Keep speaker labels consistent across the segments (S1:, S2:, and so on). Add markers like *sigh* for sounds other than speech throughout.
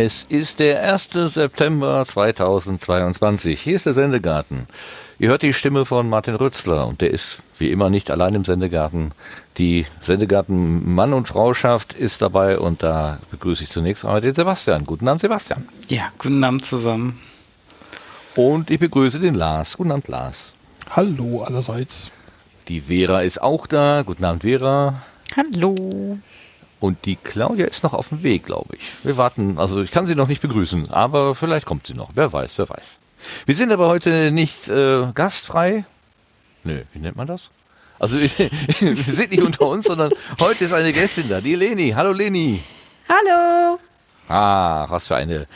S1: Es ist der 1. September 2022. Hier ist der Sendegarten. Ihr hört die Stimme von Martin Rützler und der ist wie immer nicht allein im Sendegarten. Die Sendegarten Mann und Frauschaft ist dabei und da begrüße ich zunächst einmal den Sebastian. Guten Abend, Sebastian.
S2: Ja, guten Abend zusammen.
S1: Und ich begrüße den Lars. Guten Abend, Lars.
S3: Hallo allerseits.
S1: Die Vera ist auch da. Guten Abend, Vera.
S4: Hallo.
S1: Und die Claudia ist noch auf dem Weg, glaube ich. Wir warten, also ich kann sie noch nicht begrüßen, aber vielleicht kommt sie noch. Wer weiß, wer weiß. Wir sind aber heute nicht äh, gastfrei. Nö, wie nennt man das? Also *laughs* wir sind nicht unter uns, sondern heute ist eine Gästin da, die Leni. Hallo Leni.
S4: Hallo.
S1: Ah, was für eine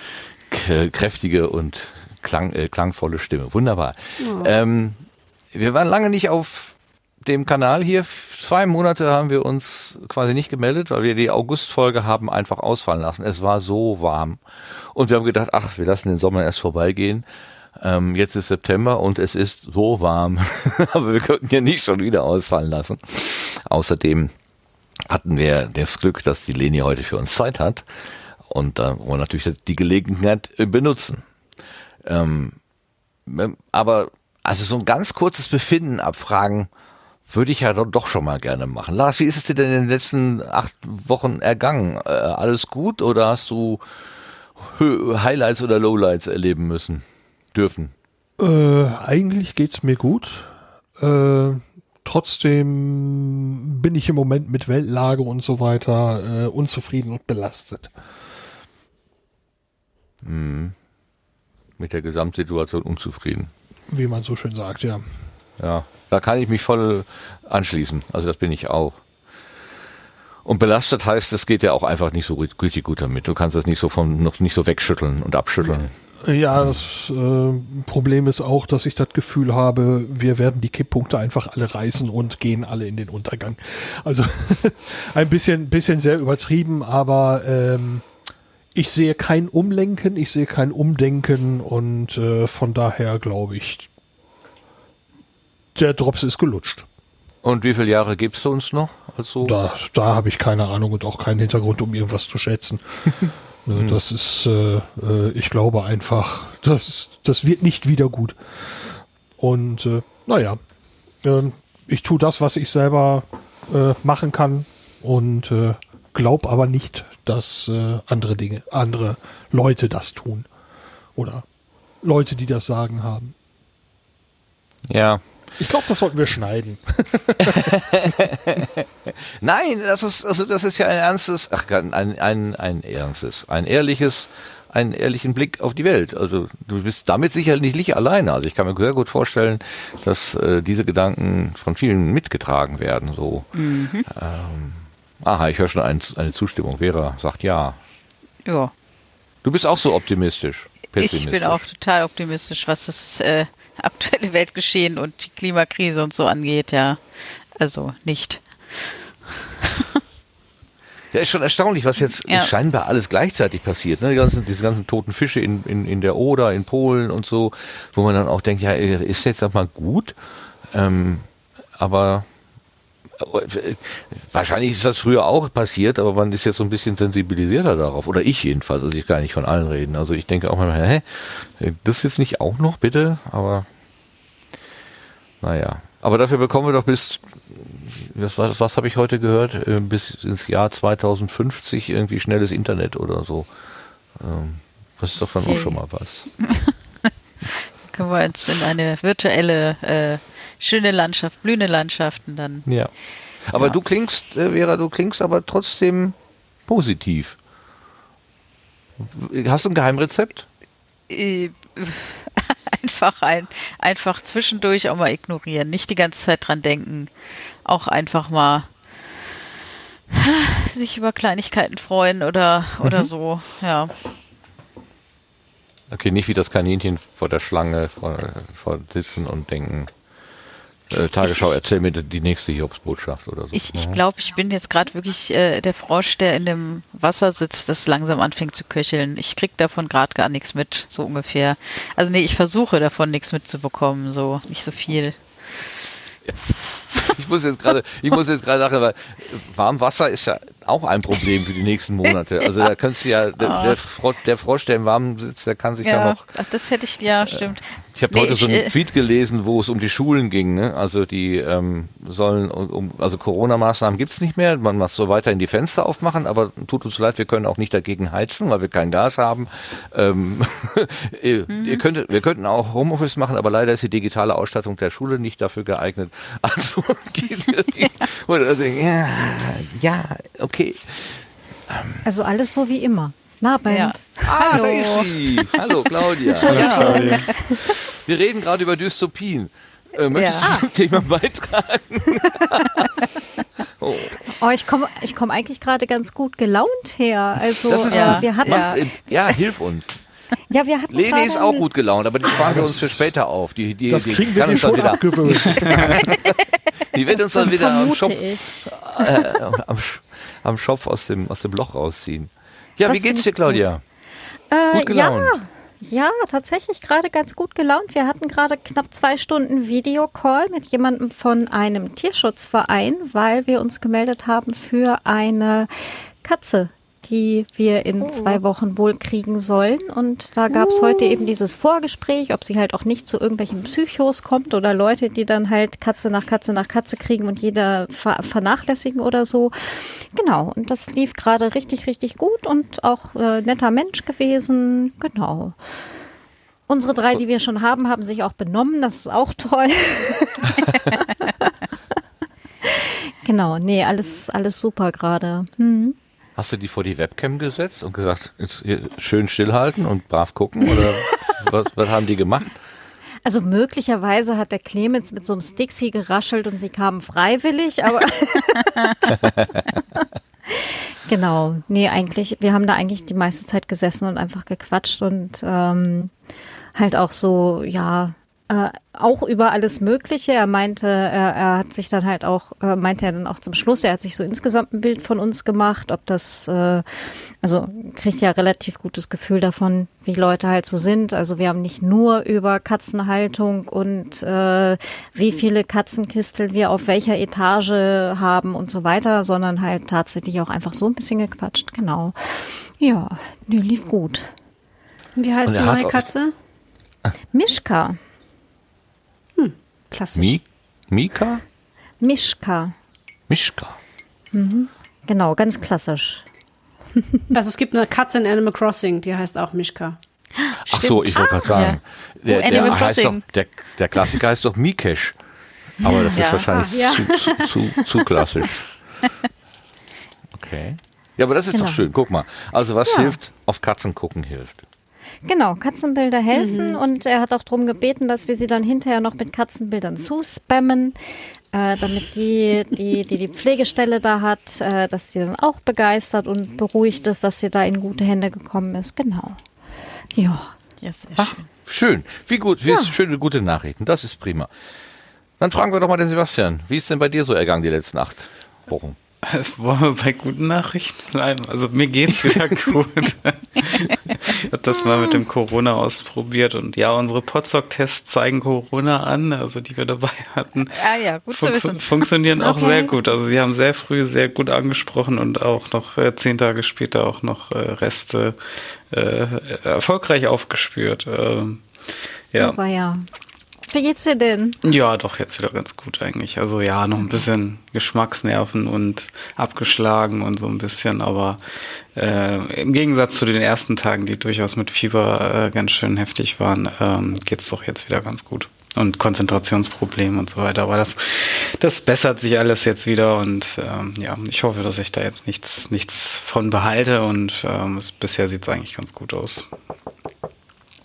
S1: kräftige und klang, äh, klangvolle Stimme. Wunderbar. Oh. Ähm, wir waren lange nicht auf dem Kanal hier. Zwei Monate haben wir uns quasi nicht gemeldet, weil wir die Augustfolge haben einfach ausfallen lassen. Es war so warm. Und wir haben gedacht, ach, wir lassen den Sommer erst vorbeigehen. Ähm, jetzt ist September und es ist so warm. *laughs* Aber wir könnten ja nicht schon wieder ausfallen lassen. Außerdem hatten wir das Glück, dass die Leni heute für uns Zeit hat. Und da wollen wir natürlich die Gelegenheit benutzen. Ähm, aber also so ein ganz kurzes Befinden abfragen, würde ich ja doch schon mal gerne machen. Lars, wie ist es dir denn in den letzten acht Wochen ergangen? Äh, alles gut oder hast du Highlights oder Lowlights erleben müssen, dürfen?
S3: Äh, eigentlich geht's mir gut. Äh, trotzdem bin ich im Moment mit Weltlage und so weiter äh, unzufrieden und belastet.
S1: Hm. Mit der Gesamtsituation unzufrieden.
S3: Wie man so schön sagt, ja.
S1: Ja, da kann ich mich voll anschließen. Also das bin ich auch. Und belastet heißt, es geht ja auch einfach nicht so richtig gut damit. Du kannst das nicht so von noch nicht so wegschütteln und abschütteln.
S3: Ja, das äh, Problem ist auch, dass ich das Gefühl habe, wir werden die Kipppunkte einfach alle reißen und gehen alle in den Untergang. Also *laughs* ein bisschen, bisschen sehr übertrieben, aber ähm, ich sehe kein Umlenken, ich sehe kein Umdenken und äh, von daher glaube ich, der Drops ist gelutscht.
S1: Und wie viele Jahre gibst du uns noch?
S3: Also da da habe ich keine Ahnung und auch keinen Hintergrund, um irgendwas zu schätzen. *laughs* Ne, hm. das ist, äh, äh, ich glaube einfach, das, das wird nicht wieder gut. Und äh, naja, äh, ich tue das, was ich selber äh, machen kann und äh, glaub aber nicht, dass äh, andere Dinge, andere Leute das tun. Oder Leute, die das Sagen haben.
S1: Ja,
S3: ich glaube, das sollten wir schneiden. *laughs*
S1: Nein, das ist, also das ist ja ein ernstes, ach, ein, ein, ein ernstes, ein ehrliches, einen ehrlichen Blick auf die Welt. Also du bist damit sicherlich nicht alleine. Also ich kann mir sehr gut vorstellen, dass äh, diese Gedanken von vielen mitgetragen werden. So, mhm. ähm, aha, ich höre schon ein, eine Zustimmung. Vera sagt ja.
S4: Ja.
S1: Du bist auch so optimistisch.
S4: Ich bin auch total optimistisch, was das äh, *laughs* aktuelle Weltgeschehen und die Klimakrise und so angeht, ja. Also nicht.
S1: Ja, ist schon erstaunlich, was jetzt ja. scheinbar alles gleichzeitig passiert. Ne? Die ganzen, diese ganzen toten Fische in, in, in der Oder, in Polen und so, wo man dann auch denkt, ja, ist jetzt mal gut? Ähm, aber wahrscheinlich ist das früher auch passiert, aber man ist jetzt so ein bisschen sensibilisierter darauf. Oder ich jedenfalls, also ich kann nicht von allen reden. Also ich denke auch mal, hä, das jetzt nicht auch noch, bitte? Aber naja. Aber dafür bekommen wir doch bis, was, was, was habe ich heute gehört, äh, bis ins Jahr 2050 irgendwie schnelles Internet oder so. Ähm, das ist doch dann okay. auch schon mal was. *laughs*
S4: können wir uns in eine virtuelle äh, schöne Landschaft, blühende Landschaften dann.
S1: Ja. Aber ja. du klingst, äh, Vera, du klingst aber trotzdem positiv. Hast du ein Geheimrezept?
S4: Einfach ein, einfach zwischendurch auch mal ignorieren, nicht die ganze Zeit dran denken, auch einfach mal *sighs* sich über Kleinigkeiten freuen oder oder mhm. so, ja.
S1: Okay, nicht wie das Kaninchen vor der Schlange vor, vor sitzen und denken, äh, Tagesschau, ich, erzähl mir die nächste Jobsbotschaft oder so.
S4: Ich, ich glaube, ich bin jetzt gerade wirklich äh, der Frosch, der in dem Wasser sitzt, das langsam anfängt zu köcheln. Ich krieg davon gerade gar nichts mit, so ungefähr. Also nee, ich versuche davon nichts mitzubekommen, so nicht so viel.
S1: Ich muss jetzt gerade, ich muss jetzt gerade sagen, weil Warmwasser ist ja auch ein Problem für die nächsten Monate. Also da könntest du ja, der, der, Fro der Frosch, der im Warmen sitzt, der kann sich ja,
S4: Ja,
S1: noch.
S4: ach, das hätte ich, ja, stimmt.
S1: Ich habe
S4: Nee,
S1: heute so
S4: ich,
S1: einen
S4: äh,
S1: Tweet gelesen, wo es um die Schulen ging. Ne? Also die ähm, sollen, um, also Corona-Maßnahmen gibt's nicht mehr. Man muss so weiterhin die Fenster aufmachen, aber tut uns leid, wir können auch nicht dagegen heizen, weil wir kein Gas haben. Ähm, *laughs* ihr,
S4: Mhm.
S1: ihr könntet, wir könnten auch Homeoffice machen, aber leider ist die digitale Ausstattung der Schule nicht dafür geeignet. Also. *laughs* Oder also, ja, ja, okay.
S5: Also alles so wie immer. Na, Band.
S4: Ja.
S1: Ah, da ist sie. Hallo, Claudia. *laughs* Ja. Wir reden gerade über Dystopien. Äh, möchtest
S4: Ja.
S1: du zum Thema beitragen? *laughs* oh,
S5: Oh, ich komme ich komm eigentlich gerade ganz gut gelaunt her. Also
S1: das ist
S5: äh,
S4: ja-
S1: gut.
S5: wir hatten,
S1: Mach-
S5: ja.
S1: äh, ja, hilf uns.
S5: Wir hatten
S1: Leni ist auch gut gelaunt, aber die sparen wir uns für später auf. Die, die,
S3: Das
S1: die
S3: kriegen wir
S1: uns dann
S3: schon
S1: wieder,
S3: abgewöhnt. *laughs*
S1: die wird uns
S5: Das,
S1: dann
S5: das
S1: wieder am Schopf, *laughs* äh, am, am Schopf aus dem, aus dem Loch rausziehen. Ja,
S5: Das
S1: wie geht's dir,
S5: ich gut.
S1: Claudia?
S5: Äh,
S1: Gut gelaunt.
S5: Ja, ja, tatsächlich gerade ganz gut gelaunt. Wir hatten gerade knapp zwei Stunden Videocall mit jemandem von einem Tierschutzverein, weil wir uns gemeldet haben für eine Katze, die wir in zwei Wochen wohl kriegen sollen. Und da gab es heute eben dieses Vorgespräch, ob sie halt auch nicht zu irgendwelchen Psychos kommt oder Leute, die dann halt Katze nach Katze nach Katze kriegen und jeder ver vernachlässigen oder so. Genau, und das lief gerade richtig, richtig gut und auch äh, netter Mensch gewesen. Genau. Unsere drei, die wir schon haben, haben sich auch benommen. Das ist auch toll. *laughs* *laughs* genau, nee, alles, alles super gerade. Hm.
S1: Hast du die vor die Webcam gesetzt und gesagt, jetzt schön stillhalten und brav gucken? Oder *laughs* was, was haben die gemacht?
S5: Also möglicherweise hat der Clemens mit so einem Stixi geraschelt und sie kamen freiwillig, aber *laughs* genau, nee, eigentlich, wir haben da eigentlich die meiste Zeit gesessen und einfach gequatscht und ähm, halt auch so, ja, äh, auch über alles Mögliche. Er meinte, er, er hat sich dann halt auch, äh, meinte er dann auch zum Schluss, er hat sich so insgesamt ein Bild von uns gemacht, ob das, äh, also kriegt ja relativ gutes Gefühl davon, wie Leute halt so sind. Also wir haben nicht nur über Katzenhaltung und äh, wie viele Katzenkistel wir auf welcher Etage haben und so weiter, sondern halt tatsächlich auch einfach so ein bisschen gequatscht. Genau. Ja, nö, lief gut.
S6: Wie heißt die neue Katze?
S5: Mischka.
S6: Klassisch.
S1: Mi Mika?
S5: Mischka.
S1: Mischka.
S5: Genau, ganz klassisch. *laughs*
S6: Also es gibt eine Katze in Animal Crossing, die heißt auch Mischka.
S1: Ach so, ich wollte gerade sagen. Der,
S4: Oh,
S1: der, heißt doch, der, der Klassiker heißt doch Mikesh. Aber das ist
S4: Ja.
S1: wahrscheinlich
S6: Ah, ja.
S1: zu, zu, zu, zu klassisch. *laughs* Okay. Ja, aber das ist
S5: Genau.
S1: doch schön. Guck mal. Also was
S5: Ja.
S1: hilft? Auf Katzen gucken hilft.
S5: Genau, Katzenbilder helfen und er hat auch darum gebeten, dass wir sie dann hinterher noch mit Katzenbildern zuspammen, äh, damit die, die, die die Pflegestelle da hat, äh, dass sie dann auch begeistert und beruhigt ist, dass sie da in gute Hände gekommen ist. Genau. Ja.
S4: Ja, sehr
S1: Ach,
S4: schön.
S1: schön. Wie gut. Wie schöne, gute Nachrichten. Das ist prima. Dann fragen wir doch mal den Sebastian. Wie ist denn bei dir so ergangen die letzten acht Wochen? *laughs*
S2: Wollen wir bei guten Nachrichten bleiben? Also mir geht's wieder *laughs* gut. ich hab das mal mit dem Corona ausprobiert und ja, unsere Podstock-Tests zeigen Corona an, also die wir dabei hatten.
S4: Ah ja, gut zu
S2: Funktio-
S4: wissen.
S2: funktionieren auch
S5: Okay.
S2: sehr gut. Also sie haben sehr früh sehr gut angesprochen und auch noch äh, zehn Tage später auch noch äh, Reste äh, erfolgreich aufgespürt. Ähm, ja.
S5: Aber ja. Wie geht's dir denn?
S2: Ja, doch, jetzt wieder ganz gut eigentlich. Also ja, noch ein bisschen Geschmacksnerven und abgeschlagen und so ein bisschen, aber äh, im Gegensatz zu den ersten Tagen, die durchaus mit Fieber äh, ganz schön heftig waren, ähm, geht's doch jetzt wieder ganz gut. Und Konzentrationsprobleme und so weiter. Aber das, das bessert sich alles jetzt wieder und ähm, ja, ich hoffe, dass ich da jetzt nichts, nichts von behalte und ähm, es, bisher sieht's eigentlich ganz gut aus.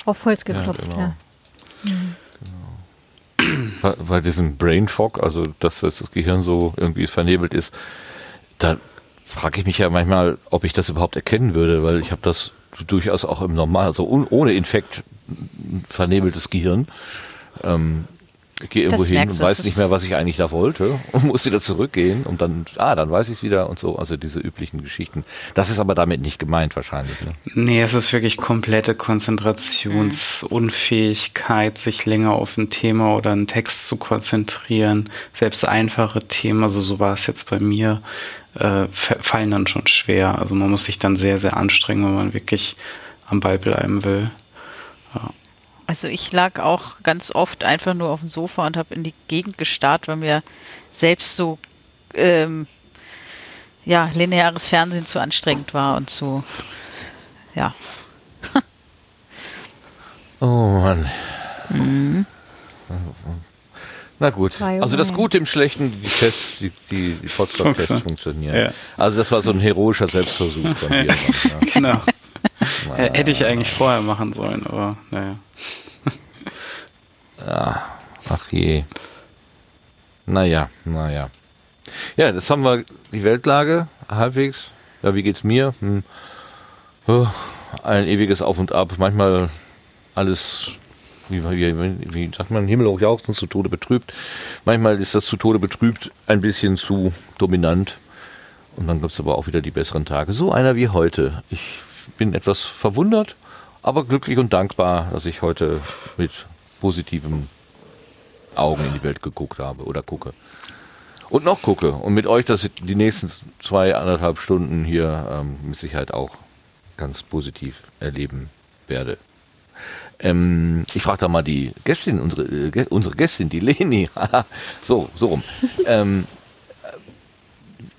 S5: Auf Holz geklopft,
S1: genau.
S5: ja.
S1: Bei, bei diesem Brain Fog, also dass das Gehirn so irgendwie vernebelt ist, da frage ich mich ja manchmal, ob ich das überhaupt erkennen würde, weil ich habe das durchaus auch im Normal, also ohne Infekt vernebeltes Gehirn. Ähm, Ich gehe irgendwo
S4: Das
S1: hin und weiß nicht mehr, was ich eigentlich da wollte *laughs* und muss wieder zurückgehen und dann, ah, dann weiß ich es wieder und so. Also diese üblichen Geschichten. Das ist aber damit nicht gemeint wahrscheinlich. Ne?
S2: Nee, es ist wirklich komplette Konzentrationsunfähigkeit, sich länger auf ein Thema oder einen Text zu konzentrieren. Selbst einfache Themen, also so war es jetzt bei mir, äh, fa- fallen dann schon schwer. Also man muss sich dann sehr, sehr anstrengen, wenn man wirklich am Ball bleiben will.
S4: Also ich lag auch ganz oft einfach nur auf dem Sofa und habe in die Gegend gestarrt, weil mir selbst so ähm, ja lineares Fernsehen zu anstrengend war und zu ja *laughs*
S1: Oh Mann. Na gut. Also das. Gute im Schlechten, die Tests, die, die, die Potsdam-Tests
S2: Funktion-
S1: funktionieren.
S2: Ja.
S1: Also das war so ein heroischer Selbstversuch von *laughs* dir.
S2: Genau. Äh, Hätte ich eigentlich vorher machen sollen, aber naja. *laughs*
S1: Ja, ach je. Naja, naja. Ja, das haben wir, die Weltlage halbwegs. Ja, wie geht's mir? Hm. Ein ewiges Auf und Ab. Manchmal alles, wie, wie, wie sagt man, Himmel hoch jauchzen, zu Tode betrübt. Manchmal ist das zu Tode betrübt ein bisschen zu dominant. Und dann gibt's aber auch wieder die besseren Tage. So einer wie heute. Ich bin etwas verwundert, aber glücklich und dankbar, dass ich heute mit positiven Augen in die Welt geguckt habe oder gucke. Und noch gucke. Und mit euch das die nächsten zwei, anderthalb Stunden hier ähm, mit Sicherheit auch ganz positiv erleben werde. Ähm, ich frage da mal die Gästin, unsere, äh, unsere Gästin, die Leni. *laughs* so, so rum. ähm, äh,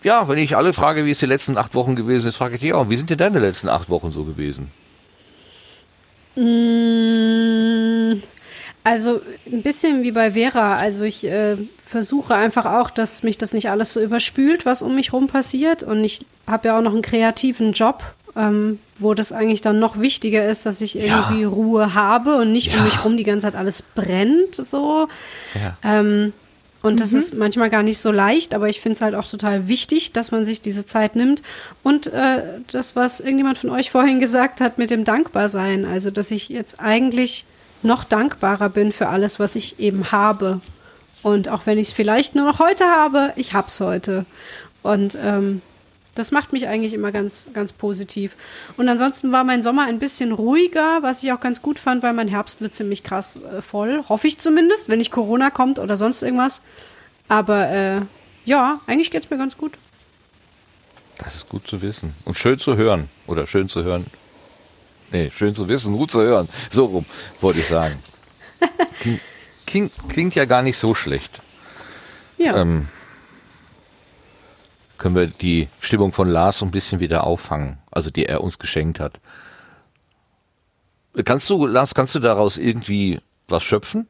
S1: ja, wenn ich alle frage, wie es die letzten acht Wochen gewesen ist, frage ich dich auch, wie sind denn deine letzten acht Wochen so gewesen?
S6: Mm, Also ein bisschen wie bei Vera. Also ich äh, versuche einfach auch, dass mich das nicht alles so überspült, was um mich rum passiert. Und ich habe ja auch noch einen kreativen Job, ähm, wo das eigentlich dann noch wichtiger ist, dass ich irgendwie Ruhe habe und nicht um mich rum die ganze Zeit alles brennt. So.
S1: Ja.
S6: Ähm, und das ist manchmal gar nicht so leicht, aber ich finde es halt auch total wichtig, dass man sich diese Zeit nimmt. Und äh, das, was irgendjemand von euch vorhin gesagt hat mit dem Dankbarsein, also dass ich jetzt eigentlich noch dankbarer bin für alles, was ich eben habe. Und auch wenn ich es vielleicht nur noch heute habe, ich hab's heute. Und ähm, das macht mich eigentlich immer ganz, ganz positiv. Und ansonsten war mein Sommer ein bisschen ruhiger, was ich auch ganz gut fand, weil mein Herbst wird ziemlich krass äh, voll. Hoffe ich zumindest, wenn nicht Corona kommt oder sonst irgendwas. Aber äh, ja, eigentlich geht's mir ganz gut.
S1: Das ist gut zu wissen. Und schön zu hören. Oder schön zu hören. Nee, schön zu wissen, gut zu hören. So rum, wollte ich sagen. *laughs* Klingt, klingt, klingt ja gar nicht so schlecht.
S6: Ja.
S1: Ähm, können wir die Stimmung von Lars so ein bisschen wieder auffangen, also die er uns geschenkt hat. Kannst du, Lars, kannst du daraus irgendwie was schöpfen?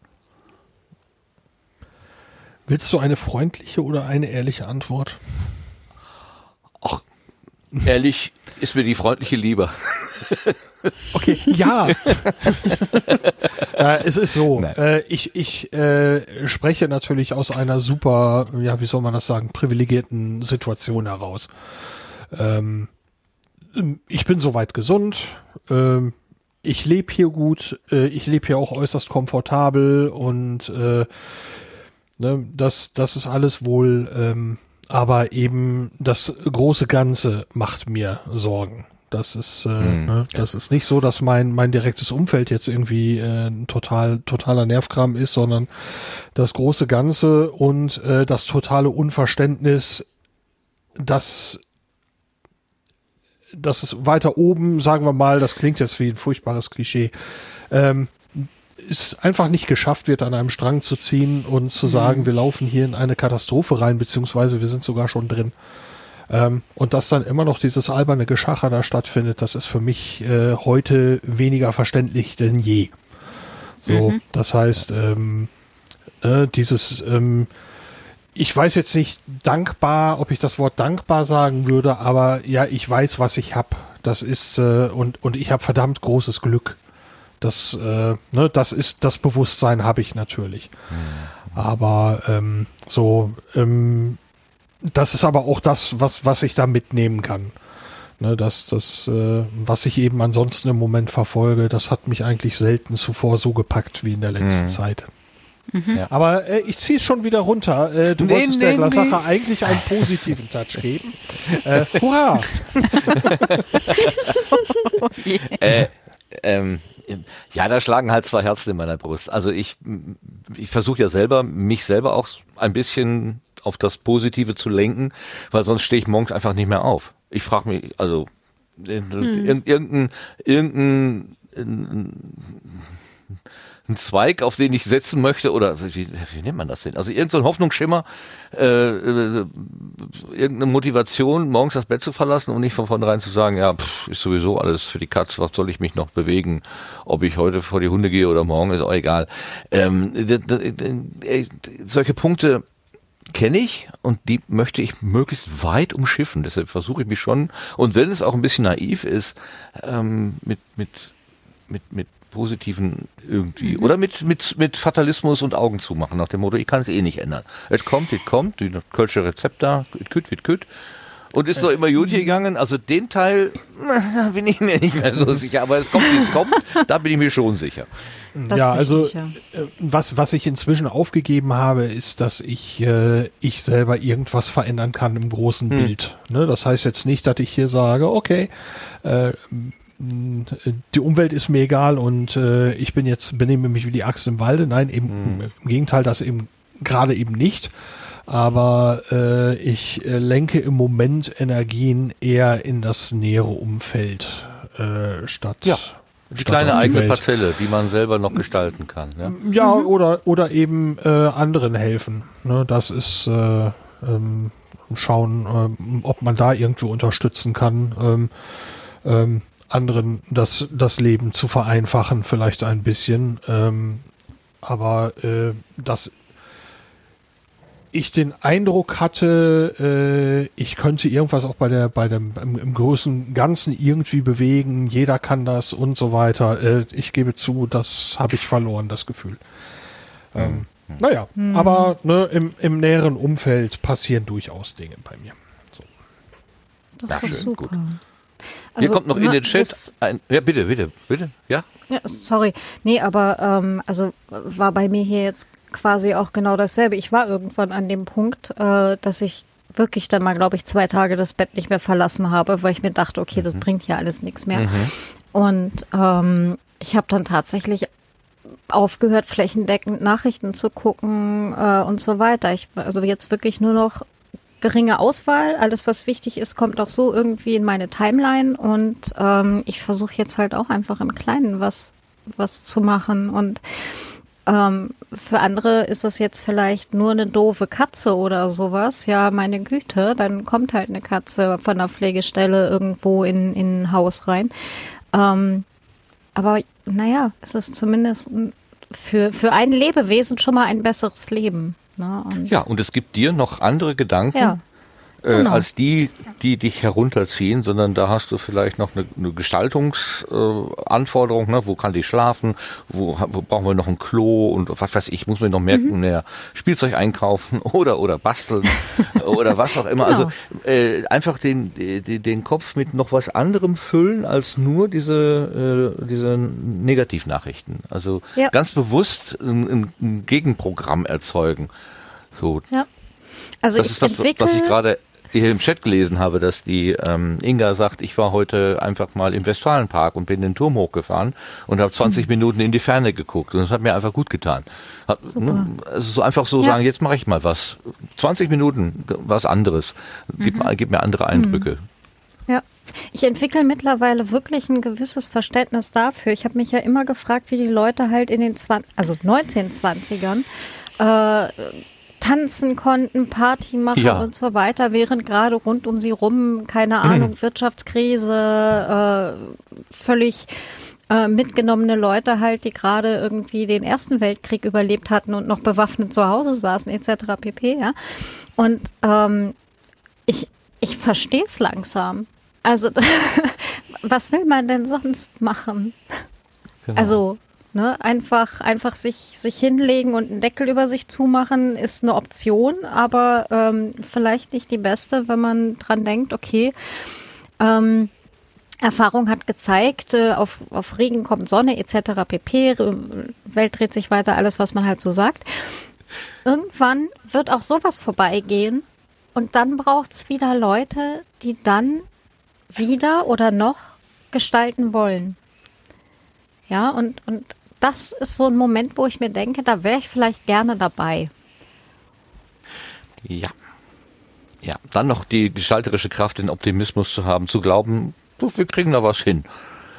S3: Willst du eine freundliche oder eine ehrliche Antwort?
S1: Ehrlich, ist mir die freundliche lieber. *laughs*
S3: Okay, ja. *laughs* äh, es ist so. Äh, ich ich äh, spreche natürlich aus einer super, ja, wie soll man das sagen, privilegierten Situation heraus. Ähm, ich bin soweit gesund. Ähm, ich lebe hier gut. Äh, ich lebe hier auch äußerst komfortabel und äh, ne, das, das ist alles wohl. Ähm, aber eben das große Ganze macht mir Sorgen. Das ist, äh, ne, das ist nicht so, dass mein, mein direktes Umfeld jetzt irgendwie äh, ein total, totaler Nervkram ist, sondern das große Ganze und äh, das totale Unverständnis, dass dass es weiter oben, sagen wir mal, das klingt jetzt wie ein furchtbares Klischee, ähm, es einfach nicht geschafft wird, an einem Strang zu ziehen und zu sagen, wir laufen hier in eine Katastrophe rein, beziehungsweise wir sind sogar schon drin. Ähm, und dass dann immer noch dieses alberne Geschacher da stattfindet, das ist für mich äh, heute weniger verständlich denn je. So, das heißt, ähm, äh, dieses, ähm, ich weiß jetzt nicht dankbar, ob ich das Wort dankbar sagen würde, aber ja, ich weiß, was ich habe. Das ist äh, und und ich habe verdammt großes Glück. Das, äh, ne, das ist das Bewusstsein habe ich natürlich. Aber ähm, so, ähm, das ist aber auch das, was was ich da mitnehmen kann. Ne, das, das, äh, was ich eben ansonsten im Moment verfolge, das hat mich eigentlich selten zuvor so gepackt wie in der letzten Zeit. Mhm. Aber äh, ich ziehe es schon wieder runter. Äh, du nee, wolltest nee, der Glassache nee. eigentlich einen positiven Touch *laughs* geben. Äh, hurra! *laughs*
S1: oh äh, ähm, ja, da schlagen halt zwei Herzen in meiner Brust. Also ich, ich versuche ja selber, mich selber auch ein bisschen auf das Positive zu lenken, weil sonst stehe ich morgens einfach nicht mehr auf. Ich frage mich, also hm. irgendein, irgendein ein Zweig, auf den ich setzen möchte, oder wie, wie nennt man das denn? Also irgendein so Hoffnungsschimmer, äh, äh, irgendeine Motivation, morgens das Bett zu verlassen und nicht von vornherein zu sagen, ja, pff, ist sowieso alles für die Katze, was soll ich mich noch bewegen? Ob ich heute vor die Hunde gehe oder morgen, ist auch egal. Ähm, solche Punkte kenne ich und die möchte ich möglichst weit umschiffen. Deshalb versuche ich mich schon, und wenn es auch ein bisschen naiv ist, ähm, mit, mit, mit, mit positiven irgendwie mhm. oder mit mit mit Fatalismus und Augen zumachen nach dem Motto ich kann es eh nicht ändern es kommt es kommt die kölsche Rezept da küt wird küt und ist doch immer gut gegangen also den Teil da *laughs* bin ich mir nicht mehr so sicher aber es kommt wie es kommt da bin ich mir schon sicher
S3: das ja also ich, ja. Äh, was was ich inzwischen aufgegeben habe ist dass ich äh, ich selber irgendwas verändern kann im großen hm. Bild ne? das heißt jetzt nicht dass ich hier sage okay äh, die Umwelt ist mir egal und äh, ich bin jetzt, benehme mich wie die Axt im Walde. Nein, eben mhm. im Gegenteil, das eben gerade eben nicht. Aber äh, ich äh, lenke im Moment Energien eher in das nähere Umfeld äh, statt.
S1: Ja. Die kleine eigene Welt. Parzelle, die man selber noch gestalten kann. Ja,
S3: ja mhm. oder, oder eben äh, anderen helfen. Ne, das ist äh, ähm, schauen, äh, ob man da irgendwo unterstützen kann. Ähm, ähm, anderen das, das Leben zu vereinfachen, vielleicht ein bisschen. Ähm, aber äh, dass ich den Eindruck hatte, äh, ich könnte irgendwas auch bei der, bei dem im, im großen Ganzen irgendwie bewegen, jeder kann das und so weiter. Äh, ich gebe zu, das habe ich verloren, das Gefühl. Ähm, mhm. Naja, mhm. aber ne, im, im näheren Umfeld passieren durchaus Dinge bei mir. So.
S5: Das ist doch super. Gut.
S1: Also, Hier kommt noch in den Chat ein. Ja, bitte, bitte, bitte. Ja?
S5: Ja, sorry. Nee, aber ähm, also war bei mir hier jetzt quasi auch genau dasselbe. Ich war irgendwann an dem Punkt, äh, dass ich wirklich dann mal, glaube ich, zwei Tage das Bett nicht mehr verlassen habe, weil ich mir dachte, okay, das mhm. bringt ja alles nichts mehr. Mhm. Und ähm, ich habe dann tatsächlich aufgehört, flächendeckend Nachrichten zu gucken äh, und so weiter. Ich, also jetzt wirklich nur noch geringe Auswahl. Alles, was wichtig ist, kommt auch so irgendwie in meine Timeline. Und ähm, ich versuche jetzt halt auch einfach im Kleinen was, was zu machen. Und ähm, für andere ist das jetzt vielleicht nur eine doofe Katze oder sowas. Ja, meine Güte, dann kommt halt eine Katze von der Pflegestelle irgendwo in, in ein Haus rein. Ähm, aber naja, es ist zumindest für, für ein Lebewesen schon mal ein besseres Leben.
S1: Ne? Und ja, und es gibt dir noch andere Gedanken, ja. Äh, genau. als die, die dich herunterziehen, sondern da hast du vielleicht noch eine, eine Gestaltungsanforderung, äh, ne? wo kann die schlafen, wo, wo, brauchen wir noch ein Klo und was weiß ich, muss mir noch mehr, mhm. mehr Spielzeug einkaufen *laughs* oder oder basteln *laughs* oder was auch immer. Also, genau. Also äh, einfach den, den, den Kopf mit noch was anderem füllen als nur diese, äh, diese Negativnachrichten. Also ja. ganz bewusst ein, ein Gegenprogramm erzeugen. So. Ja. Also das ich ist das, was ich gerade hier im Chat gelesen habe, dass die ähm, Inga sagt, ich war heute einfach mal im Westfalenpark und bin den Turm hochgefahren und habe 20 mhm. Minuten in die Ferne geguckt und das hat mir einfach gut getan. Hat, ne, also so einfach so ja. sagen, jetzt mache ich mal was. 20 Minuten was anderes. Gib, mhm. gib mir andere Eindrücke. Mhm.
S5: Ja, ich entwickle mittlerweile wirklich ein gewisses Verständnis dafür. Ich habe mich ja immer gefragt, wie die Leute halt in den 20, also 1920ern äh, tanzen konnten, Party machen ja. und so weiter, während gerade rund um sie rum, keine *clears throat* Ahnung, mhm. Wirtschaftskrise, äh, völlig äh, mitgenommene Leute halt, die gerade irgendwie den Ersten Weltkrieg überlebt hatten und noch bewaffnet zu Hause saßen, etc. pp. Ja? Und ähm, ich, ich verstehe es langsam. Also, *laughs* was will man denn sonst machen? Genau. Also, Ne? Einfach, einfach sich, sich hinlegen und einen Deckel über sich zumachen ist eine Option, aber ähm, vielleicht nicht die beste, wenn man dran denkt, okay, ähm, Erfahrung hat gezeigt, äh, auf, auf Regen kommt Sonne etc. pp. Welt dreht sich weiter, alles, was man halt so sagt. Irgendwann wird auch sowas vorbeigehen und dann braucht es wieder Leute, die dann wieder oder noch gestalten wollen. Ja, und, und das ist so ein Moment, wo ich mir denke, da wäre ich vielleicht gerne dabei.
S1: Ja. Ja, dann noch die gestalterische Kraft, den Optimismus zu haben, zu glauben, wir kriegen da was hin.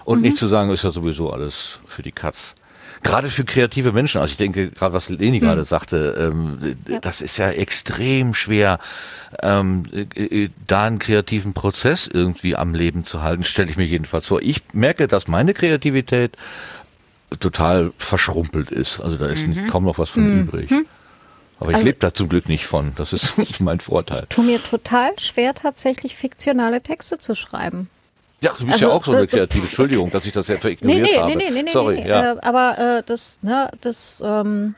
S1: Und mhm. nicht zu sagen, ist ja sowieso alles für die Katz. Gerade für kreative Menschen, also ich denke, gerade was Leni mhm. gerade sagte, ähm, ja. das ist ja extrem schwer, ähm, äh, äh, da einen kreativen Prozess irgendwie am Leben zu halten, stelle ich mir jedenfalls vor. Ich merke, dass meine Kreativität total verschrumpelt ist. Also da ist mhm. kaum noch was von mhm. übrig. Aber ich also, lebe da zum Glück nicht von. Das ist *laughs* mein Vorteil.
S5: Ich tue mir total schwer, tatsächlich fiktionale Texte zu schreiben.
S1: Ja, du bist also, ja auch so eine kreative. Entschuldigung, dass ich das jetzt ignoriert nee, nee, habe. Nee, nee, nee, Sorry,
S5: nee, ja. Äh, aber äh, das, ne, das ähm,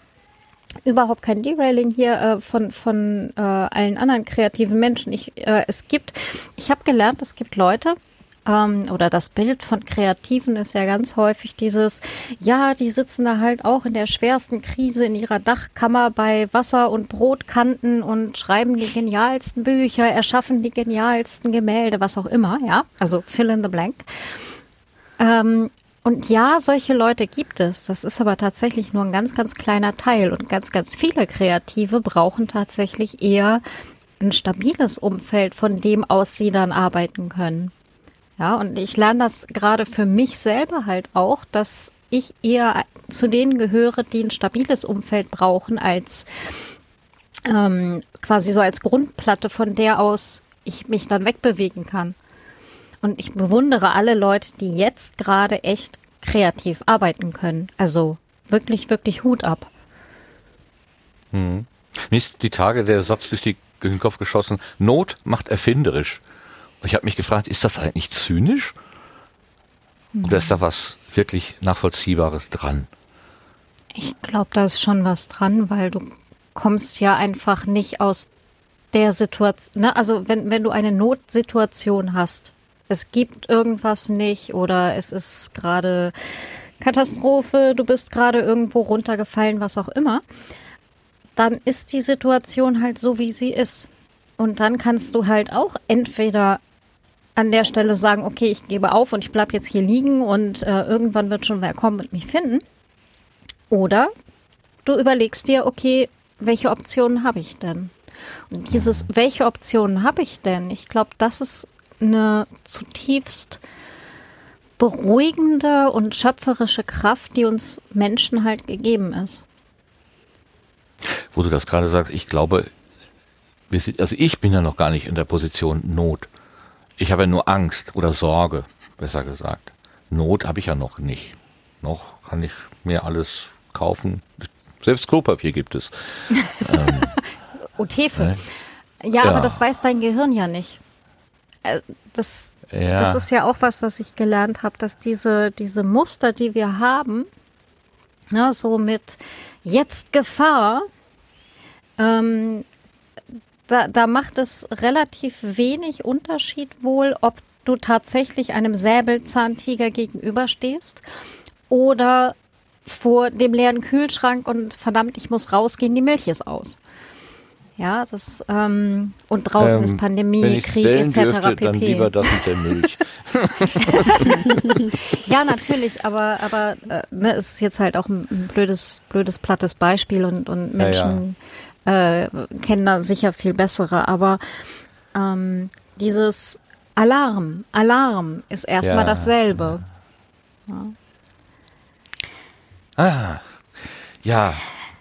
S5: überhaupt kein Derailing hier äh, von von äh, allen anderen kreativen Menschen. Ich, äh, es gibt, ich habe gelernt, es gibt Leute, ähm, oder das Bild von Kreativen ist ja ganz häufig dieses, ja, die sitzen da halt auch in der schwersten Krise in ihrer Dachkammer bei Wasser und Brotkanten und schreiben die genialsten Bücher, erschaffen die genialsten Gemälde, was auch immer, ja, also fill in the blank. Ähm, und ja, solche Leute gibt es. Das ist aber tatsächlich nur ein ganz, ganz kleiner Teil. Und ganz, ganz viele Kreative brauchen tatsächlich eher ein stabiles Umfeld, von dem aus sie dann arbeiten können. Ja, und ich lerne das gerade für mich selber halt auch, dass ich eher zu denen gehöre, die ein stabiles Umfeld brauchen, als ähm, quasi so als Grundplatte, von der aus ich mich dann wegbewegen kann. Und ich bewundere alle Leute, die jetzt gerade echt kreativ arbeiten können. Also wirklich, wirklich Hut ab.
S1: Hm. Mir ist die Tage der Satz durch den Kopf geschossen, Not macht erfinderisch. Ich habe mich gefragt, ist das eigentlich zynisch? Oder ist da was wirklich Nachvollziehbares dran?
S5: Ich glaube, da ist schon was dran, weil du kommst ja einfach nicht aus der Situation. Ne? Also wenn, wenn du eine Notsituation hast, es gibt irgendwas nicht oder es ist gerade Katastrophe, du bist gerade irgendwo runtergefallen, was auch immer, dann ist die Situation halt so, wie sie ist. Und dann kannst du halt auch entweder an der Stelle sagen, okay, ich gebe auf und ich bleibe jetzt hier liegen und äh, irgendwann wird schon wer kommen und mich finden. Oder du überlegst dir, okay, welche Optionen habe ich denn? Und dieses, welche Optionen habe ich denn? Ich glaube, das ist eine zutiefst beruhigende und schöpferische Kraft, die uns Menschen halt gegeben ist.
S1: Wo du das gerade sagst, ich glaube, sind, also ich bin ja noch gar nicht in der Position Not. Ich habe ja nur Angst oder Sorge, besser gesagt. Not habe ich ja noch nicht. Noch kann ich mir alles kaufen. Selbst Klopapier gibt es.
S5: ähm, *laughs* Und Hefe. Äh, ja, ja, aber das weiß dein Gehirn ja nicht. Äh, das, ja. das ist ja auch was, was ich gelernt habe, dass diese, diese Muster, die wir haben, ne, so mit jetzt Gefahr, ähm, da, da macht es relativ wenig Unterschied wohl, ob du tatsächlich einem Säbelzahntiger gegenüberstehst oder vor dem leeren Kühlschrank und verdammt, ich muss rausgehen, die Milch ist aus. Ja, das ähm, und draußen ähm, ist Pandemie, Krieg etc. Dürfte, pp. Dann
S1: lieber das mit der Milch. *laughs*
S5: ja, natürlich, aber aber äh, ne, es ist jetzt halt auch ein blödes blödes plattes Beispiel und und Menschen ja, ja äh, kennen da sicher viel bessere, aber ähm, dieses Alarm, Alarm ist erstmal ja. dasselbe. Ja.
S1: Ah, ja.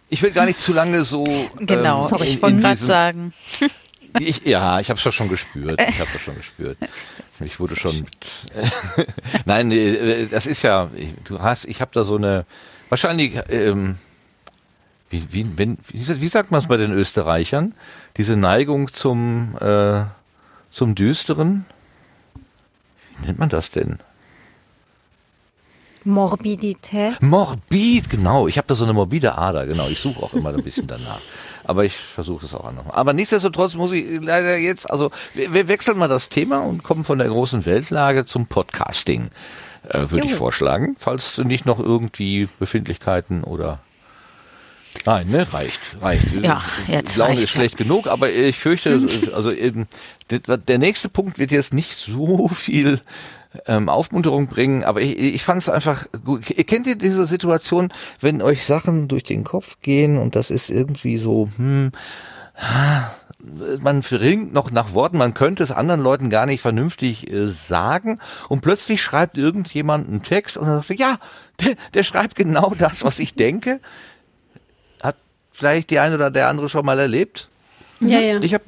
S1: Ich will gar nicht zu lange so.
S4: Genau, ähm, Sorry, ich wollte gerade sagen. *laughs*
S1: Ich, ja, ich habe es schon gespürt. Ich habe das schon gespürt. Ich wurde schon. Mit, *laughs* *laughs* Nein, äh, das ist ja. Du hast. Ich habe da so eine. Wahrscheinlich. Ähm, wie, wie, wenn, wie, sagt man es bei den Österreichern? Diese Neigung zum, äh, zum Düsteren? Wie nennt man das denn?
S5: Morbidität.
S1: Morbid, genau. Ich habe da so eine morbide Ader, genau. Ich suche auch immer ein bisschen danach. Aber ich versuche es auch noch. Aber nichtsdestotrotz muss ich leider jetzt, also wir, wir wechseln mal das Thema und kommen von der großen Weltlage zum Podcasting, äh, würde ich vorschlagen. Falls nicht noch irgendwie Befindlichkeiten oder Nein, ne, reicht, reicht.
S4: Ja, jetzt
S1: Laune
S4: reicht's,
S1: ist schlecht genug, aber ich fürchte, also eben, der, der nächste Punkt wird jetzt nicht so viel ähm, Aufmunterung bringen, aber ich, ich fand es einfach gut. Kennt ihr diese Situation, wenn euch Sachen durch den Kopf gehen und das ist irgendwie so, hm, man ringt noch nach Worten, man könnte es anderen Leuten gar nicht vernünftig äh, sagen und plötzlich schreibt irgendjemand einen Text und dann sagt, ja, der, der schreibt genau das, was ich denke. Vielleicht die eine oder der andere schon mal erlebt?
S6: Ja, ja.
S1: Ich habe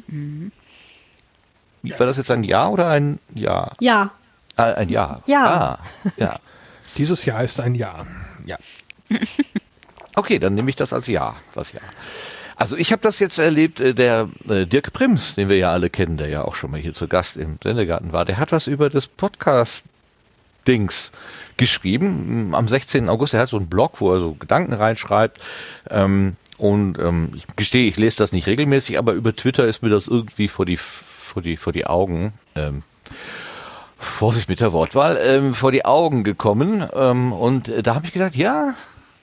S1: war das jetzt ein Ja oder ein Ja?
S6: Ja.
S1: Ah, ein Ja.
S5: Ja.
S1: Ah, ja. *laughs*
S3: Dieses Jahr ist ein Jahr.
S1: Ja. Okay, dann nehme ich das als Ja, das Ja. Also ich habe das jetzt erlebt, äh, der äh, Dirk Prims, den wir ja alle kennen, der ja auch schon mal hier zu Gast im Sendegarten war, der hat was über das Podcast-Dings geschrieben am 16. August. Er hat so einen Blog, wo er so Gedanken reinschreibt. Ähm, und ähm, ich gestehe, ich lese das nicht regelmäßig, aber über Twitter ist mir das irgendwie vor die, vor die, vor die Augen ähm, Vorsicht mit der Wortwahl, ähm, vor die Augen gekommen. Ähm, und äh, da habe ich gedacht, ja,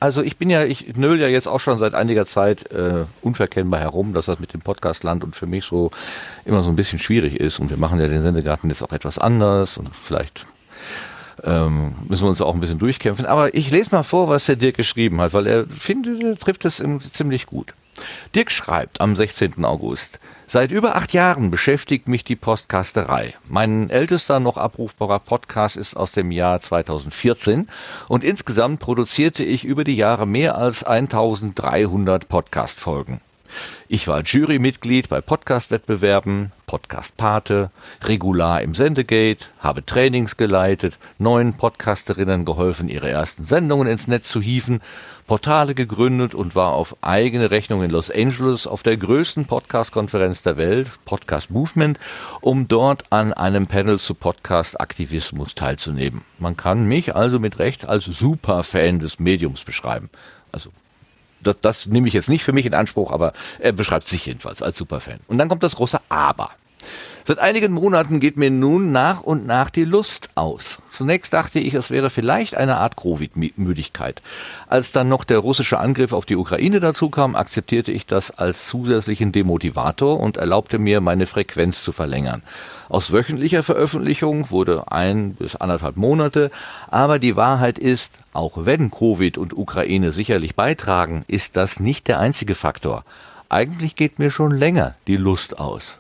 S1: also ich bin ja, ich nöl ja jetzt auch schon seit einiger Zeit äh, unverkennbar herum, dass das mit dem Podcastland und für mich so immer so ein bisschen schwierig ist. Und wir machen ja den Sendegarten jetzt auch etwas anders und vielleicht ähm, müssen wir uns auch ein bisschen durchkämpfen. Aber ich lese mal vor, was der Dirk geschrieben hat, weil er findet, trifft es ziemlich gut. Dirk schreibt am 16. August. Seit über acht Jahren beschäftigt mich die Podcasterei. Mein ältester noch abrufbarer Podcast ist aus dem Jahr 2014 und insgesamt produzierte ich über die Jahre mehr als 1300 Podcast-Folgen. Ich war Jurymitglied bei Podcast-Wettbewerben, Podcast-Pate, regular im Sendegate, habe Trainings geleitet, neuen Podcasterinnen geholfen, ihre ersten Sendungen ins Netz zu hieven, Portale gegründet und war auf eigene Rechnung in Los Angeles auf der größten Podcast-Konferenz der Welt, Podcast Movement, um dort an einem Panel zu Podcast-Aktivismus teilzunehmen. Man kann mich also mit Recht als Superfan des Mediums beschreiben. Also das, das nehme ich jetzt nicht für mich in Anspruch, aber er beschreibt sich jedenfalls als Superfan. Und dann kommt das große Aber. Seit einigen Monaten geht mir nun nach und nach die Lust aus. Zunächst dachte ich, es wäre vielleicht eine Art Covid-Müdigkeit. Als dann noch der russische Angriff auf die Ukraine dazu kam, akzeptierte ich das als zusätzlichen Demotivator und erlaubte mir, meine Frequenz zu verlängern. Aus wöchentlicher Veröffentlichung wurde ein bis anderthalb Monate, aber die Wahrheit ist, auch wenn Covid und Ukraine sicherlich beitragen, ist das nicht der einzige Faktor. Eigentlich geht mir schon länger die Lust aus.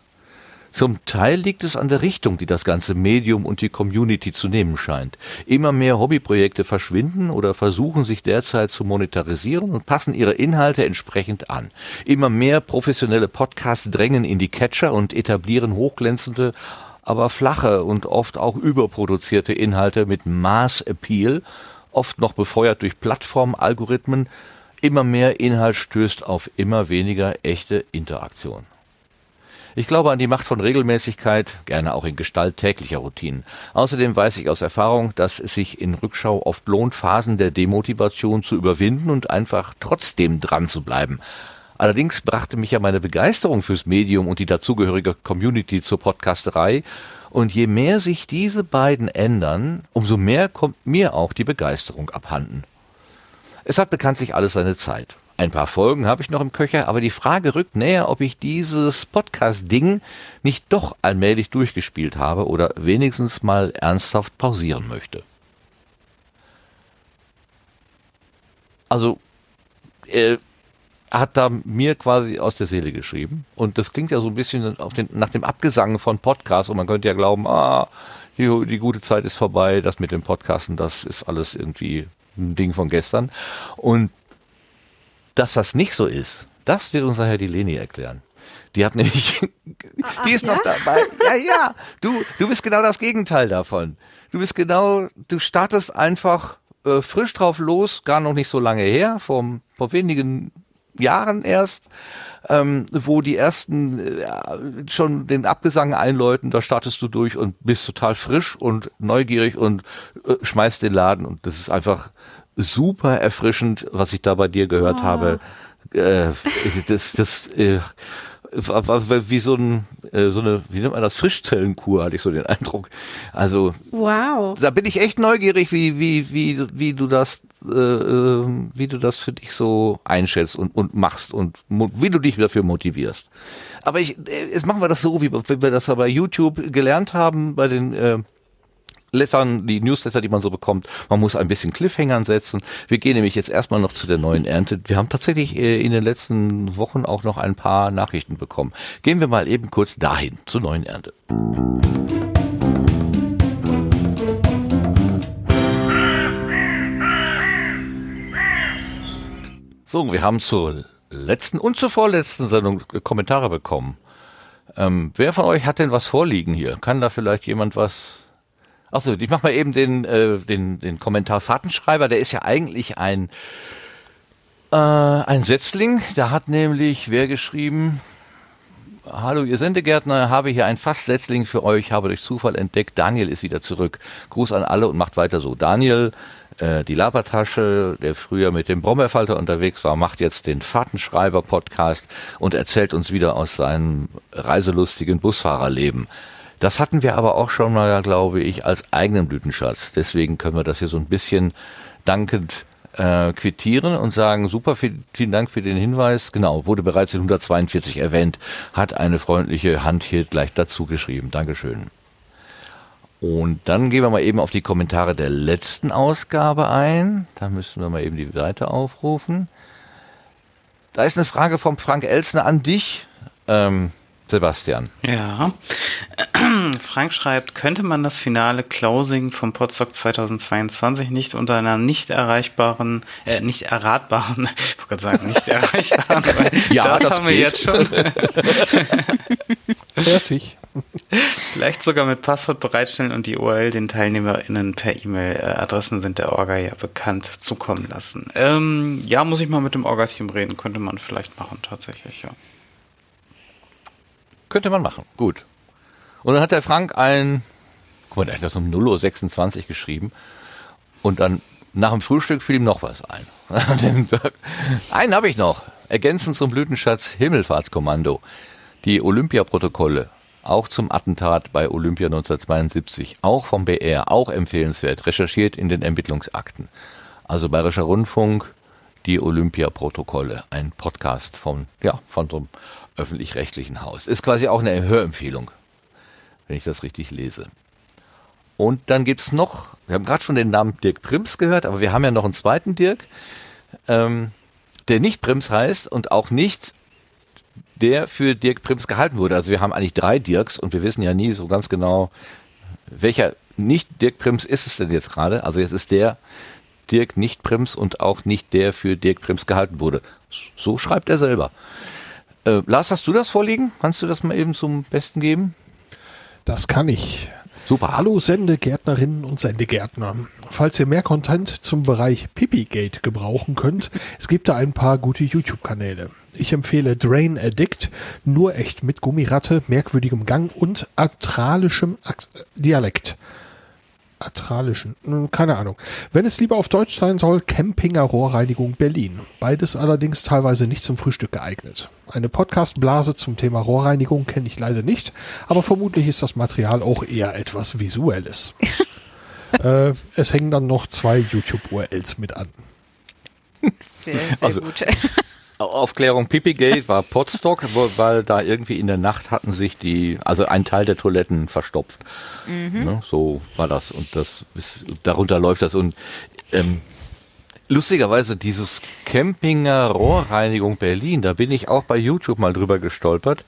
S1: Zum Teil liegt es an der Richtung, die das ganze Medium und die Community zu nehmen scheint. Immer mehr Hobbyprojekte verschwinden oder versuchen sich derzeit zu monetarisieren und passen ihre Inhalte entsprechend an. Immer mehr professionelle Podcasts drängen in die Catcher und etablieren hochglänzende, aber flache und oft auch überproduzierte Inhalte mit Mass-Appeal, oft noch befeuert durch Plattformalgorithmen. Immer mehr Inhalt stößt auf immer weniger echte Interaktion. Ich glaube an die Macht von Regelmäßigkeit, gerne auch in Gestalt täglicher Routinen. Außerdem weiß ich aus Erfahrung, dass es sich in Rückschau oft lohnt, Phasen der Demotivation zu überwinden und einfach trotzdem dran zu bleiben. Allerdings brachte mich ja meine Begeisterung fürs Medium und die dazugehörige Community zur Podcasterei. Und je mehr sich diese beiden ändern, umso mehr kommt mir auch die Begeisterung abhanden. Es hat bekanntlich alles seine Zeit. Ein paar Folgen habe ich noch im Köcher, aber die Frage rückt näher, ob ich dieses Podcast-Ding nicht doch allmählich durchgespielt habe oder wenigstens mal ernsthaft pausieren möchte. Also, er hat da mir quasi aus der Seele geschrieben. Und das klingt ja so ein bisschen den, nach dem Abgesang von Podcasts und man könnte ja glauben, ah, die, die gute Zeit ist vorbei, das mit dem Podcasten, das ist alles irgendwie ein Ding von gestern. Und dass das nicht so ist, das wird uns nachher die Leni erklären. Die hat nämlich, *laughs* die ist noch dabei. Ja, ja, du, du bist genau das Gegenteil davon. Du bist genau, du startest einfach äh, frisch drauf los, gar noch nicht so lange her, vor, vor wenigen Jahren erst, ähm, wo die ersten äh, schon den Abgesang einläuten, da startest du durch und bist total frisch und neugierig und äh, schmeißt den Laden und das ist einfach super erfrischend, was ich da bei dir gehört oh. habe. Äh, das, das, äh, war, war wie so, ein, äh, so eine, wie nennt man das, Frischzellenkur, hatte ich so den Eindruck. Also,
S6: wow.
S1: da bin ich echt neugierig, wie, wie, wie, wie du das, äh, ähm, wie du das für dich so einschätzt und, und machst und wie du dich dafür motivierst. Aber ich, äh, jetzt machen wir das so, wie, wie wir das bei YouTube gelernt haben, bei den, äh, Lettern, die Newsletter, die man so bekommt. Man muss ein bisschen Cliffhangern setzen. Wir gehen nämlich jetzt erstmal noch zu der neuen Ernte. Wir haben tatsächlich äh, in den letzten Wochen auch noch ein paar Nachrichten bekommen. Gehen wir mal eben kurz dahin, zur neuen Ernte. So, wir haben zur letzten und zur vorletzten Sendung Kommentare bekommen. Ähm, wer von euch hat denn was vorliegen hier? Kann da vielleicht jemand was Achso, ich mach mal eben den, äh, den, den Kommentar Fahrtenschreiber. Der ist ja eigentlich ein, äh, ein Setzling. Da hat nämlich wer geschrieben, Hallo, ihr Sendegärtner, habe hier ein Fasssetzling für euch, habe durch Zufall entdeckt, Daniel ist wieder zurück. Gruß an alle und macht weiter so. Daniel, äh, die Labertasche, der früher mit dem Brombeerfalter unterwegs war, macht jetzt den Fahrtenschreiber-Podcast und erzählt uns wieder aus seinem reiselustigen Busfahrerleben. Das hatten wir aber auch schon mal, glaube ich, als eigenen Blütenschatz. Deswegen können wir das hier so ein bisschen dankend äh, quittieren und sagen, super, viel, vielen Dank für den Hinweis. Genau, wurde bereits in 142 erwähnt, hat eine freundliche Hand hier gleich dazu geschrieben. Dankeschön. Und dann gehen wir mal eben auf die Kommentare der letzten Ausgabe ein. Da müssen wir mal eben die Seite aufrufen. Da ist eine Frage vom Frank Elsner an dich. Ähm, Sebastian.
S2: Ja. *clears throat* Frank schreibt, könnte man das finale Closing vom Podstock 2022 nicht unter einer nicht erreichbaren, äh, nicht erratbaren, *laughs* ich wollte gerade sagen, nicht erreichbaren, *laughs* weil
S1: ja,
S2: das, das haben geht. wir jetzt schon. *laughs*
S3: Fertig.
S2: Vielleicht sogar mit Passwort bereitstellen und die URL den TeilnehmerInnen per E-Mail-Adressen sind der Orga ja bekannt zukommen lassen. Ähm, ja, muss ich mal mit dem Orga-Team reden, könnte man vielleicht machen, tatsächlich, ja.
S1: Könnte man machen. Gut. Und dann hat der Frank ein, guck mal, der hat das um 0.26 Uhr geschrieben. Und dann nach dem Frühstück fiel ihm noch was ein. *laughs* einen habe ich noch. Ergänzend zum Blütenschatz Himmelfahrtskommando. Die Olympiaprotokolle. Auch zum Attentat bei Olympia 1972. Auch vom BR. Auch empfehlenswert. Recherchiert in den Ermittlungsakten. Also Bayerischer Rundfunk, die Olympiaprotokolle. Ein Podcast von, ja, von so einem öffentlich-rechtlichen Haus. Ist quasi auch eine Hörempfehlung, wenn ich das richtig lese. Und dann gibt es noch, wir haben gerade schon den Namen Dirk Prims gehört, aber wir haben ja noch einen zweiten Dirk, ähm, der nicht Prims heißt und auch nicht der für Dirk Prims gehalten wurde. Also wir haben eigentlich drei Dirks und wir wissen ja nie so ganz genau, welcher nicht Dirk Prims ist es denn jetzt gerade. Also jetzt ist der Dirk nicht Prims und auch nicht der für Dirk Prims gehalten wurde. So schreibt er selber. Äh, Lars, hast du das vorliegen? Kannst du das mal eben zum Besten geben?
S3: Das kann ich.
S1: Super.
S3: Hallo Sendegärtnerinnen und Sendegärtner. Falls ihr mehr Content zum Bereich Pipigate gebrauchen könnt, es gibt da ein paar gute YouTube-Kanäle. Ich empfehle Drain Addict, nur echt mit Gummiratte, merkwürdigem Gang und astralischem Dialekt astralischen, hm, keine Ahnung. Wenn es lieber auf Deutsch sein soll, Campinger Rohrreinigung Berlin. Beides allerdings teilweise nicht zum Frühstück geeignet. Eine Podcastblase zum Thema Rohrreinigung kenne ich leider nicht, aber vermutlich ist das Material auch eher etwas Visuelles. *laughs* äh, es hängen dann noch zwei YouTube-URLs mit an.
S1: Sehr, sehr also, gut. *laughs* Aufklärung Pipigate war Potstock, weil da irgendwie in der Nacht hatten sich die, also ein Teil der Toiletten verstopft. Mhm. Ne, so war das und das ist, darunter läuft das und ähm, lustigerweise dieses Campinger Rohrreinigung Berlin, da bin ich auch bei YouTube mal drüber gestolpert.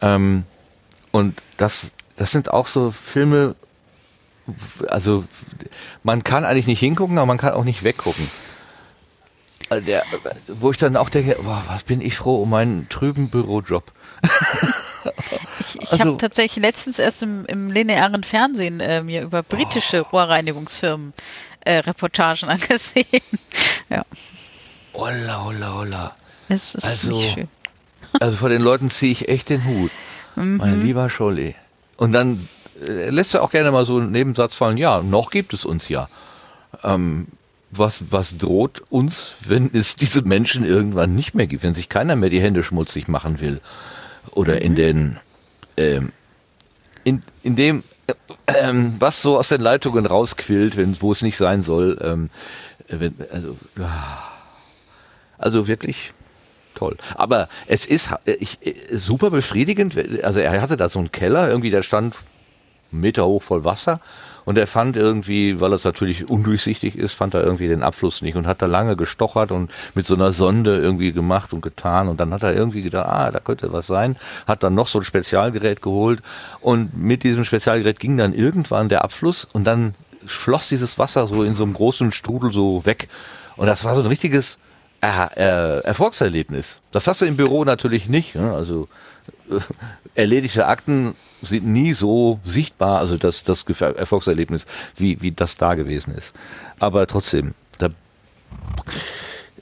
S1: Ähm, und das, das sind auch so Filme, also man kann eigentlich nicht hingucken, aber man kann auch nicht weggucken. Äh, der, wo ich dann auch denke, boah, was bin ich froh um meinen trüben Bürojob.
S4: ich ich also, habe tatsächlich letztens erst im, im linearen Fernsehen äh, mir über britische oh. Rohrreinigungsfirmen äh, Reportagen *laughs* angesehen. ja.
S1: Holla, holla, holla.
S4: Es ist
S1: Also,
S4: nicht schön.
S1: Also vor den Leuten ziehe ich echt den Hut. Mein lieber Scholli. Und dann äh, lässt er auch gerne mal so einen Nebensatz fallen, ja, noch gibt es uns ja. Ähm, was, was droht uns, wenn es diese Menschen irgendwann nicht mehr gibt, wenn sich keiner mehr die Hände schmutzig machen will? Oder in den, ähm, in, in dem, äh, was so aus den Leitungen rausquillt, wenn, wo es nicht sein soll. Ähm, wenn, also, ah. also wirklich toll. Aber es ist äh, ich, äh, super befriedigend. Also er hatte da so einen Keller, irgendwie der stand einen Meter hoch voll Wasser. Und er fand irgendwie, weil es natürlich undurchsichtig ist, fand er irgendwie den Abfluss nicht und hat da lange gestochert und mit so einer Sonde irgendwie gemacht und getan. Und dann hat er irgendwie gedacht, ah, da könnte was sein. Hat dann noch so ein Spezialgerät geholt. Und mit diesem Spezialgerät ging dann irgendwann der Abfluss und dann floss dieses Wasser so in so einem großen Strudel so weg. Und das war so ein richtiges äh, Erfolgserlebnis. Das hast du im Büro natürlich nicht. Ne? Also äh, erledigte Akten sind nie so sichtbar, also das, das Erfolgserlebnis, wie, wie das da gewesen ist. Aber trotzdem, da,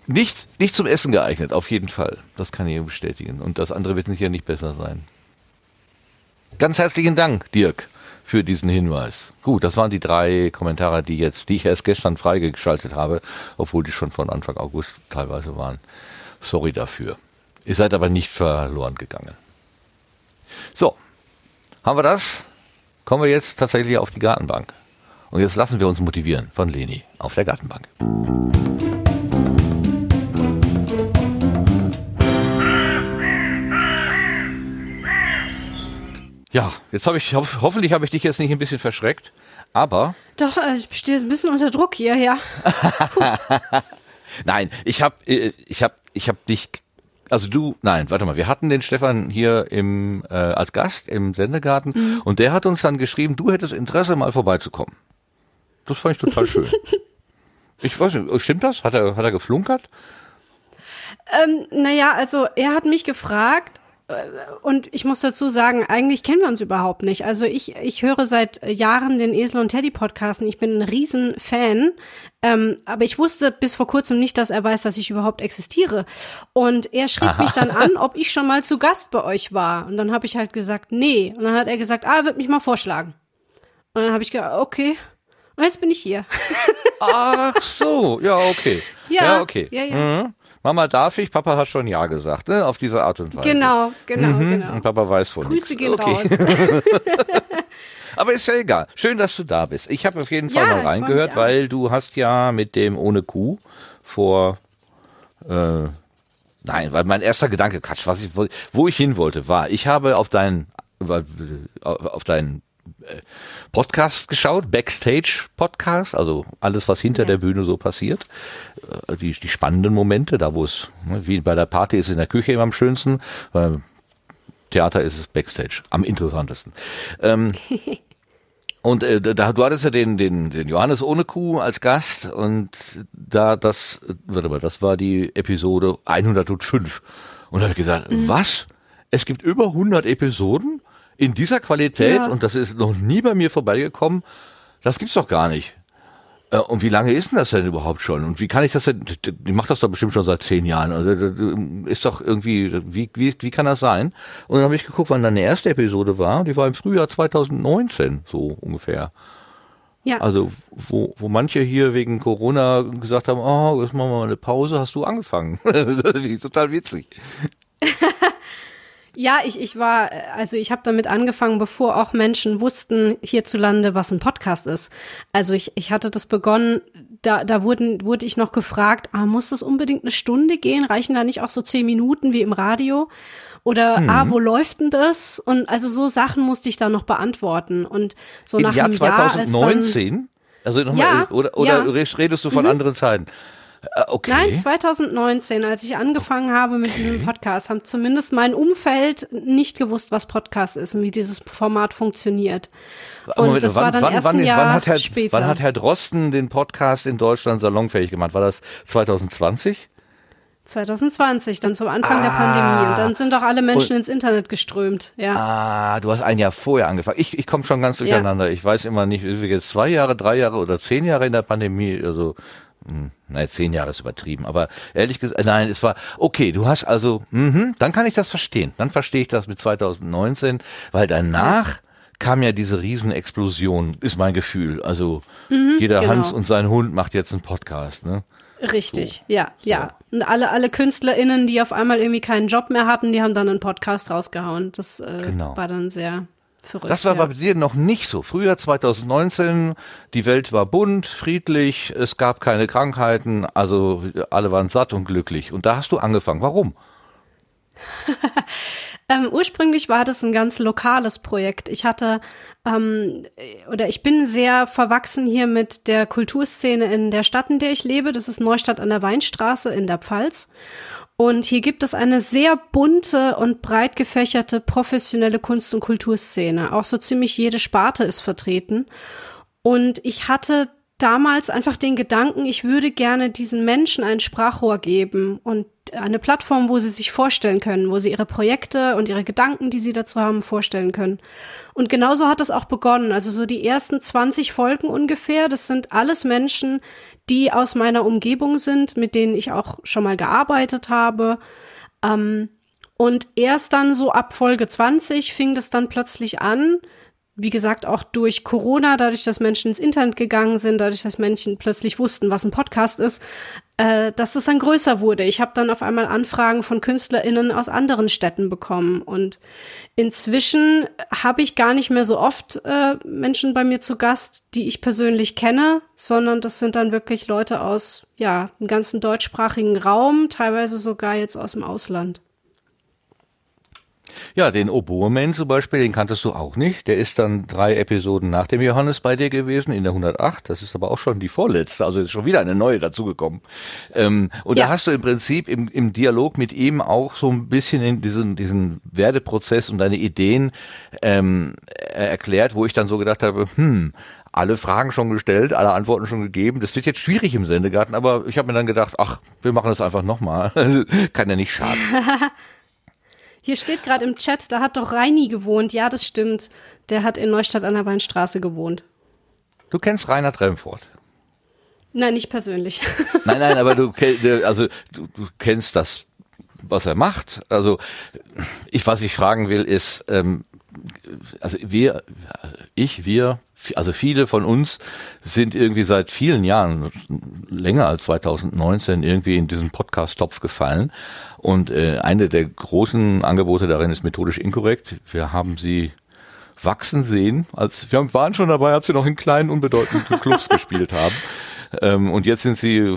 S1: nicht, nicht zum Essen geeignet, auf jeden Fall. Das kann ich bestätigen. Und das andere wird sicher nicht besser sein. Ganz herzlichen Dank, Dirk, für diesen Hinweis. Gut, das waren die drei Kommentare, die jetzt, die ich erst gestern freigeschaltet habe, obwohl die schon von Anfang August teilweise waren. Sorry dafür. Ihr seid aber nicht verloren gegangen. So, haben wir das? Kommen wir jetzt tatsächlich auf die Gartenbank. Und jetzt lassen wir uns motivieren von Leni auf der Gartenbank. Ja, jetzt habe ich, hoff, hoffentlich habe ich dich jetzt nicht ein bisschen verschreckt, aber
S6: Doch, äh, ich stehe ein bisschen unter Druck hier, ja. *laughs*
S1: Nein, ich habe ich hab, ich hab dich also du, nein, warte mal, wir hatten den Stefan hier im äh, als Gast im Sendegarten und der hat uns dann geschrieben, du hättest Interesse mal vorbeizukommen. Das fand ich total schön. *laughs* ich weiß nicht, stimmt das? Hat er hat er geflunkert?
S6: Ähm, naja, also er hat mich gefragt und ich muss dazu sagen, eigentlich kennen wir uns überhaupt nicht. Also ich, ich höre seit Jahren den Esel und Teddy Podcasten. Ich bin ein Riesen-Fan. Ähm, aber ich wusste bis vor kurzem nicht, dass er weiß, dass ich überhaupt existiere. Und er schrieb mich dann an, *laughs* ob ich schon mal zu Gast bei euch war. Und dann habe ich halt gesagt, nee. Und dann hat er gesagt, ah, er wird mich mal vorschlagen. Und dann habe ich gesagt, okay. Und jetzt bin ich hier.
S1: Ach so, ja, okay. *laughs*
S6: Ja,
S1: okay.
S6: ja, ja.
S1: Mhm. Mama darf ich, Papa hat schon Ja gesagt, ne? Auf diese Art und Weise.
S6: Genau, genau,
S1: Mhm.
S6: genau.
S1: Und Papa weiß von
S6: Grüße
S1: nichts.
S6: gehen
S1: okay.
S6: raus. *laughs*
S1: Aber ist ja egal. Schön, dass du da bist. Ich habe auf jeden Fall
S6: Ja,
S1: mal reingehört, weil du hast ja mit dem ohne Kuh vor äh, Nein, weil mein erster Gedanke, Quatsch, was ich, wo ich hin wollte, war, ich habe auf deinen auf deinen Podcast geschaut, Backstage Podcast, also alles, was hinter
S6: Ja.
S1: der Bühne so passiert, Äh, die, die spannenden Momente, da wo es, ne, wie bei der Party ist in der Küche immer am schönsten, beim Theater ist es Backstage am interessantesten. Ähm, *laughs* und äh, da, du hattest ja den, den, den Johannes ohne Kuh als Gast und da das, äh, warte mal, das war die Episode 105. Und da habe ich gesagt,
S6: Mhm.
S1: was? Es gibt über 100 Episoden in dieser Qualität
S6: Ja.
S1: und das ist noch nie bei mir vorbeigekommen. Das gibt's doch gar nicht. Äh, Und wie lange ist denn das denn überhaupt schon? Und wie kann ich das denn? Die macht das doch bestimmt schon seit zehn Jahren. Also ist doch irgendwie, wie, wie, wie kann das sein? Und dann habe ich geguckt, wann dann die erste Episode war. Die war im Frühjahr 2019, so ungefähr.
S6: Ja.
S1: Also wo, wo manche hier wegen Corona gesagt haben, oh, jetzt machen wir mal eine Pause, hast du angefangen. *laughs* das ich total witzig. *laughs*
S6: Ja, ich, ich war, also ich habe damit angefangen, bevor auch Menschen wussten hierzulande, was ein Podcast ist. Also ich, ich hatte das begonnen, da, da wurden, wurde ich noch gefragt, ah, muss das unbedingt eine Stunde gehen? Reichen da nicht auch so zehn Minuten wie im Radio? Oder,
S1: Mhm.
S6: ah, wo läuft denn das? Und also so Sachen musste ich dann noch beantworten. Und so
S1: Im
S6: nach
S1: Jahr
S6: einem Jahr, als dann,
S1: 2019? also nochmal,
S6: Ja,
S1: oder, oder
S6: ja.
S1: redest du von anderen Zeiten? Äh, okay.
S6: Nein, 2019, als ich angefangen habe mit diesem Podcast, haben zumindest mein Umfeld nicht gewusst, was Podcast ist und wie dieses Format funktioniert. Und
S1: Moment,
S6: das
S1: wann,
S6: war dann
S1: wann,
S6: erst
S1: wann,
S6: ein Jahr
S1: wann hat Herr,
S6: später.
S1: Wann hat Herr Drosten den Podcast in Deutschland salonfähig gemacht? War das 2020?
S6: 2020, dann zum Anfang der
S1: Ah.
S6: Pandemie. Und dann sind doch alle Menschen ins Internet geströmt. Ja.
S1: Ah, du hast ein Jahr vorher angefangen. Ich, ich komme schon ganz durcheinander. Ich weiß immer nicht, sind wir jetzt zwei Jahre, drei Jahre oder zehn Jahre in der Pandemie. Also hm, naja, zehn Jahre ist übertrieben, aber ehrlich gesagt, nein, es war, okay, du hast also, mh, dann kann ich das verstehen. Dann verstehe ich das mit 2019, weil danach kam ja diese Riesenexplosion, ist mein Gefühl. Also
S6: Mhm,
S1: jeder
S6: genau.
S1: Hans und sein Hund macht jetzt einen Podcast, ne?
S6: Richtig, ja, ja. Und alle, alle KünstlerInnen, die auf einmal irgendwie keinen Job mehr hatten, die haben dann einen Podcast rausgehauen. Das äh,
S1: Genau.
S6: war dann sehr verrückt.
S1: Das war
S6: ja.
S1: bei dir noch nicht so. Früher 2019, die Welt war bunt, friedlich, es gab keine Krankheiten, also alle waren satt und glücklich. Und da hast du angefangen. Warum? *laughs*
S6: Ähm, ursprünglich war das ein ganz lokales Projekt. Ich hatte ähm, oder ich bin sehr verwachsen hier mit der Kulturszene in der Stadt, in der ich lebe. Das ist Neustadt an der Weinstraße in der Pfalz. Und hier gibt es eine sehr bunte und breit gefächerte professionelle Kunst- und Kulturszene. Auch so ziemlich jede Sparte ist vertreten. Und ich hatte damals einfach den Gedanken, ich würde gerne diesen Menschen ein Sprachrohr geben und eine Plattform, wo sie sich vorstellen können, wo sie ihre Projekte und ihre Gedanken, die sie dazu haben, vorstellen können. Und genauso hat es auch begonnen. Also so die ersten 20 Folgen ungefähr, das sind alles Menschen, die aus meiner Umgebung sind, mit denen ich auch schon mal gearbeitet habe. Ähm, und erst dann so ab Folge 20 fing das dann plötzlich an, wie gesagt, auch durch Corona, dadurch, dass Menschen ins Internet gegangen sind, dadurch, dass Menschen plötzlich wussten, was ein Podcast ist, äh, dass das dann größer wurde. Ich habe dann auf einmal Anfragen von KünstlerInnen aus anderen Städten bekommen. Und inzwischen habe ich gar nicht mehr so oft äh, Menschen bei mir zu Gast, die ich persönlich kenne, sondern das sind dann wirklich Leute aus, ja, dem ganzen deutschsprachigen Raum, teilweise sogar jetzt aus dem Ausland.
S1: Ja, den Oboeman zum Beispiel, den kanntest du auch nicht. Der ist dann drei Episoden nach dem Johannes bei dir gewesen, in der 108. Das ist aber auch schon die vorletzte, also ist schon wieder eine neue dazugekommen. Ähm, und
S6: Ja.
S1: da hast du im Prinzip im, im Dialog mit ihm auch so ein bisschen in diesen, diesen Werdeprozess und deine Ideen ähm, äh, erklärt, wo ich dann so gedacht habe, hm, alle Fragen schon gestellt, alle Antworten schon gegeben. Das wird jetzt schwierig im Sendegarten, aber ich habe mir dann gedacht, ach, wir machen das einfach nochmal. *laughs* Kann ja nicht schaden. *laughs*
S6: Hier steht gerade im Chat, da hat doch Reini gewohnt. Ja, das stimmt. Der hat in Neustadt an der Weinstraße gewohnt.
S1: Du kennst Reinhard Remford.
S6: Nein, nicht persönlich. *laughs*
S1: Nein, nein, aber du, also, du, du kennst das, was er macht. Also ich, was ich fragen will, ist, ähm, also wir, ich, wir, also viele von uns sind irgendwie seit vielen Jahren, länger als 2019, irgendwie in diesen Podcast-Topf gefallen. Und äh, eine der großen Angebote darin ist methodisch inkorrekt. Wir haben sie wachsen sehen. Als wir waren schon dabei, als sie noch in kleinen, unbedeutenden *laughs* Clubs gespielt haben. Ähm, und jetzt sind sie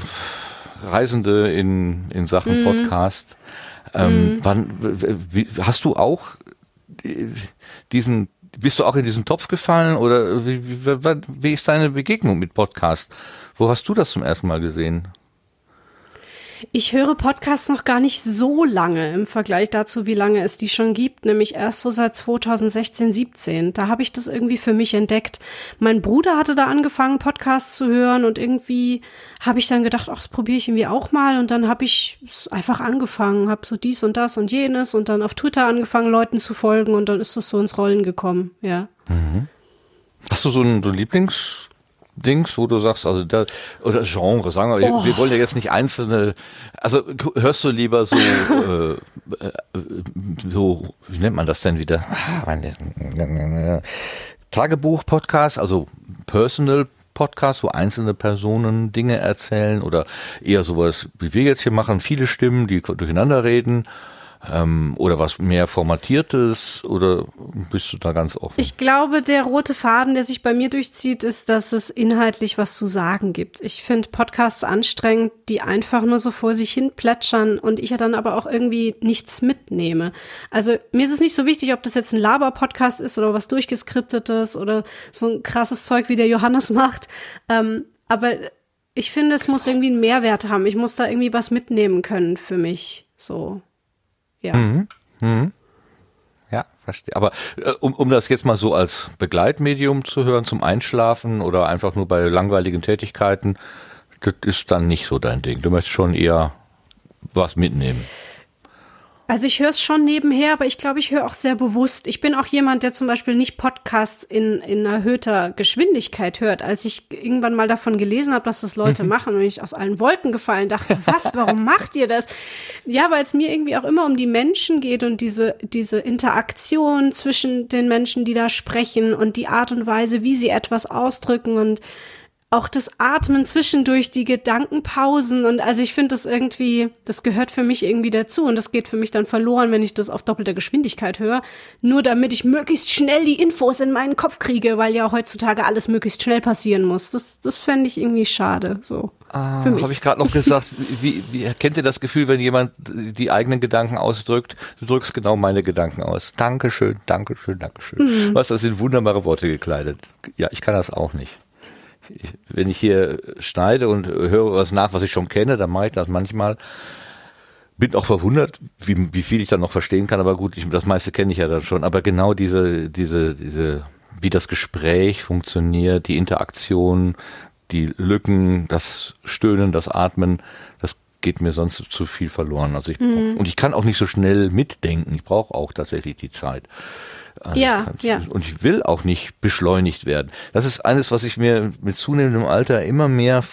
S1: Reisende in, in Sachen Podcast. Ähm, wann, w- w- wie, hast du auch diesen, bist du auch in diesen Topf gefallen oder wie, wie, wie- wie ist deine Begegnung mit Podcast? Wo hast du das zum ersten Mal gesehen?
S6: Ich höre Podcasts noch gar nicht so lange im Vergleich dazu, wie lange es die schon gibt, nämlich erst so seit 2016, 17. Da habe ich das irgendwie für mich entdeckt. Mein Bruder hatte da angefangen, Podcasts zu hören und irgendwie habe ich dann gedacht, ach, das probiere ich irgendwie auch mal und dann habe ich einfach angefangen, habe so dies und das und jenes und dann auf Twitter angefangen, Leuten zu folgen und dann ist das so ins Rollen gekommen, ja.
S1: Hast du so ein, so ein Lieblingsdings, wo du sagst, also da, oder Genre, sagen wir,
S6: Oh.
S1: wir wollen ja jetzt nicht einzelne, also hörst du lieber so, *laughs* äh, äh, so, wie nennt man das denn wieder? Ah, Tagebuch-Podcast, also Personal Podcast, wo einzelne Personen Dinge erzählen oder eher sowas, wie wir jetzt hier machen, viele Stimmen, die durcheinander reden ähm, oder was mehr formatiertes oder bist du da ganz offen?
S6: Ich glaube, der rote Faden, der sich bei mir durchzieht, ist, dass es inhaltlich was zu sagen gibt. Ich finde Podcasts anstrengend, die einfach nur so vor sich hin plätschern und ich ja dann aber auch irgendwie nichts mitnehme. Also mir ist es nicht so wichtig, ob das jetzt ein Laber-Podcast ist oder was durchgeskriptetes oder so ein krasses Zeug, wie der Johannes *laughs* macht. Ähm, aber ich finde, es muss irgendwie einen Mehrwert haben. Ich muss da irgendwie was mitnehmen können für mich. So. Ja.
S1: Ja, verstehe. Aber äh, um, um das jetzt mal so als Begleitmedium zu hören, zum Einschlafen oder einfach nur bei langweiligen Tätigkeiten, das ist dann nicht so dein Ding. Du möchtest schon eher was mitnehmen.
S6: Also ich höre es schon nebenher, aber ich glaube, ich höre auch sehr bewusst. Ich bin auch jemand, der zum Beispiel nicht Podcasts in, in erhöhter Geschwindigkeit hört. Als ich irgendwann mal davon gelesen habe, dass das Leute machen und ich aus allen Wolken gefallen dachte, was, warum *laughs* macht ihr das? Ja, weil es mir irgendwie auch immer um die Menschen geht und diese, diese Interaktion zwischen den Menschen, die da sprechen und die Art und Weise, wie sie etwas ausdrücken und auch das Atmen zwischendurch, die Gedankenpausen und also ich finde das irgendwie, das gehört für mich irgendwie dazu und das geht für mich dann verloren, wenn ich das auf doppelter Geschwindigkeit höre, nur damit ich möglichst schnell die Infos in meinen Kopf kriege, weil ja heutzutage alles möglichst schnell passieren muss. Das, das fände ich irgendwie schade, so.
S1: Ah, Habe ich gerade noch gesagt, wie, wie kennt ihr das Gefühl, wenn jemand die eigenen Gedanken ausdrückt? Du drückst genau meine Gedanken aus. Dankeschön, Dankeschön, Dankeschön. Mhm. Was, das sind wunderbare Worte gekleidet. Ja, ich kann das auch nicht wenn ich hier schneide und höre was nach, was ich schon kenne, dann mache ich das manchmal. Bin auch verwundert, wie, wie viel ich dann noch verstehen kann, aber gut, ich, das meiste kenne ich ja dann schon. Aber genau diese, diese, diese, wie das Gespräch funktioniert, die Interaktion, die Lücken, das Stöhnen, das Atmen, das geht mir sonst zu viel verloren. Also ich, mhm. und ich kann auch nicht so schnell mitdenken. Ich brauche auch tatsächlich die Zeit.
S6: Ja, ja.
S1: Und ich will auch nicht beschleunigt werden. Das ist eines, was ich mir mit zunehmendem Alter immer mehr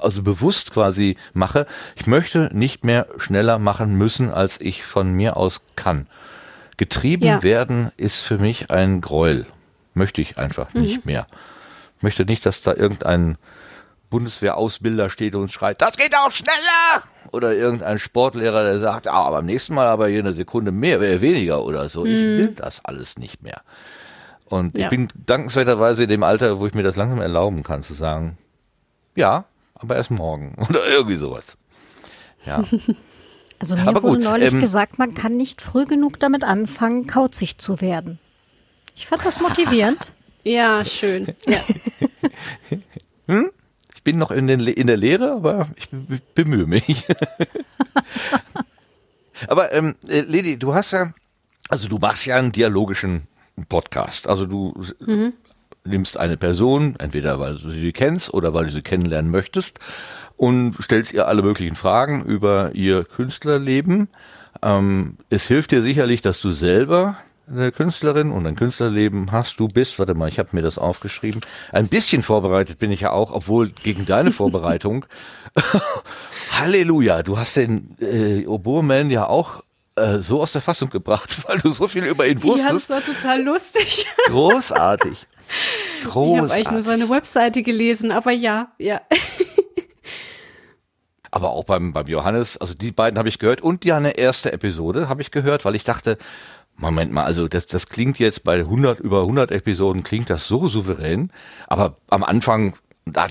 S1: also bewusst quasi mache. Ich möchte nicht mehr schneller machen müssen, als ich von mir aus kann. Getrieben ja. werden ist für mich ein Gräuel. Möchte ich einfach mhm. nicht mehr. Ich möchte nicht, dass da irgendein Bundeswehrausbilder steht und schreit, das geht auch schneller! Oder irgendein Sportlehrer, der sagt, ah, beim nächsten Mal aber hier eine Sekunde mehr, weniger oder so. Mhm. Ich will das alles nicht mehr. Und ja. ich bin dankenswerterweise in dem Alter, wo ich mir das langsam erlauben kann, zu sagen, ja, aber erst morgen *laughs* oder irgendwie sowas. Ja. *laughs*
S5: Also mir aber wurde gut, neulich ähm, gesagt, man kann nicht früh genug damit anfangen, kauzig zu werden. Ich fand das motivierend. *laughs*
S6: ja, schön. Ja.
S1: hm? Bin noch in, den, in der Lehre, aber ich bemühe mich. *laughs* aber ähm, äh, Ledi, du hast ja, also du machst ja einen dialogischen Podcast. Also du mhm. nimmst eine Person, entweder weil du sie kennst oder weil du sie kennenlernen möchtest und stellst ihr alle möglichen Fragen über ihr Künstlerleben. Ähm, es hilft dir sicherlich, dass du selber eine Künstlerin und ein Künstlerleben hast, du bist, warte mal, ich habe mir das aufgeschrieben. Ein bisschen vorbereitet bin ich ja auch, obwohl gegen deine *laughs* Vorbereitung. *laughs* Halleluja, du hast den äh, Oboeman ja auch äh, so aus der Fassung gebracht, *laughs* weil du so viel über ihn wusstest. Ja,
S6: das war total lustig.
S1: Großartig.
S6: Großartig. Ich habe eigentlich nur seine Webseite gelesen, aber ja, ja.
S1: aber auch beim, beim Johannes, also die beiden habe ich gehört und die eine erste Episode habe ich gehört, weil ich dachte, Moment mal, also das, das klingt jetzt bei 100, über 100 Episoden klingt das so souverän, aber am Anfang,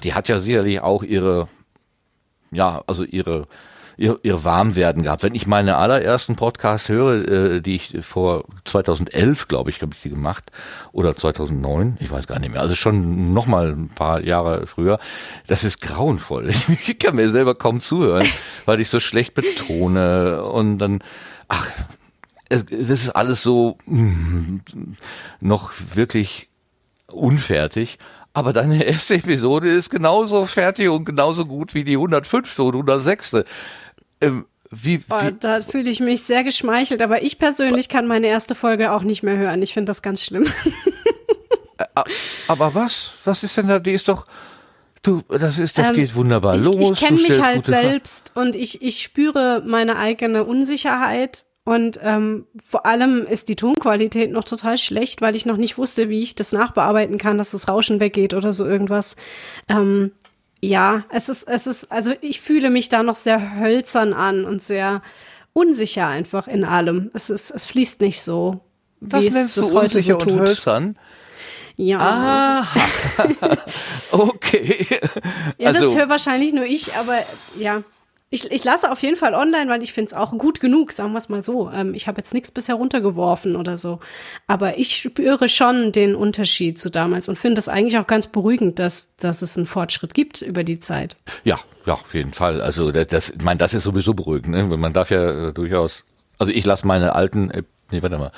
S1: die hat ja sicherlich auch ihre, ja, also ihre, ihr, ihr Warmwerden gehabt. Wenn ich meine allerersten Podcasts höre, äh, die ich vor 2011, glaube ich, habe ich die gemacht, oder 2009, ich weiß gar nicht mehr, also schon noch mal ein paar Jahre früher, das ist grauenvoll. *laughs* Ich kann mir selber kaum zuhören, weil ich so schlecht betone und dann, ach, das ist alles so mm, noch wirklich unfertig. Aber deine *laughs* erste Episode ist genauso fertig und genauso gut wie die 105. und 106. Ähm, wie,
S6: oh, wie? da fühle ich mich sehr geschmeichelt, aber ich persönlich kann meine erste Folge auch nicht mehr hören. Ich finde das ganz schlimm. *laughs*
S1: aber was? Was ist denn da? Die ist doch. Du, das ist, das ähm, geht wunderbar ich, los.
S6: Ich kenne mich halt selbst und ich, ich spüre meine eigene Unsicherheit und ähm, vor allem ist die Tonqualität noch total schlecht, weil ich noch nicht wusste, wie ich das nachbearbeiten kann, dass das Rauschen weggeht oder so irgendwas. Ähm, ja, es ist, es ist, also ich fühle mich da noch sehr hölzern an und sehr unsicher einfach in allem. Es ist, es fließt nicht so,
S1: Was wie es das heute so tut. Und hölzern?
S6: Ja.
S1: Aha. *laughs* *laughs* okay.
S6: Ja, also, das höre wahrscheinlich nur ich, aber ja ich, ich lasse auf jeden Fall online, weil ich finde es auch gut genug, sagen wir es mal so. Ähm, ich habe jetzt nichts bisher runtergeworfen oder so. Aber ich spüre schon den Unterschied zu damals und finde es eigentlich auch ganz beruhigend, dass, dass es einen Fortschritt gibt über die Zeit.
S1: Ja, ja, auf jeden Fall. Also das, ich meine, das ist sowieso beruhigend. Ne? Man darf ja äh, durchaus, also ich lasse meine alten Nee, warte mal.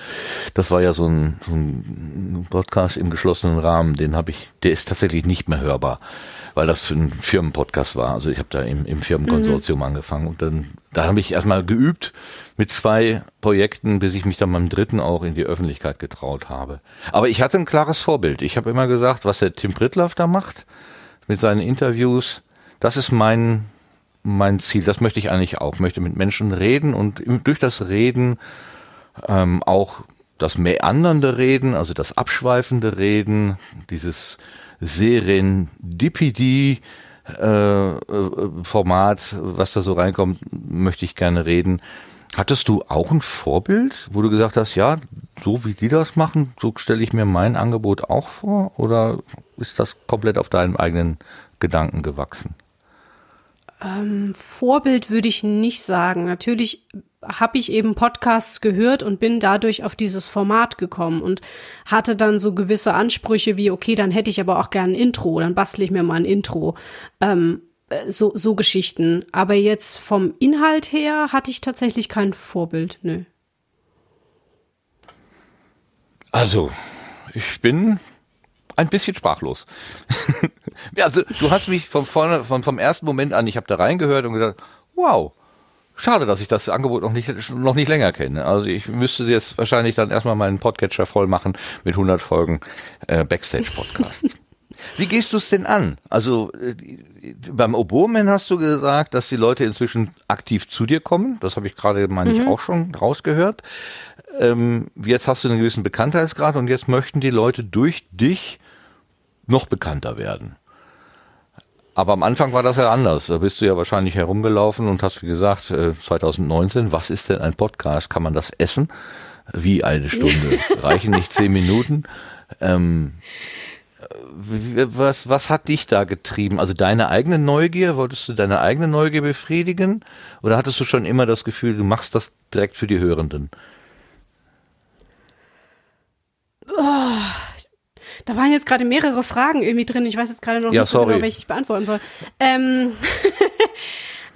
S1: Das war ja so ein, so ein Podcast im geschlossenen Rahmen, den habe ich, der ist tatsächlich nicht mehr hörbar, weil das für ein Firmenpodcast war. Also ich habe da im, im Firmenkonsortium mhm. angefangen und dann, da habe ich erstmal geübt mit zwei Projekten, bis ich mich dann beim dritten auch in die Öffentlichkeit getraut habe. Aber ich hatte ein klares Vorbild. Ich habe immer gesagt, was der Tim Pritlaff da macht mit seinen Interviews, das ist mein mein Ziel. Das möchte ich eigentlich auch. Ich möchte mit Menschen reden und durch das Reden ähm, auch das meandernde Reden, also das abschweifende Reden, dieses Serendipity äh, äh, Format, was da so reinkommt, möchte ich gerne reden. Hattest du auch ein Vorbild, wo du gesagt hast, ja, so wie die das machen, so stelle ich mir mein Angebot auch vor? Oder ist das komplett auf deinem eigenen Gedanken gewachsen?
S6: Ähm, Vorbild würde ich nicht sagen. Natürlich habe ich eben Podcasts gehört und bin dadurch auf dieses Format gekommen und hatte dann so gewisse Ansprüche wie, okay, dann hätte ich aber auch gern ein Intro, dann bastle ich mir mal ein Intro. Ähm, äh, so, so Geschichten. Aber jetzt vom Inhalt her hatte ich tatsächlich kein Vorbild, nö.
S1: Also, ich bin ein bisschen sprachlos. *laughs* ja, also, du hast mich von vorne, von, vom ersten Moment an, ich habe da reingehört und gedacht, wow, Schade, dass ich das Angebot noch nicht, noch nicht länger kenne. Also ich müsste jetzt wahrscheinlich dann erstmal meinen Podcatcher voll machen mit 100 Folgen äh, Backstage-Podcast. *laughs* Wie gehst du es denn an? Also äh, beim Oboman hast du gesagt, dass die Leute inzwischen aktiv zu dir kommen. Das habe ich gerade, meine ich, mhm. auch schon rausgehört. Ähm, jetzt hast du einen gewissen Bekanntheitsgrad und jetzt möchten die Leute durch dich noch bekannter werden. Aber am Anfang war das ja anders. Da bist du ja wahrscheinlich herumgelaufen und hast, wie gesagt, 2019, äh, was ist denn ein Podcast? Kann man das essen? Wie eine Stunde? *laughs* Reichen nicht zehn Minuten? Ähm, was, was hat dich da getrieben? Also deine eigene Neugier? Wolltest du deine eigene Neugier befriedigen? Oder hattest du schon immer das Gefühl, du machst das direkt für die Hörenden?
S6: Oh, da waren jetzt gerade mehrere Fragen irgendwie drin. Ich weiß jetzt gerade noch
S1: ja,
S6: nicht
S1: so
S6: genau, welche ich beantworten soll. Ähm, *laughs*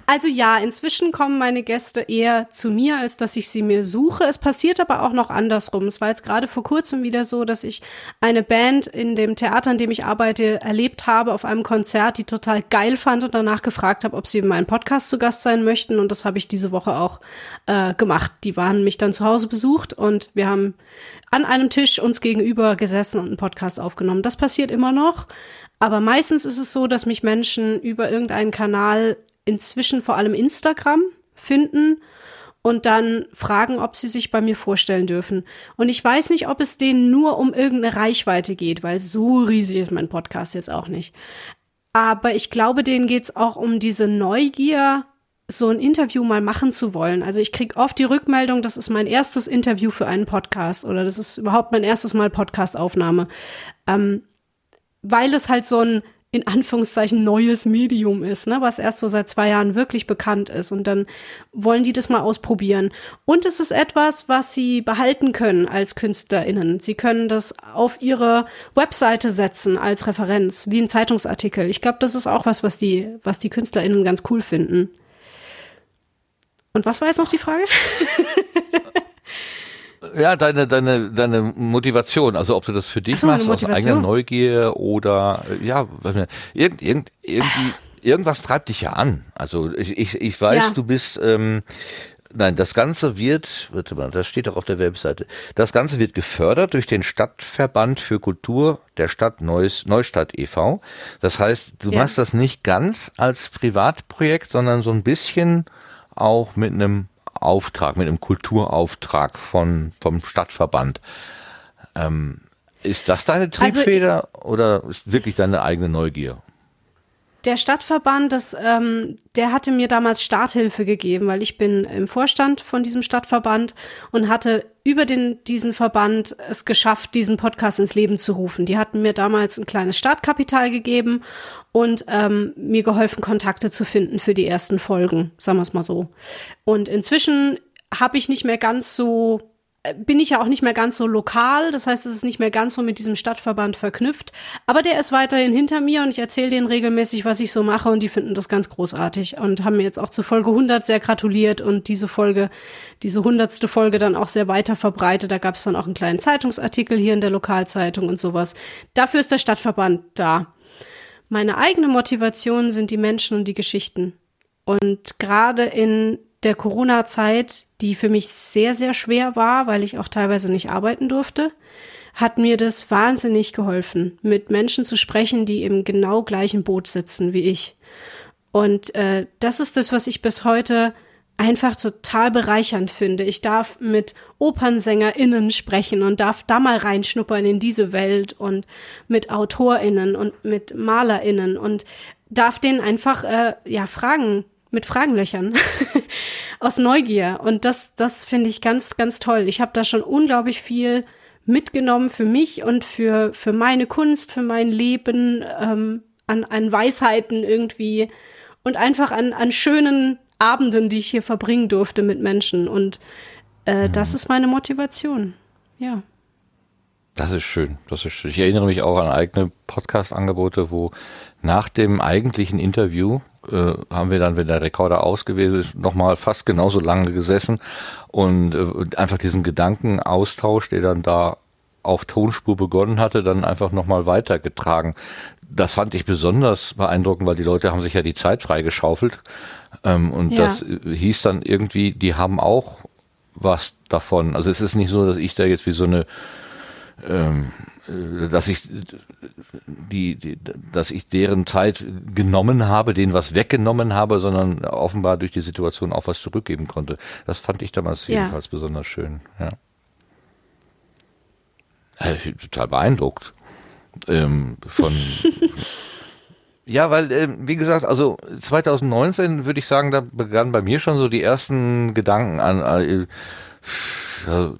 S6: Also ja, inzwischen kommen meine Gäste eher zu mir, als dass ich sie mir suche. Es passiert aber auch noch andersrum. Es war jetzt gerade vor kurzem wieder so, dass ich eine Band in dem Theater, in dem ich arbeite, erlebt habe auf einem Konzert, die total geil fand und danach gefragt habe, ob sie in meinem Podcast zu Gast sein möchten. Und das habe ich diese Woche auch äh, gemacht. Die waren mich dann zu Hause besucht und wir haben an einem Tisch uns gegenüber gesessen und einen Podcast aufgenommen. Das passiert immer noch. Aber meistens ist es so, dass mich Menschen über irgendeinen Kanal inzwischen vor allem Instagram finden und dann fragen, ob sie sich bei mir vorstellen dürfen. Und ich weiß nicht, ob es denen nur um irgendeine Reichweite geht, weil so riesig ist mein Podcast jetzt auch nicht. Aber ich glaube, denen geht's auch um diese Neugier, so ein Interview mal machen zu wollen. Also ich krieg oft die Rückmeldung, das ist mein erstes Interview für einen Podcast oder das ist überhaupt mein erstes Mal Podcastaufnahme. Ähm, weil es halt so ein in Anführungszeichen neues Medium ist, ne, was erst so seit zwei Jahren wirklich bekannt ist. Und dann wollen die das mal ausprobieren. Und es ist etwas, was sie behalten können als KünstlerInnen. Sie können das auf ihre Webseite setzen als Referenz, wie ein Zeitungsartikel. Ich glaube, das ist auch was, was die, was die KünstlerInnen ganz cool finden. Und was war jetzt noch die Frage? *laughs*
S1: Ja, deine, deine, deine Motivation, also ob du das für dich so, machst, aus eigener Neugier oder ja, irgend, irgend, irgendwie, irgendwas treibt dich ja an. Also ich, ich, ich weiß, ja. du bist ähm, Nein, das Ganze wird, warte mal, das steht auch auf der Webseite. Das Ganze wird gefördert durch den Stadtverband für Kultur der Stadt Neuss, Neustadt e.V. Das heißt, du ja. machst das nicht ganz als Privatprojekt, sondern so ein bisschen auch mit einem Auftrag, mit einem Kulturauftrag von, vom Stadtverband. Ähm, ist das deine also Triebfeder also, oder ist wirklich deine eigene Neugier?
S6: Der Stadtverband, das, ähm, der hatte mir damals Starthilfe gegeben, weil ich bin im Vorstand von diesem Stadtverband und hatte über den, diesen Verband es geschafft, diesen Podcast ins Leben zu rufen. Die hatten mir damals ein kleines Startkapital gegeben und ähm, mir geholfen, Kontakte zu finden für die ersten Folgen, sagen wir es mal so. Und inzwischen habe ich nicht mehr ganz so bin ich ja auch nicht mehr ganz so lokal. Das heißt, es ist nicht mehr ganz so mit diesem Stadtverband verknüpft. Aber der ist weiterhin hinter mir und ich erzähle denen regelmäßig, was ich so mache und die finden das ganz großartig und haben mir jetzt auch zu Folge 100 sehr gratuliert und diese Folge, diese hundertste Folge dann auch sehr weiter verbreitet. Da gab es dann auch einen kleinen Zeitungsartikel hier in der Lokalzeitung und sowas. Dafür ist der Stadtverband da. Meine eigene Motivation sind die Menschen und die Geschichten. Und gerade in der Corona-Zeit, die für mich sehr, sehr schwer war, weil ich auch teilweise nicht arbeiten durfte, hat mir das wahnsinnig geholfen, mit Menschen zu sprechen, die im genau gleichen Boot sitzen wie ich. Und äh, das ist das, was ich bis heute einfach total bereichernd finde. Ich darf mit OpernsängerInnen sprechen und darf da mal reinschnuppern in diese Welt und mit AutorInnen und mit MalerInnen und darf denen einfach äh, ja Fragen mit Fragenlöchern *laughs* aus Neugier. Und das, das finde ich ganz, ganz toll. Ich habe da schon unglaublich viel mitgenommen für mich und für, für meine Kunst, für mein Leben, ähm, an, an Weisheiten irgendwie und einfach an, an schönen Abenden, die ich hier verbringen durfte mit Menschen. Und äh, mhm. das ist meine Motivation. Ja.
S1: Das ist schön, das ist schön. Ich erinnere mich auch an eigene Podcast-Angebote, wo nach dem eigentlichen Interview äh, haben wir dann, wenn der Rekorder ausgewählt ist, nochmal fast genauso lange gesessen und äh, einfach diesen Gedankenaustausch, der dann da auf Tonspur begonnen hatte, dann einfach nochmal weitergetragen. Das fand ich besonders beeindruckend, weil die Leute haben sich ja die Zeit freigeschaufelt. Ähm, und ja. das äh, hieß dann irgendwie, die haben auch was davon. Also es ist nicht so, dass ich da jetzt wie so eine ähm, äh, dass ich die, die, dass ich deren Zeit genommen habe, denen was weggenommen habe, sondern offenbar durch die Situation auch was zurückgeben konnte. Das fand ich damals ja. jedenfalls besonders schön. Ja. Also ich bin total beeindruckt ähm, von *laughs* Ja, weil, äh, wie gesagt, also 2019 würde ich sagen, da begannen bei mir schon so die ersten Gedanken an, äh, äh,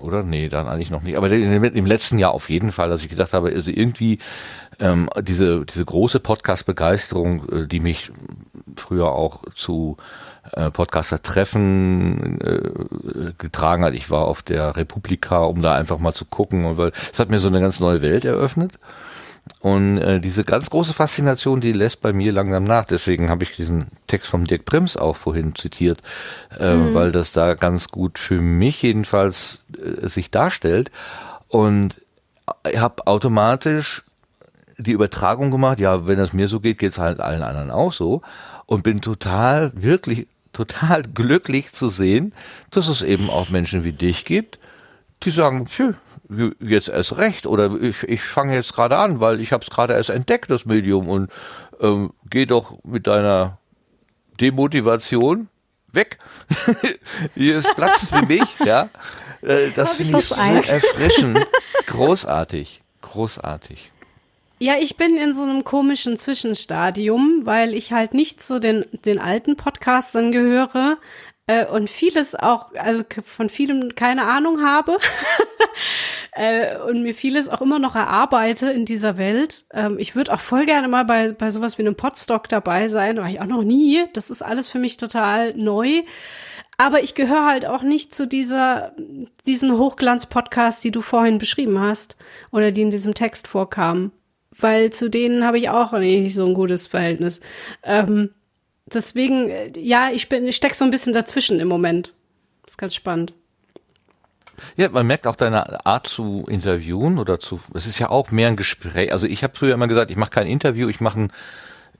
S1: oder? Nee, dann eigentlich noch nicht. Aber im letzten Jahr auf jeden Fall, dass ich gedacht habe, also irgendwie ähm, diese, diese große Podcast-Begeisterung, äh, die mich früher auch zu äh, Podcaster-Treffen äh, getragen hat. Ich war auf der Republika, um da einfach mal zu gucken, es hat mir so eine ganz neue Welt eröffnet. Und äh, diese ganz große Faszination, die lässt bei mir langsam nach. Deswegen habe ich diesen Text vom Dirk Prims auch vorhin zitiert, äh, mhm. weil das da ganz gut für mich jedenfalls äh, sich darstellt. Und ich habe automatisch die Übertragung gemacht, ja, wenn es mir so geht, geht es halt allen anderen auch so. Und bin total, wirklich total *laughs* glücklich zu sehen, dass es eben auch Menschen wie dich gibt, die sagen, pfui, jetzt erst recht oder ich, ich fange jetzt gerade an, weil ich habe es gerade erst entdeckt, das Medium und ähm, geh doch mit deiner Demotivation weg. *laughs* Hier ist Platz für mich, *laughs* ja. Äh, das finde ich so erfrischend. *laughs* Großartig, großartig.
S6: Ja, ich bin in so einem komischen Zwischenstadium, weil ich halt nicht zu den, den alten Podcastern gehöre, äh, und vieles auch, also von vielem keine Ahnung habe *laughs* äh, und mir vieles auch immer noch erarbeite in dieser Welt. Ähm, ich würde auch voll gerne mal bei, bei sowas wie einem Podstock dabei sein, war ich auch noch nie. Das ist alles für mich total neu. Aber ich gehöre halt auch nicht zu dieser, diesen Hochglanz-Podcast, die du vorhin beschrieben hast oder die in diesem Text vorkamen. Weil zu denen habe ich auch nicht so ein gutes Verhältnis. Ähm, deswegen, äh, ja, ich bin, ich steck so ein bisschen dazwischen im Moment. Das ist ganz spannend.
S1: Ja, man merkt auch deine Art zu interviewen oder zu, es ist ja auch mehr ein Gespräch. Also ich habe früher immer gesagt, ich mache kein Interview, ich mache ein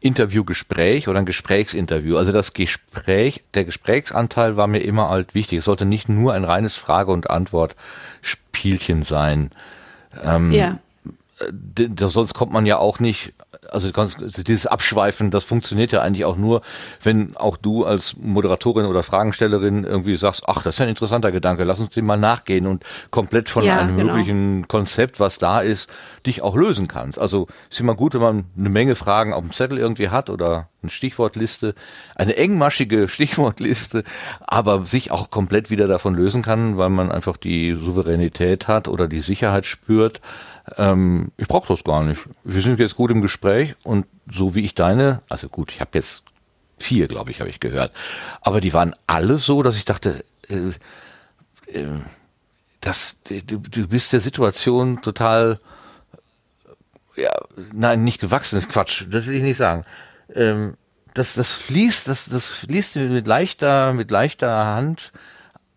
S1: Interviewgespräch oder ein Gesprächsinterview. Also das Gespräch, der Gesprächsanteil war mir immer halt wichtig. Es sollte nicht nur ein reines Frage- und Antwort-Spielchen sein. Ähm, ja. Sonst kommt man ja auch nicht also dieses Abschweifen, das funktioniert ja eigentlich auch nur, wenn auch du als Moderatorin oder Fragenstellerin irgendwie sagst, ach, das ist ja ein interessanter Gedanke, lass uns den mal nachgehen und komplett von ja, einem genau. möglichen Konzept, was da ist, dich auch lösen kannst. Also ist immer gut, wenn man eine Menge Fragen auf dem Zettel irgendwie hat oder eine Stichwortliste, eine engmaschige *laughs* Stichwortliste, aber sich auch komplett wieder davon lösen kann, weil man einfach die Souveränität hat oder die Sicherheit spürt, ähm, ich brauche das gar nicht. Wir sind jetzt gut im Gespräch und so wie ich deine, also gut, ich habe jetzt vier, glaube ich, habe ich gehört, aber die waren alle so, dass ich dachte, äh, äh, das, du, du bist der Situation total, ja, nein, nicht gewachsen, ist Quatsch, das will ich nicht sagen. Ähm, das, das fließt, das, das fließt mit leichter, mit leichter Hand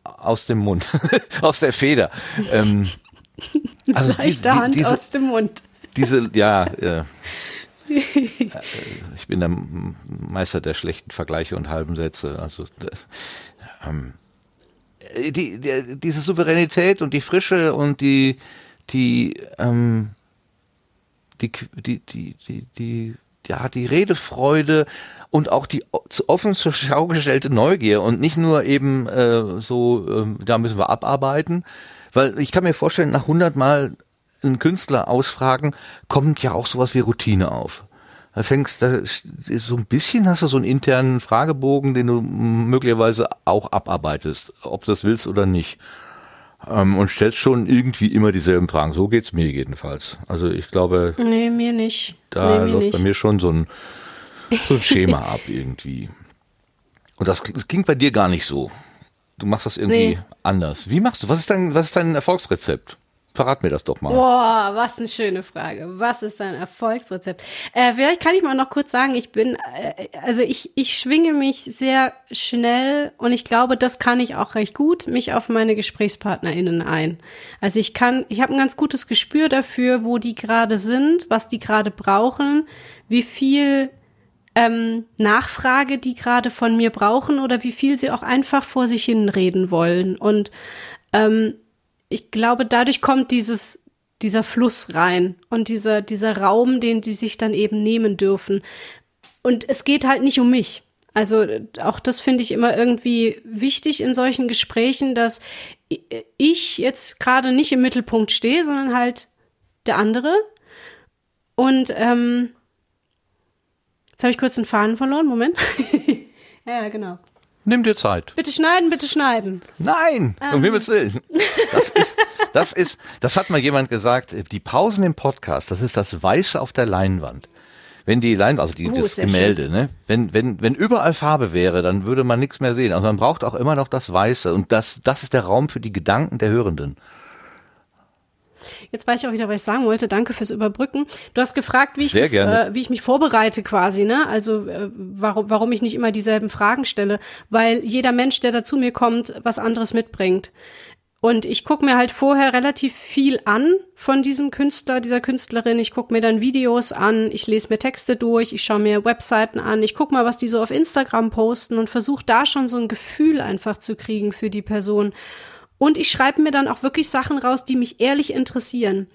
S1: aus dem Mund, *laughs* aus der Feder. Ähm, *laughs*
S6: also Leichte die, die, Hand diese, aus dem Mund.
S1: Diese, ja, *laughs* äh, ich bin der Meister der schlechten Vergleiche und halben Sätze. Also ähm, die, die, diese Souveränität und die Frische und die die ähm, die, die, die, die, die, ja, die Redefreude und auch die offen zur Schau gestellte Neugier und nicht nur eben äh, so, äh, da müssen wir abarbeiten, weil ich kann mir vorstellen, nach 100 Mal einen Künstler ausfragen, kommt ja auch sowas wie Routine auf. Da fängst da so ein bisschen hast du so einen internen Fragebogen, den du möglicherweise auch abarbeitest, ob du das willst oder nicht. Ähm, und stellst schon irgendwie immer dieselben Fragen. So geht's mir jedenfalls. Also ich glaube.
S6: Nee, mir nicht.
S1: Da
S6: nee,
S1: läuft
S6: nicht.
S1: bei mir schon so ein, so ein Schema *laughs* ab irgendwie. Und das, das klingt bei dir gar nicht so. Du machst das irgendwie nee. anders. Wie machst du? Was ist dein, was ist dein Erfolgsrezept? Verrat mir das doch mal.
S6: Boah, was eine schöne Frage. Was ist dein Erfolgsrezept? Äh, vielleicht kann ich mal noch kurz sagen, ich bin, äh, also ich, ich schwinge mich sehr schnell und ich glaube, das kann ich auch recht gut, mich auf meine GesprächspartnerInnen ein. Also ich kann, ich habe ein ganz gutes Gespür dafür, wo die gerade sind, was die gerade brauchen, wie viel ähm, Nachfrage die gerade von mir brauchen oder wie viel sie auch einfach vor sich hin reden wollen. Und ähm, ich glaube, dadurch kommt dieses, dieser Fluss rein und dieser, dieser Raum, den die sich dann eben nehmen dürfen. Und es geht halt nicht um mich. Also auch das finde ich immer irgendwie wichtig in solchen Gesprächen, dass ich jetzt gerade nicht im Mittelpunkt stehe, sondern halt der andere. Und ähm, jetzt habe ich kurz den Faden verloren. Moment. *laughs* ja, genau.
S1: Nimm dir Zeit.
S6: Bitte schneiden, bitte schneiden.
S1: Nein, um ähm. Himmels Willen. Das ist, das ist, das hat mal jemand gesagt, die Pausen im Podcast, das ist das Weiße auf der Leinwand. Wenn die Leinwand, also die, uh, das Gemälde, schön. ne? Wenn, wenn, wenn überall Farbe wäre, dann würde man nichts mehr sehen. Also man braucht auch immer noch das Weiße. Und das, das ist der Raum für die Gedanken der Hörenden.
S6: Jetzt weiß ich auch wieder, was ich sagen wollte. Danke fürs Überbrücken. Du hast gefragt, wie ich, das, äh, wie ich mich vorbereite quasi, ne? Also äh, warum, warum ich nicht immer dieselben Fragen stelle. Weil jeder Mensch, der da zu mir kommt, was anderes mitbringt. Und ich gucke mir halt vorher relativ viel an von diesem Künstler, dieser Künstlerin. Ich gucke mir dann Videos an, ich lese mir Texte durch, ich schaue mir Webseiten an, ich gucke mal, was die so auf Instagram posten und versuche da schon so ein Gefühl einfach zu kriegen für die Person. Und ich schreibe mir dann auch wirklich Sachen raus, die mich ehrlich interessieren.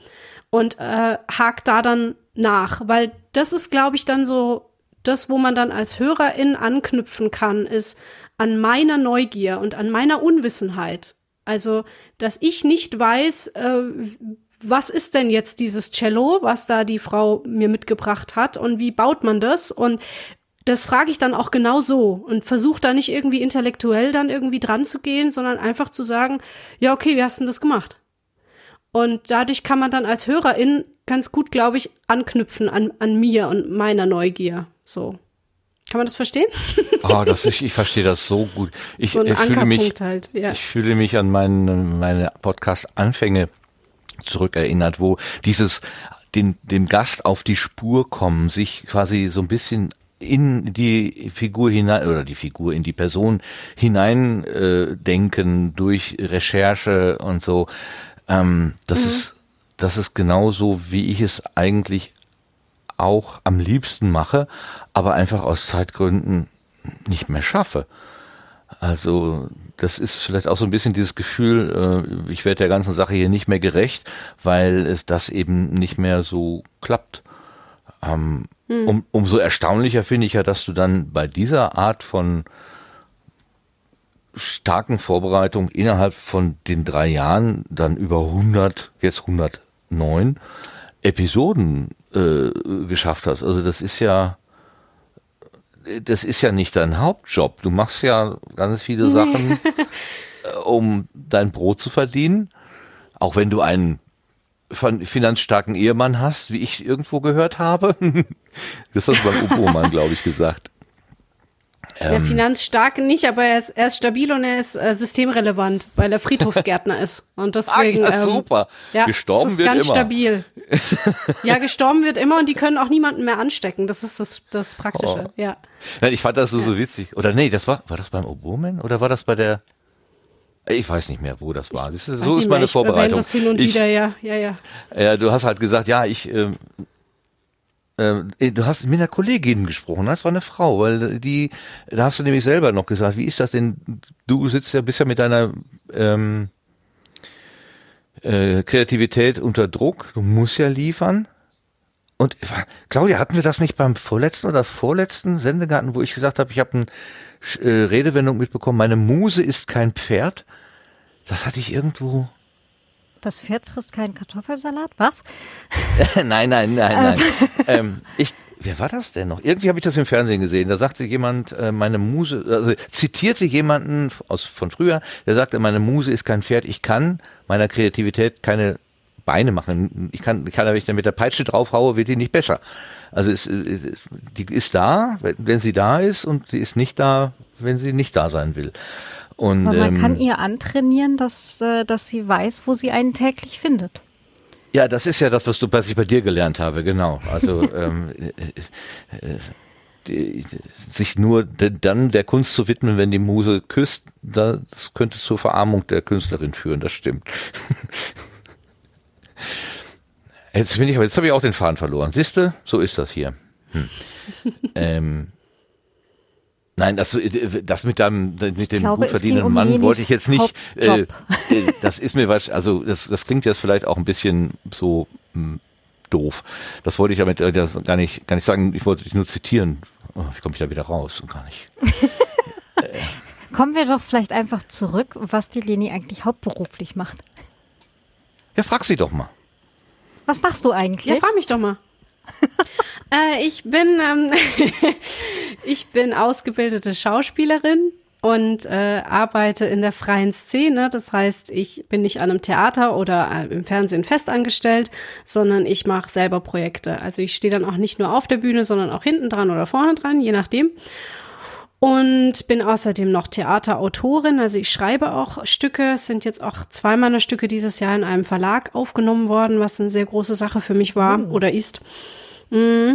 S6: Und äh, hake da dann nach. Weil das ist, glaube ich, dann so das, wo man dann als Hörerin anknüpfen kann, ist an meiner Neugier und an meiner Unwissenheit. Also, dass ich nicht weiß, äh, was ist denn jetzt dieses Cello, was da die Frau mir mitgebracht hat und wie baut man das und das frage ich dann auch genau so und versuche da nicht irgendwie intellektuell dann irgendwie dran zu gehen, sondern einfach zu sagen, ja, okay, wie hast du denn das gemacht? Und dadurch kann man dann als Hörerin ganz gut, glaube ich, anknüpfen an, an mir und meiner Neugier. So. Kann man das verstehen?
S1: Oh, *laughs* das ich, ich verstehe das so gut. Ich,
S6: so
S1: ich fühle mich,
S6: halt, ja.
S1: ich fühle mich an meine, meine Podcast-Anfänge zurückerinnert, wo dieses den, dem Gast auf die Spur kommen, sich quasi so ein bisschen in die Figur hinein oder die Figur in die Person hinein äh, denken durch Recherche und so. Ähm, das mhm. ist das ist genauso, wie ich es eigentlich auch am liebsten mache, aber einfach aus Zeitgründen nicht mehr schaffe. Also das ist vielleicht auch so ein bisschen dieses Gefühl, äh, ich werde der ganzen Sache hier nicht mehr gerecht, weil es das eben nicht mehr so klappt. Ähm, hm. um, umso erstaunlicher finde ich ja, dass du dann bei dieser Art von starken Vorbereitung innerhalb von den drei Jahren dann über 100, jetzt 109 Episoden äh, geschafft hast. Also das ist ja, das ist ja nicht dein Hauptjob. Du machst ja ganz viele Sachen, *laughs* äh, um dein Brot zu verdienen. Auch wenn du einen finanzstarken Ehemann hast, wie ich irgendwo gehört habe. *laughs* das hast du beim Obomann, glaube ich, gesagt.
S6: Der
S1: Ähm,
S6: finanzstark nicht, aber er ist, er ist stabil und er ist äh, systemrelevant, weil er Friedhofsgärtner *laughs* ist. Und deswegen.
S1: Ah, ja, super.
S6: Ja,
S1: Gestorben wird
S6: ganz
S1: immer.
S6: stabil. *laughs* ja, gestorben wird immer und die können auch niemanden mehr anstecken. Das ist das, das Praktische.
S1: Oh.
S6: Ja.
S1: Nein, ich fand das so, so witzig. Oder nee, das war, war das beim Oboman oder war das bei der, ich weiß nicht mehr, wo das war.
S6: Weiß
S1: so ist
S6: mehr,
S1: meine
S6: ich erwähne
S1: Vorbereitung.
S6: Das hin und
S1: ich,
S6: wieder, ja, ja, ja.
S1: Ja, du hast halt gesagt, ja, ich, ähm, ähm, äh, du hast mit einer Kollegin gesprochen, das war eine Frau, weil die, da hast du nämlich selber noch gesagt, wie ist das denn, du sitzt ja bisher mit deiner ähm, äh, Kreativität unter Druck, du musst ja liefern. Und Claudia, hatten wir das nicht beim vorletzten oder vorletzten Sendegarten, wo ich gesagt habe, ich habe eine äh, Redewendung mitbekommen, meine Muse ist kein Pferd? Das hatte ich irgendwo
S5: Das Pferd frisst keinen Kartoffelsalat? Was? *laughs*
S1: nein, nein, nein, nein. *laughs* ähm, ich, wer war das denn noch? Irgendwie habe ich das im Fernsehen gesehen. Da sagte jemand, äh, meine Muse, also zitierte jemanden aus von früher, der sagte, meine Muse ist kein Pferd. Ich kann meiner Kreativität keine Beine machen. Ich kann, ich kann, wenn ich dann mit der Peitsche draufhaue, wird die nicht besser. Also es, äh, die ist da, wenn sie da ist, und sie ist nicht da, wenn sie nicht da sein will. Und
S5: Aber man
S1: ähm,
S5: kann ihr antrainieren, dass, äh, dass sie weiß, wo sie einen täglich findet.
S1: Ja, das ist ja das, was du, was ich bei dir gelernt habe, genau. Also *laughs* ähm, äh, äh, die, sich nur dann der Kunst zu widmen, wenn die Muse küsst, das könnte zur Verarmung der Künstlerin führen. Das stimmt. *laughs* Jetzt bin ich, aber jetzt habe ich auch den Faden verloren. Siehste, so ist das hier. Hm. *laughs* ähm, Nein, das, das mit deinem, mit dem
S5: glaube,
S1: gut verdienenden
S5: um
S1: Mann wollte ich jetzt nicht. Äh, äh, das ist mir was, also das, das klingt jetzt vielleicht auch ein bisschen so mh, doof. Das wollte ich damit äh, das gar nicht, gar nicht sagen. Ich wollte dich nur zitieren. Oh, wie komme ich da wieder raus? Gar nicht. *laughs*
S5: Kommen wir doch vielleicht einfach zurück, was die Leni eigentlich hauptberuflich macht.
S1: Ja, frag sie doch mal.
S5: Was machst du eigentlich?
S6: Ja, frag mich doch mal. *laughs* äh, ich bin ähm, *laughs* ich bin ausgebildete Schauspielerin und äh, arbeite in der freien Szene. Das heißt, ich bin nicht an einem Theater oder äh, im Fernsehen festangestellt, sondern ich mache selber Projekte. Also ich stehe dann auch nicht nur auf der Bühne, sondern auch hinten dran oder vorne dran, je nachdem. Und bin außerdem noch Theaterautorin, also ich schreibe auch Stücke. Es sind jetzt auch zwei meiner Stücke dieses Jahr in einem Verlag aufgenommen worden, was eine sehr große Sache für mich war oder ist. Mm.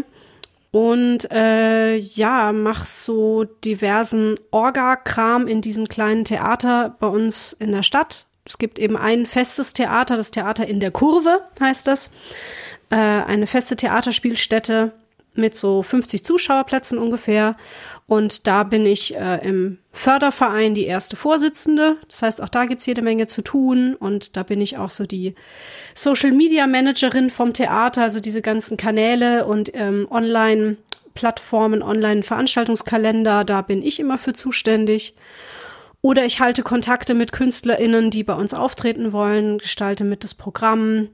S6: Und äh, ja, mach so diversen Orga-Kram in diesem kleinen Theater bei uns in der Stadt. Es gibt eben ein festes Theater, das Theater in der Kurve heißt das. Äh, eine feste Theaterspielstätte mit so 50 Zuschauerplätzen ungefähr. Und da bin ich äh, im Förderverein die erste Vorsitzende. Das heißt, auch da gibt's jede Menge zu tun. Und da bin ich auch so die Social Media Managerin vom Theater, also diese ganzen Kanäle und ähm, Online-Plattformen, Online-Veranstaltungskalender, da bin ich immer für zuständig. Oder ich halte Kontakte mit KünstlerInnen, die bei uns auftreten wollen, gestalte mit das Programm.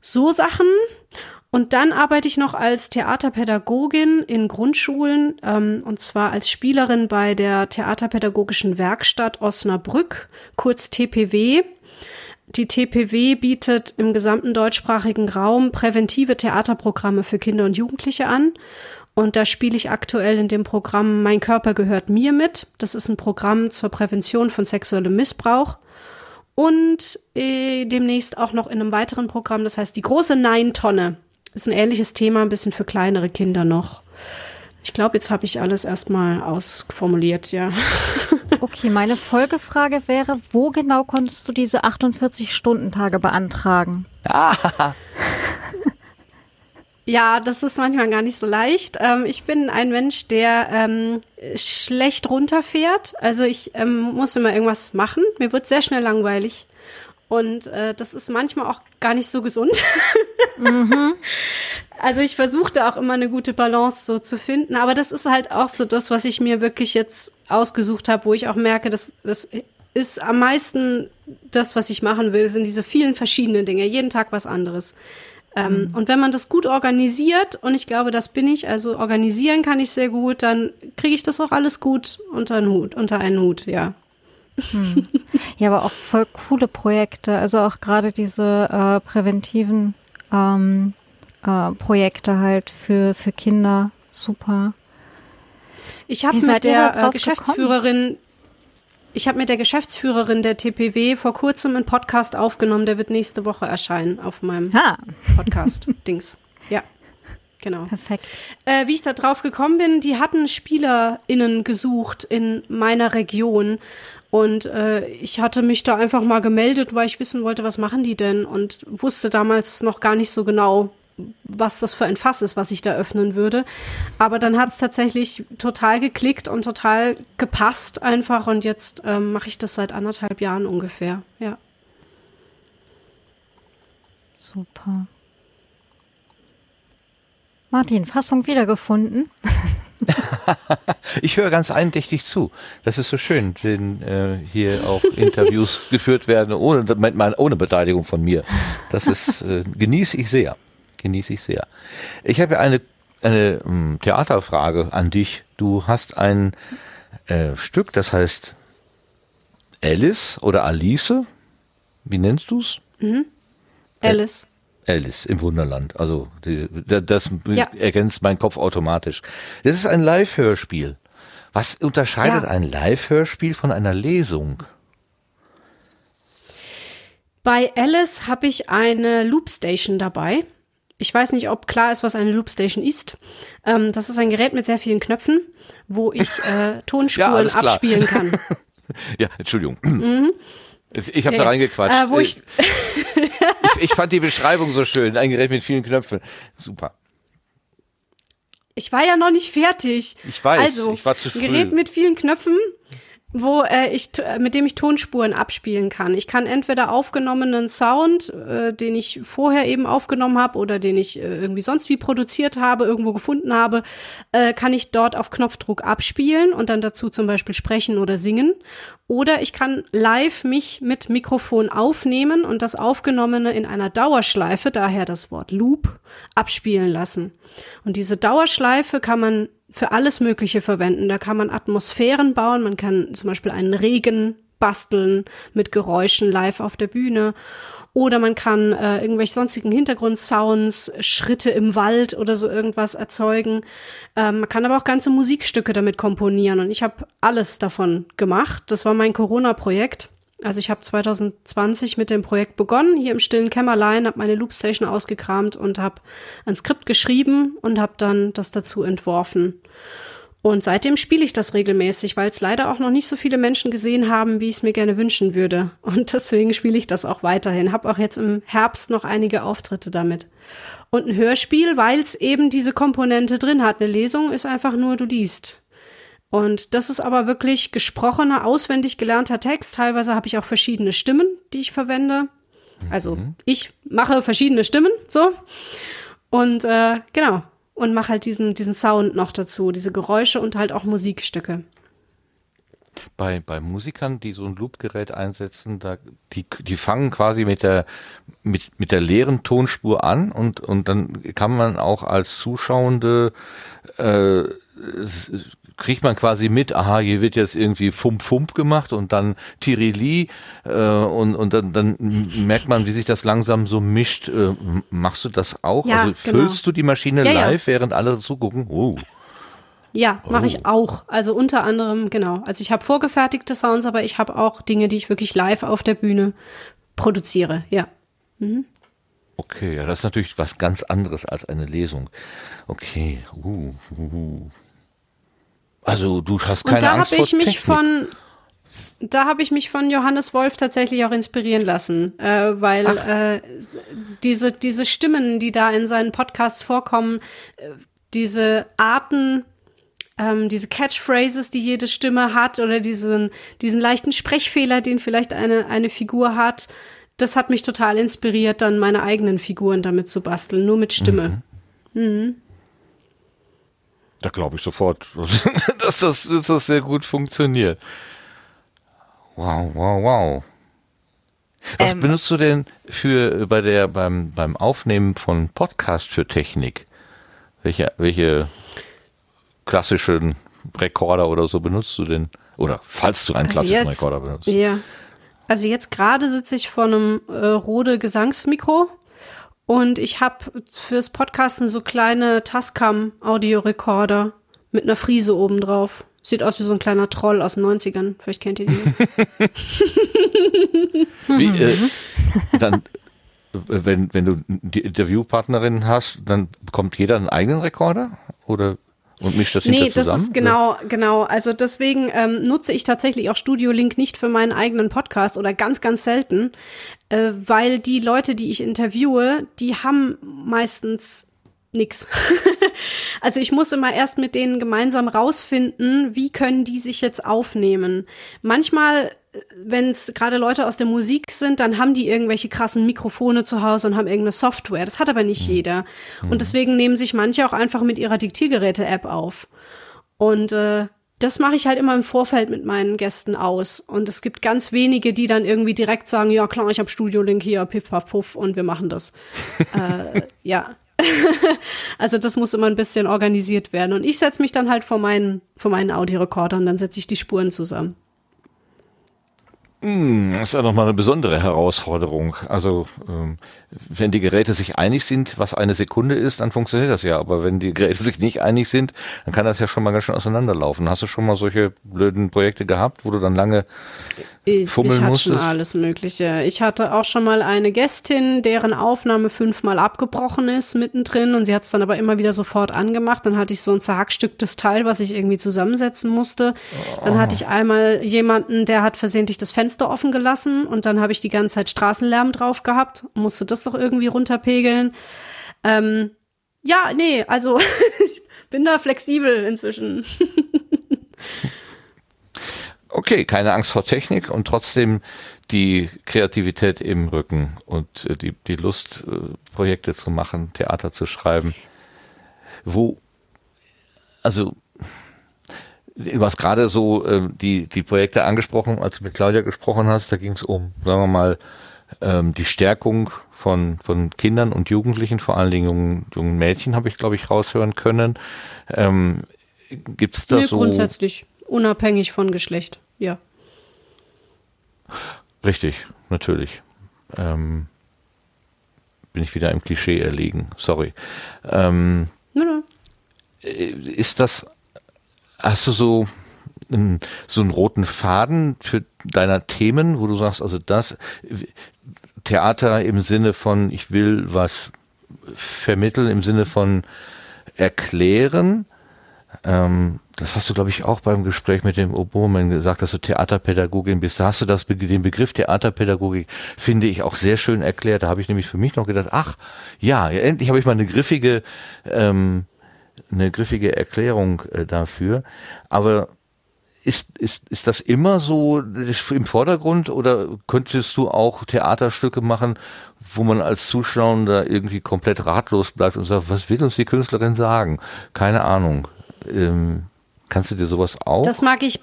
S6: So Sachen. Und dann arbeite ich noch als Theaterpädagogin in Grundschulen ähm, und zwar als Spielerin bei der Theaterpädagogischen Werkstatt Osnabrück, kurz TPW. Die TPW bietet im gesamten deutschsprachigen Raum präventive Theaterprogramme für Kinder und Jugendliche an. Und da spiele ich aktuell in dem Programm Mein Körper gehört mir mit. Das ist ein Programm zur Prävention von sexuellem Missbrauch. Und äh, demnächst auch noch in einem weiteren Programm, das heißt die große Nein-Tonne. Ist ein ähnliches Thema, ein bisschen für kleinere Kinder noch. Ich glaube, jetzt habe ich alles erstmal ausformuliert, ja. *laughs*
S5: Okay, meine Folgefrage wäre, wo genau konntest du diese 48-Stunden-Tage beantragen? *laughs*
S6: Ja, das ist manchmal gar nicht so leicht. Ähm, ich bin ein Mensch, der ähm, schlecht runterfährt. Also ich ähm, muss immer irgendwas machen. Mir wird sehr schnell langweilig. Und äh, das ist manchmal auch gar nicht so gesund. *laughs* Also ich versuchte auch immer eine gute Balance so zu finden. Aber das ist halt auch so das, was ich mir wirklich jetzt ausgesucht habe, wo ich auch merke, dass das ist am meisten das, was ich machen will, sind diese vielen verschiedenen Dinge. Jeden Tag was anderes. Ähm, Und wenn man das gut organisiert, und ich glaube, das bin ich, also organisieren kann ich sehr gut, dann kriege ich das auch alles gut unter einen Hut, unter einen Hut, ja.
S5: Ja, aber auch voll coole Projekte. Also auch gerade diese äh, präventiven ähm, äh, Projekte halt für, für Kinder. Super.
S6: Ich habe mit der äh, Geschäftsführerin, ich habe mit der Geschäftsführerin der TPW vor kurzem einen Podcast aufgenommen, der wird nächste Woche erscheinen auf meinem
S5: Ah,
S6: Podcast-Dings. *laughs* Ja, genau.
S5: perfekt.
S6: Äh, wie ich da drauf gekommen bin, die hatten SpielerInnen gesucht in meiner Region. Und äh, ich hatte mich da einfach mal gemeldet, weil ich wissen wollte, was machen die denn? Und wusste damals noch gar nicht so genau, was das für ein Fass ist, was ich da öffnen würde. Aber dann hat es tatsächlich total geklickt und total gepasst einfach. Und jetzt ähm, mache ich das seit anderthalb Jahren ungefähr. Ja.
S5: Super. Martin, Fassung wiedergefunden. *laughs* *laughs*
S1: Ich höre ganz eindächtig zu. Das ist so schön, wenn äh, hier auch Interviews *laughs* geführt werden ohne, ohne Beteiligung von mir. Das ist äh, genieße ich sehr. Genieße ich sehr. Ich habe eine, eine um, Theaterfrage an dich. Du hast ein äh, Stück, das heißt Alice oder Alice. Wie nennst du's?
S6: Alice.
S1: Alice im Wunderland. Also die, das
S6: Ja.
S1: ergänzt meinen Kopf automatisch. Das ist ein Live-Hörspiel. Was unterscheidet
S6: Ja.
S1: ein Live-Hörspiel von einer Lesung?
S6: Bei Alice habe ich eine Loopstation dabei. Ich weiß nicht, ob klar ist, was eine Loopstation ist. Ähm, das ist ein Gerät mit sehr vielen Knöpfen, wo ich *laughs* äh, Tonspuren
S1: klar.
S6: abspielen kann. *laughs*
S1: Ja, Entschuldigung. Ich habe
S6: Mhm. Ja,
S1: da
S6: ja.
S1: reingequatscht.
S6: Äh, wo ich- *laughs*
S1: ich, ich fand die Beschreibung so schön. Ein Gerät mit vielen Knöpfen. Super.
S6: Ich war ja noch nicht fertig.
S1: Ich weiß,
S6: Also,
S1: ich war zu
S6: ein
S1: früh.
S6: Gerät mit vielen Knöpfen, wo äh, ich, äh, mit dem ich Tonspuren abspielen kann. Ich kann entweder aufgenommenen Sound, äh, den ich vorher eben aufgenommen habe oder den ich äh, irgendwie sonst wie produziert habe, irgendwo gefunden habe, äh, kann ich dort auf Knopfdruck abspielen und dann dazu zum Beispiel sprechen oder singen. Oder ich kann live mich mit Mikrofon aufnehmen und das Aufgenommene in einer Dauerschleife, daher das Wort Loop, abspielen lassen. Und diese Dauerschleife kann man für alles Mögliche verwenden. Da kann man Atmosphären bauen, man kann zum Beispiel einen Regen basteln mit Geräuschen live auf der Bühne. Oder man kann äh, irgendwelche sonstigen Hintergrundsounds, Schritte im Wald oder so irgendwas erzeugen. Ähm, man kann aber auch ganze Musikstücke damit komponieren. Und ich habe alles davon gemacht. Das war mein Corona-Projekt. Also ich habe 2020 mit dem Projekt begonnen, hier im stillen Kämmerlein, habe meine Loopstation ausgekramt und habe ein Skript geschrieben und habe dann das dazu entworfen. Und seitdem spiele ich das regelmäßig, weil es leider auch noch nicht so viele Menschen gesehen haben, wie ich es mir gerne wünschen würde. Und *laughs* deswegen spiele ich das auch weiterhin. Hab auch jetzt im Herbst noch einige Auftritte damit. Und ein Hörspiel, weil es eben diese Komponente drin hat. Eine Lesung ist einfach nur, du liest. Und das ist aber wirklich gesprochener, auswendig gelernter Text. Teilweise habe ich auch verschiedene Stimmen, die ich verwende. Also ich mache verschiedene Stimmen, so. Und äh, genau. Und mache halt diesen, diesen Sound noch dazu, diese Geräusche und halt auch Musikstücke.
S1: Bei, bei Musikern, die so ein Loopgerät einsetzen, da, die, die fangen quasi mit der, mit, mit der leeren Tonspur an und, und dann kann man auch als Zuschauende, äh, kriegt man quasi mit, aha, hier wird jetzt irgendwie Fump Fump gemacht und dann Tirili äh, und, und dann, dann merkt man, wie sich das langsam so mischt. Äh, machst du das auch?
S6: Ja,
S1: also
S6: genau.
S1: füllst du die Maschine
S6: Ja, ja.
S1: live, während alle zugucken? Oh.
S6: Ja, mache
S1: Oh.
S6: ich auch. Also unter anderem, genau. Also ich habe vorgefertigte Sounds, aber ich habe auch Dinge, die ich wirklich live auf der Bühne produziere. Ja.
S1: Okay, ja, das ist natürlich was ganz anderes als eine Lesung. Okay. Uh, uh, uh. Also du hast keine
S6: Und da habe ich mich
S1: Technik.
S6: von da habe ich mich von Johannes Wolf tatsächlich auch inspirieren lassen, äh, weil äh, diese diese Stimmen, die da in seinen Podcasts vorkommen, äh, diese Arten ähm, diese Catchphrases, die jede Stimme hat, oder diesen, diesen leichten Sprechfehler, den vielleicht eine, eine Figur hat, das hat mich total inspiriert, dann meine eigenen Figuren damit zu basteln, nur mit Stimme.
S1: Da glaube ich sofort, *laughs* dass das, dass das sehr gut funktioniert. Wow, wow, wow. Was
S4: Ähm,
S1: benutzt du denn für äh, bei der beim beim Aufnehmen von Podcast für Technik? Welche welche klassischen Rekorder oder so benutzt du denn? Oder falls du einen
S6: Also
S1: klassischen
S6: jetzt-
S1: Rekorder benutzt?
S6: Ja. Also jetzt gerade sitze ich vor einem äh, Rode Gesangsmikro und ich habe fürs Podcasten so kleine Tascam Audiorekorder Mit einer Friese obendrauf. Sieht aus wie so ein kleiner Troll aus den 90ern. Vielleicht kennt ihr den. *laughs*
S1: Wie, äh, dann, wenn, wenn du die Interviewpartnerin hast, dann bekommt jeder einen eigenen Rekorder? Oder und mischt das
S6: Nee, das
S1: zusammen?
S6: ist genau, genau. Also deswegen ähm, nutze ich tatsächlich auch Studio Link nicht für meinen eigenen Podcast oder ganz, ganz selten, äh, weil die Leute, die ich interviewe, die haben meistens nix. *laughs* also ich muss immer erst mit denen gemeinsam rausfinden, wie können die sich jetzt aufnehmen. Manchmal wenn es gerade Leute aus der Musik sind, dann haben die irgendwelche krassen Mikrofone zu Hause und haben irgendeine Software. Das hat aber nicht jeder. Und deswegen nehmen sich manche auch einfach mit ihrer Diktiergeräte-App auf. Und äh, das mache ich halt immer im Vorfeld mit meinen Gästen aus. Und es gibt ganz wenige, die dann irgendwie direkt sagen, ja klar, ich habe Studio-Link hier, piff, paff, puff und wir machen das. *laughs* äh, ja. *laughs* also das muss immer ein bisschen organisiert werden. Und ich setze mich dann halt vor meinen, vor meinen Audiorekorder und dann setze ich die Spuren zusammen.
S1: Hm, Das ist ja nochmal eine besondere Herausforderung. Also, ähm, wenn die Geräte sich einig sind, was eine Sekunde ist, dann funktioniert das ja. Aber wenn die Geräte sich nicht einig sind, dann kann das ja schon mal ganz schön auseinanderlaufen. Hast du schon mal solche blöden Projekte gehabt, wo du dann lange
S6: Ich,
S1: Fummeln
S6: ich hatte schon
S1: musstest?
S6: alles Mögliche. Ich hatte auch schon mal eine Gästin, deren Aufnahme fünfmal abgebrochen ist mittendrin und sie hat es dann aber immer wieder sofort angemacht. Dann hatte ich so ein zerhackstücktes Teil, was ich irgendwie zusammensetzen musste. Dann hatte ich einmal jemanden, der hat versehentlich das Fenster offen gelassen und dann habe ich die ganze Zeit Straßenlärm drauf gehabt, musste das doch irgendwie runterpegeln. Ähm, ja, nee, also *laughs* ich bin da flexibel inzwischen. *laughs*
S1: Okay, keine Angst vor Technik und trotzdem die Kreativität im Rücken und äh, die, die Lust, äh, Projekte zu machen, Theater zu schreiben. Wo, also, du hast gerade so äh, die, die Projekte angesprochen, als du mit Claudia gesprochen hast, da ging es um, sagen wir mal, ähm, die Stärkung von, von Kindern und Jugendlichen, vor allen Dingen jungen, jungen Mädchen, habe ich, glaube ich, raushören können. Ähm, Gibt es da
S6: nee,
S1: so.
S6: grundsätzlich unabhängig von Geschlecht. Ja.
S1: Richtig, natürlich. Ähm, bin ich wieder im Klischee erliegen. Sorry. Ähm,
S6: Nö, nö.
S1: ist das, hast du so, einen- so einen roten Faden für deiner Themen, wo du sagst, also das Theater im Sinne von, ich will was vermitteln, im Sinne von erklären. Ähm, das hast du, glaube ich, auch beim Gespräch mit dem Oboman gesagt, dass du Theaterpädagogin bist. Da hast du das, den Begriff Theaterpädagogik, finde ich, auch sehr schön erklärt. Da habe ich nämlich für mich noch gedacht, ach, ja, endlich habe ich mal eine griffige, ähm, eine griffige Erklärung äh, dafür. Aber ist, ist, ist das immer so im Vordergrund oder könntest du auch Theaterstücke machen, wo man als Zuschauer da irgendwie komplett ratlos bleibt und sagt, was will uns die Künstlerin sagen? Keine Ahnung. Ähm, kannst du dir sowas auch?
S6: Das mag ich,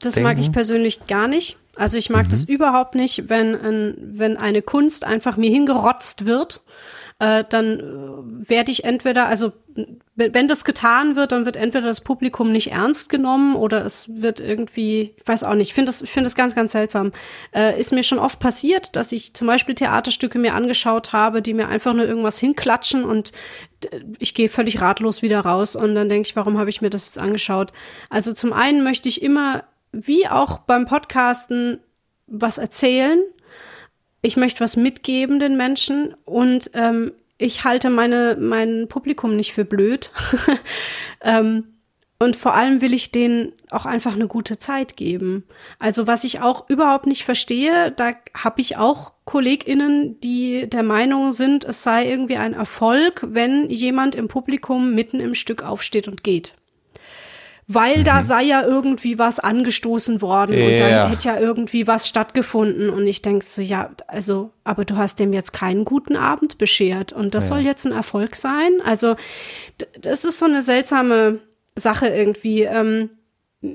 S6: das mag ich
S1: denken?
S6: persönlich gar nicht. Also ich mag das überhaupt nicht, wenn, ein, wenn eine Kunst einfach mir hingerotzt wird. Äh, dann äh, werde ich entweder, also wenn das getan wird, dann wird entweder das Publikum nicht ernst genommen oder es wird irgendwie, ich weiß auch nicht, ich finde das, ich finde das ganz, ganz seltsam. Äh, ist mir schon oft passiert, dass ich zum Beispiel Theaterstücke mir angeschaut habe, die mir einfach nur irgendwas hinklatschen und ich gehe völlig ratlos wieder raus und dann denke ich, warum habe ich mir das jetzt angeschaut? Also zum einen möchte ich immer, wie auch beim Podcasten, was erzählen. Ich möchte was mitgeben den Menschen und ähm, ich halte meine, mein Publikum nicht für blöd. *laughs* ähm, und vor allem will ich denen auch einfach eine gute Zeit geben. Also was ich auch überhaupt nicht verstehe, da habe ich auch KollegInnen, die der Meinung sind, es sei irgendwie ein Erfolg, wenn jemand im Publikum mitten im Stück aufsteht und geht. Weil da sei ja irgendwie was angestoßen worden und
S1: Ja.
S6: dann hätte ja irgendwie was stattgefunden. Und ich denke so, ja, also, aber du hast dem jetzt keinen guten Abend beschert und das soll jetzt ein Erfolg sein. Also, das ist so eine seltsame Sache irgendwie. Ähm,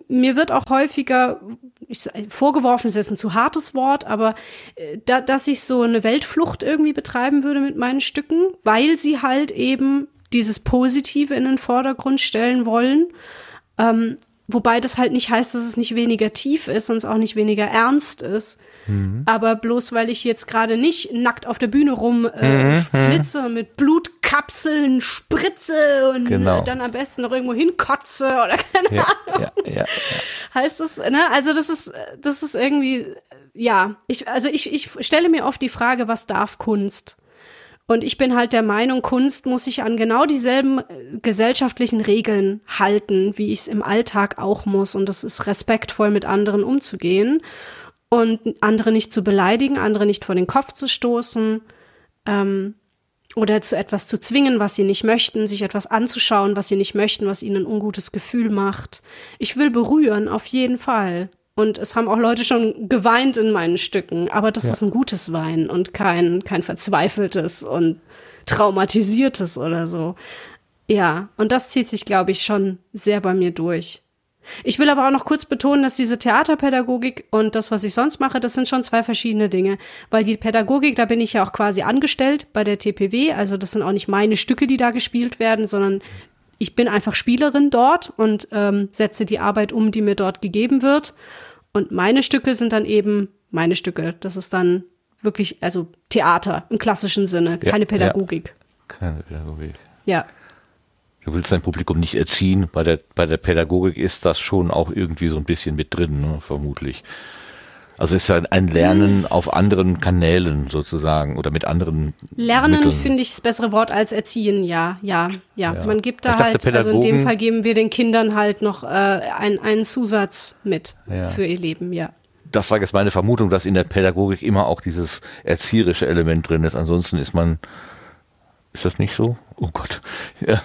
S6: mir wird auch häufiger ich, vorgeworfen, ist jetzt ein zu hartes Wort, aber äh, da, dass ich so eine Weltflucht irgendwie betreiben würde mit meinen Stücken, weil sie halt eben dieses Positive in den Vordergrund stellen wollen. Ähm, wobei das halt nicht heißt, dass es nicht weniger tief ist und es auch nicht weniger ernst ist. Mhm. Aber bloß weil ich jetzt gerade nicht nackt auf der Bühne rum äh, mhm. flitze mit Blutkapseln spritze und genau. dann am besten noch irgendwo hinkotze oder *laughs* keine ja, Ahnung. Ja, ja, heißt das, ne? Also das ist, das ist irgendwie, ja, ich, also ich, ich stelle mir oft die Frage, was darf Kunst? Und ich bin halt der Meinung, Kunst muss sich an genau dieselben äh, gesellschaftlichen Regeln halten, wie ich es im Alltag auch muss. Und das ist respektvoll mit anderen umzugehen und andere nicht zu beleidigen, andere nicht vor den Kopf zu stoßen ähm, oder zu etwas zu zwingen, was sie nicht möchten, sich etwas anzuschauen, was sie nicht möchten, was ihnen ein ungutes Gefühl macht. Ich will berühren, auf jeden Fall. Und es haben auch Leute schon geweint in meinen Stücken, aber das ja. ist ein gutes Wein und kein, kein verzweifeltes und traumatisiertes oder so. Ja, und das zieht sich, glaube ich, schon sehr bei mir durch. Ich will aber auch noch kurz betonen, dass diese Theaterpädagogik und das, was ich sonst mache, das sind schon zwei verschiedene Dinge. Weil die Pädagogik, da bin ich ja auch quasi angestellt bei der TPW. Also das sind auch nicht meine Stücke, die da gespielt werden, sondern ich bin einfach Spielerin dort und ähm, setze die Arbeit um, die mir dort gegeben wird. Und meine Stücke sind dann eben meine Stücke. Das ist dann wirklich, also Theater im klassischen Sinne, keine ja, Pädagogik.
S1: Ja. Keine Pädagogik.
S6: Ja.
S1: Du willst dein Publikum nicht erziehen. Bei der, bei der Pädagogik ist das schon auch irgendwie so ein bisschen mit drin, ne, vermutlich. Also es ist ja ein Lernen auf anderen Kanälen sozusagen oder mit anderen.
S6: Lernen finde ich das bessere Wort als erziehen, ja, ja, ja. ja. Man gibt da halt, also in dem Fall geben wir den Kindern halt noch äh, ein, einen Zusatz mit ja. für ihr Leben, ja.
S1: Das war jetzt meine Vermutung, dass in der Pädagogik immer auch dieses erzieherische Element drin ist. Ansonsten ist man ist das nicht so? Oh Gott. Ja.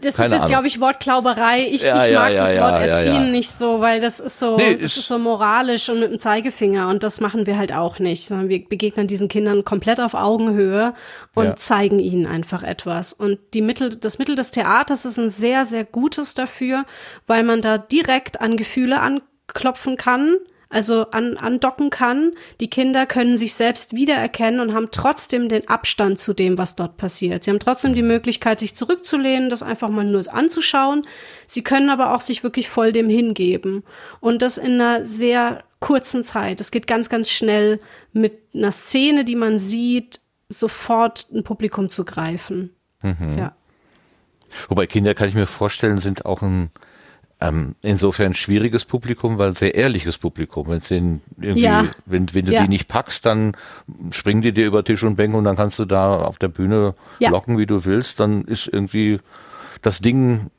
S6: Das Keine ist jetzt, glaube ich, Wortklauberei. Ich, ja, ich mag ja, das Wort Erziehen nicht so, weil das ist so, nee, das ist so moralisch und mit dem Zeigefinger und das machen wir halt auch nicht, sondern wir begegnen diesen Kindern komplett auf Augenhöhe und zeigen ihnen einfach etwas. Und die Mittel, das Mittel des Theaters ist ein sehr, sehr gutes dafür, weil man da direkt an Gefühle anklopfen kann also an, andocken kann. Die Kinder können sich selbst wiedererkennen und haben trotzdem den Abstand zu dem, was dort passiert. Sie haben trotzdem die Möglichkeit, sich zurückzulehnen, das einfach mal nur anzuschauen. Sie können aber auch sich wirklich voll dem hingeben. Und das in einer sehr kurzen Zeit. Es geht ganz, ganz schnell mit einer Szene, die man sieht, sofort ein Publikum zu greifen. Mhm. Ja.
S1: Wobei Kinder, kann ich mir vorstellen, sind auch ein ähm, insofern schwieriges Publikum, weil sehr ehrliches Publikum. Wenn, den irgendwie, ja. wenn, wenn du ja. die nicht packst, dann springen die dir über Tisch und Bänke und dann kannst du da auf der Bühne ja. locken, wie du willst. Dann ist irgendwie das Ding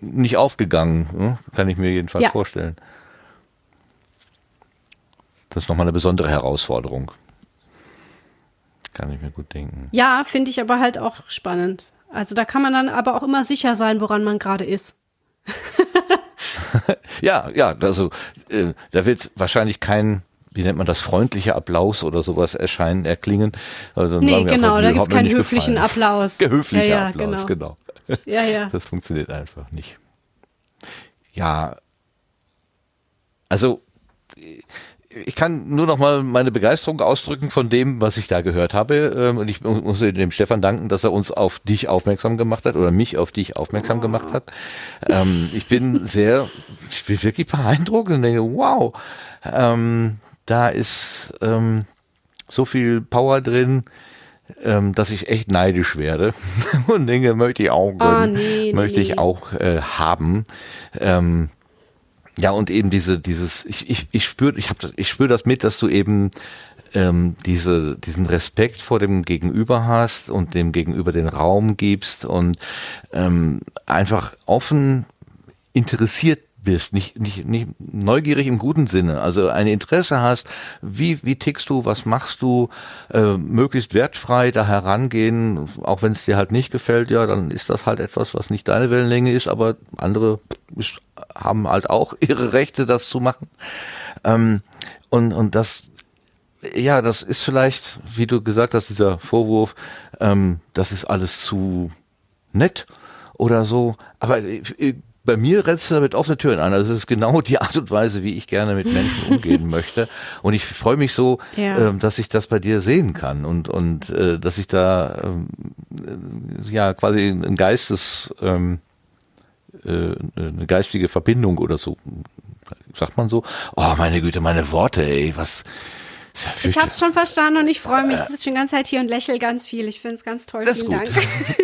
S1: nicht aufgegangen. Ne? Kann ich mir jedenfalls vorstellen. Das ist nochmal eine besondere Herausforderung. Kann ich mir gut denken.
S6: Ja, finde ich aber halt auch spannend. Also da kann man dann aber auch immer sicher sein, woran man gerade ist. *laughs* *laughs*
S1: ja, ja, also äh, da wird wahrscheinlich kein wie nennt man das, freundlicher Applaus oder sowas erscheinen, erklingen.
S6: Also nee, genau, da gibt's keinen höflichen gefallen. Applaus. *laughs*
S1: Höflicher ja, ja, Applaus, genau.
S6: genau. Ja, ja. *laughs*
S1: Das funktioniert einfach nicht. Ja, also ich kann nur noch mal meine Begeisterung ausdrücken von dem, was ich da gehört habe. Ähm, und ich muss dem Stefan danken, dass er uns auf dich aufmerksam gemacht hat oder mich auf dich aufmerksam gemacht hat. Ähm, ich bin sehr, ich bin wirklich beeindruckt und denke, wow, ähm, da ist so viel Power drin, dass ich echt neidisch werde *laughs* und denke, möchte ich auch, oh, nee, möchte nee. ich auch äh, haben. Ja, und eben diese, dieses, ich, ich, ich spüre, ich habe, ich spüre das mit, dass du eben ähm, diese, diesen Respekt vor dem Gegenüber hast und dem Gegenüber den Raum gibst und ähm, einfach offen interessiert bist, nicht, nicht, nicht neugierig im guten Sinne, also ein Interesse hast, wie, wie tickst du, was machst du, äh, möglichst wertfrei da herangehen, auch wenn es dir halt nicht gefällt, ja, dann ist das halt etwas, was nicht deine Wellenlänge ist, aber andere ist, haben halt auch *laughs* ihre Rechte, das zu machen. Ähm, und, und das, ja, das ist vielleicht, wie du gesagt hast, dieser Vorwurf, ähm, das ist alles zu nett oder so. Aber äh, bei mir rennst du damit offene Türen an. Also es ist genau die Art und Weise, wie ich gerne mit Menschen *laughs* umgehen möchte. Und ich freue mich so, ja. ähm, dass ich das bei dir sehen kann und und äh, dass ich da ähm, ja quasi ein Geistes ähm, äh, eine geistige Verbindung oder so. Sagt man so? Oh, meine Güte, meine Worte, ey, was.
S6: Ja ich habe es schon verstanden und ich freue mich. Ich sitze schon die ganze Zeit hier und lächle ganz viel. Ich finde es ganz toll.
S1: Das
S6: Vielen
S1: Dank.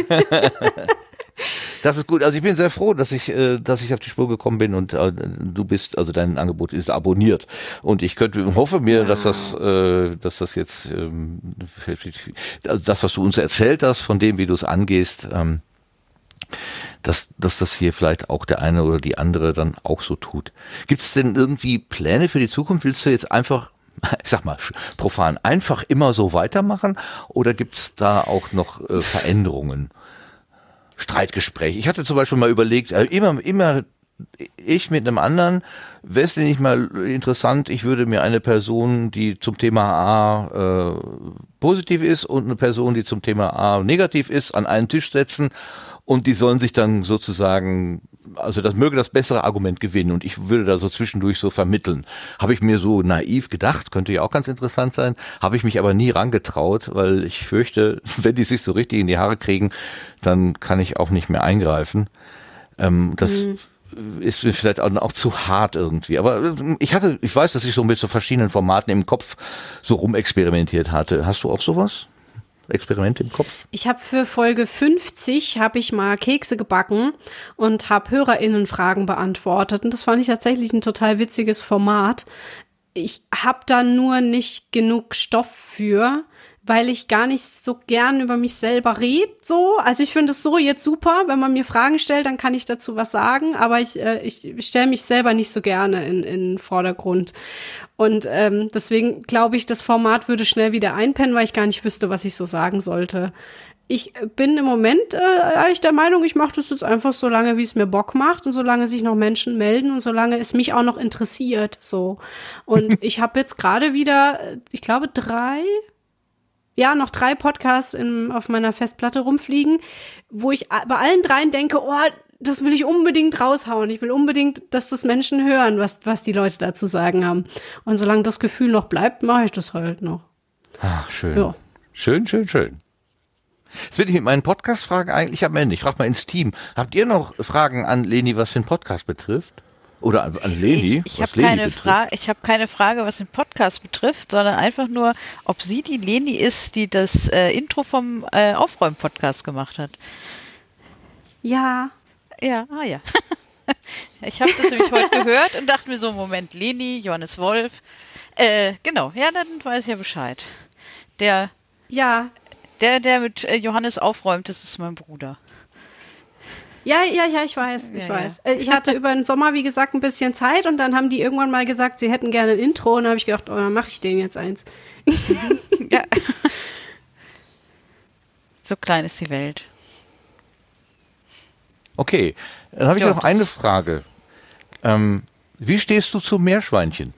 S1: *laughs* *laughs* Das ist gut. Also ich bin sehr froh, dass ich, äh, dass ich auf die Spur gekommen bin und äh, du bist, also dein Angebot ist abonniert. Und ich könnte, hoffe mir, dass das, äh, dass das jetzt, ähm, also das, was du uns erzählt hast, von dem, wie du es angehst, ähm, dass, dass das hier vielleicht auch der eine oder die andere dann auch so tut. Gibt es denn irgendwie Pläne für die Zukunft? Willst du jetzt einfach, *laughs* ich sag mal, profan, einfach immer so weitermachen oder gibt es da auch noch äh, Veränderungen? Streitgespräch. Ich hatte zum Beispiel mal überlegt, äh, immer, immer ich mit einem anderen, wäre es nicht mal interessant, ich würde mir eine Person, die zum Thema A äh, positiv ist und eine Person, die zum Thema A negativ ist, an einen Tisch setzen und die sollen sich dann sozusagen, also das möge das bessere Argument gewinnen und ich würde da so zwischendurch so vermitteln. Habe ich mir so naiv gedacht, könnte ja auch ganz interessant sein, habe ich mich aber nie rangetraut, weil ich fürchte, *laughs* wenn die sich so richtig in die Haare kriegen, dann kann ich auch nicht mehr eingreifen. Ähm, das mhm ist mir vielleicht auch, zu hart irgendwie. Aber ich hatte, ich weiß, dass ich so mit so verschiedenen Formaten im Kopf so rumexperimentiert hatte. Hast du auch sowas? Experimente im Kopf?
S6: Ich habe für Folge 50 habe ich mal Kekse gebacken und habe Hörerinnenfragen beantwortet und das fand ich tatsächlich ein total witziges Format. Ich habe da nur nicht genug Stoff für weil ich gar nicht so gern über mich selber rede. So, also ich finde es so jetzt super, wenn man mir Fragen stellt, dann kann ich dazu was sagen, aber ich, äh, ich stelle mich selber nicht so gerne in, in Vordergrund. Und ähm, deswegen glaube ich, das Format würde schnell wieder einpennen, weil ich gar nicht wüsste, was ich so sagen sollte. Ich bin im Moment äh, eigentlich der Meinung, ich mache das jetzt einfach so lange, wie es mir Bock macht und solange sich noch Menschen melden und solange es mich auch noch interessiert. So. Und *laughs* ich habe jetzt gerade wieder, ich glaube, drei ja, noch drei Podcasts in, auf meiner Festplatte rumfliegen, wo ich bei allen dreien denke, oh, das will ich unbedingt raushauen. Ich will unbedingt, dass das Menschen hören, was, was die Leute dazu sagen haben. Und solange das Gefühl noch bleibt, mache ich das halt noch.
S1: Ach, schön. Ja. Schön, schön, schön. Jetzt will ich mit meinen Podcast-Fragen eigentlich am Ende. Ich frage mal ins Team. Habt ihr noch Fragen an Leni, was den Podcast betrifft? Oder an, an Leni?
S4: Ich, ich habe keine, Fra hab keine Frage, was den Podcast betrifft, sondern einfach nur, ob sie die Leni ist, die das äh, Intro vom äh, Aufräumen-Podcast gemacht hat.
S6: Ja.
S4: Ja, ah ja. *laughs* ich habe das nämlich heute *laughs* gehört und dachte mir so, Moment, Leni, Johannes Wolf. Äh, genau, ja, dann weiß ich ja Bescheid. Der,
S6: ja.
S4: der, der mit äh, Johannes aufräumt, das ist mein Bruder.
S6: Ja, ja, ja, ich weiß, ich ja, weiß. Ja. Äh, ich hatte über den Sommer, wie gesagt, ein bisschen Zeit und dann haben die irgendwann mal gesagt, sie hätten gerne ein Intro und habe ich gedacht, oh, dann mache ich denen jetzt eins. *laughs* ja.
S4: So klein ist die Welt.
S1: Okay, dann habe ich noch eine Frage. Ähm, wie stehst du zu Meerschweinchen?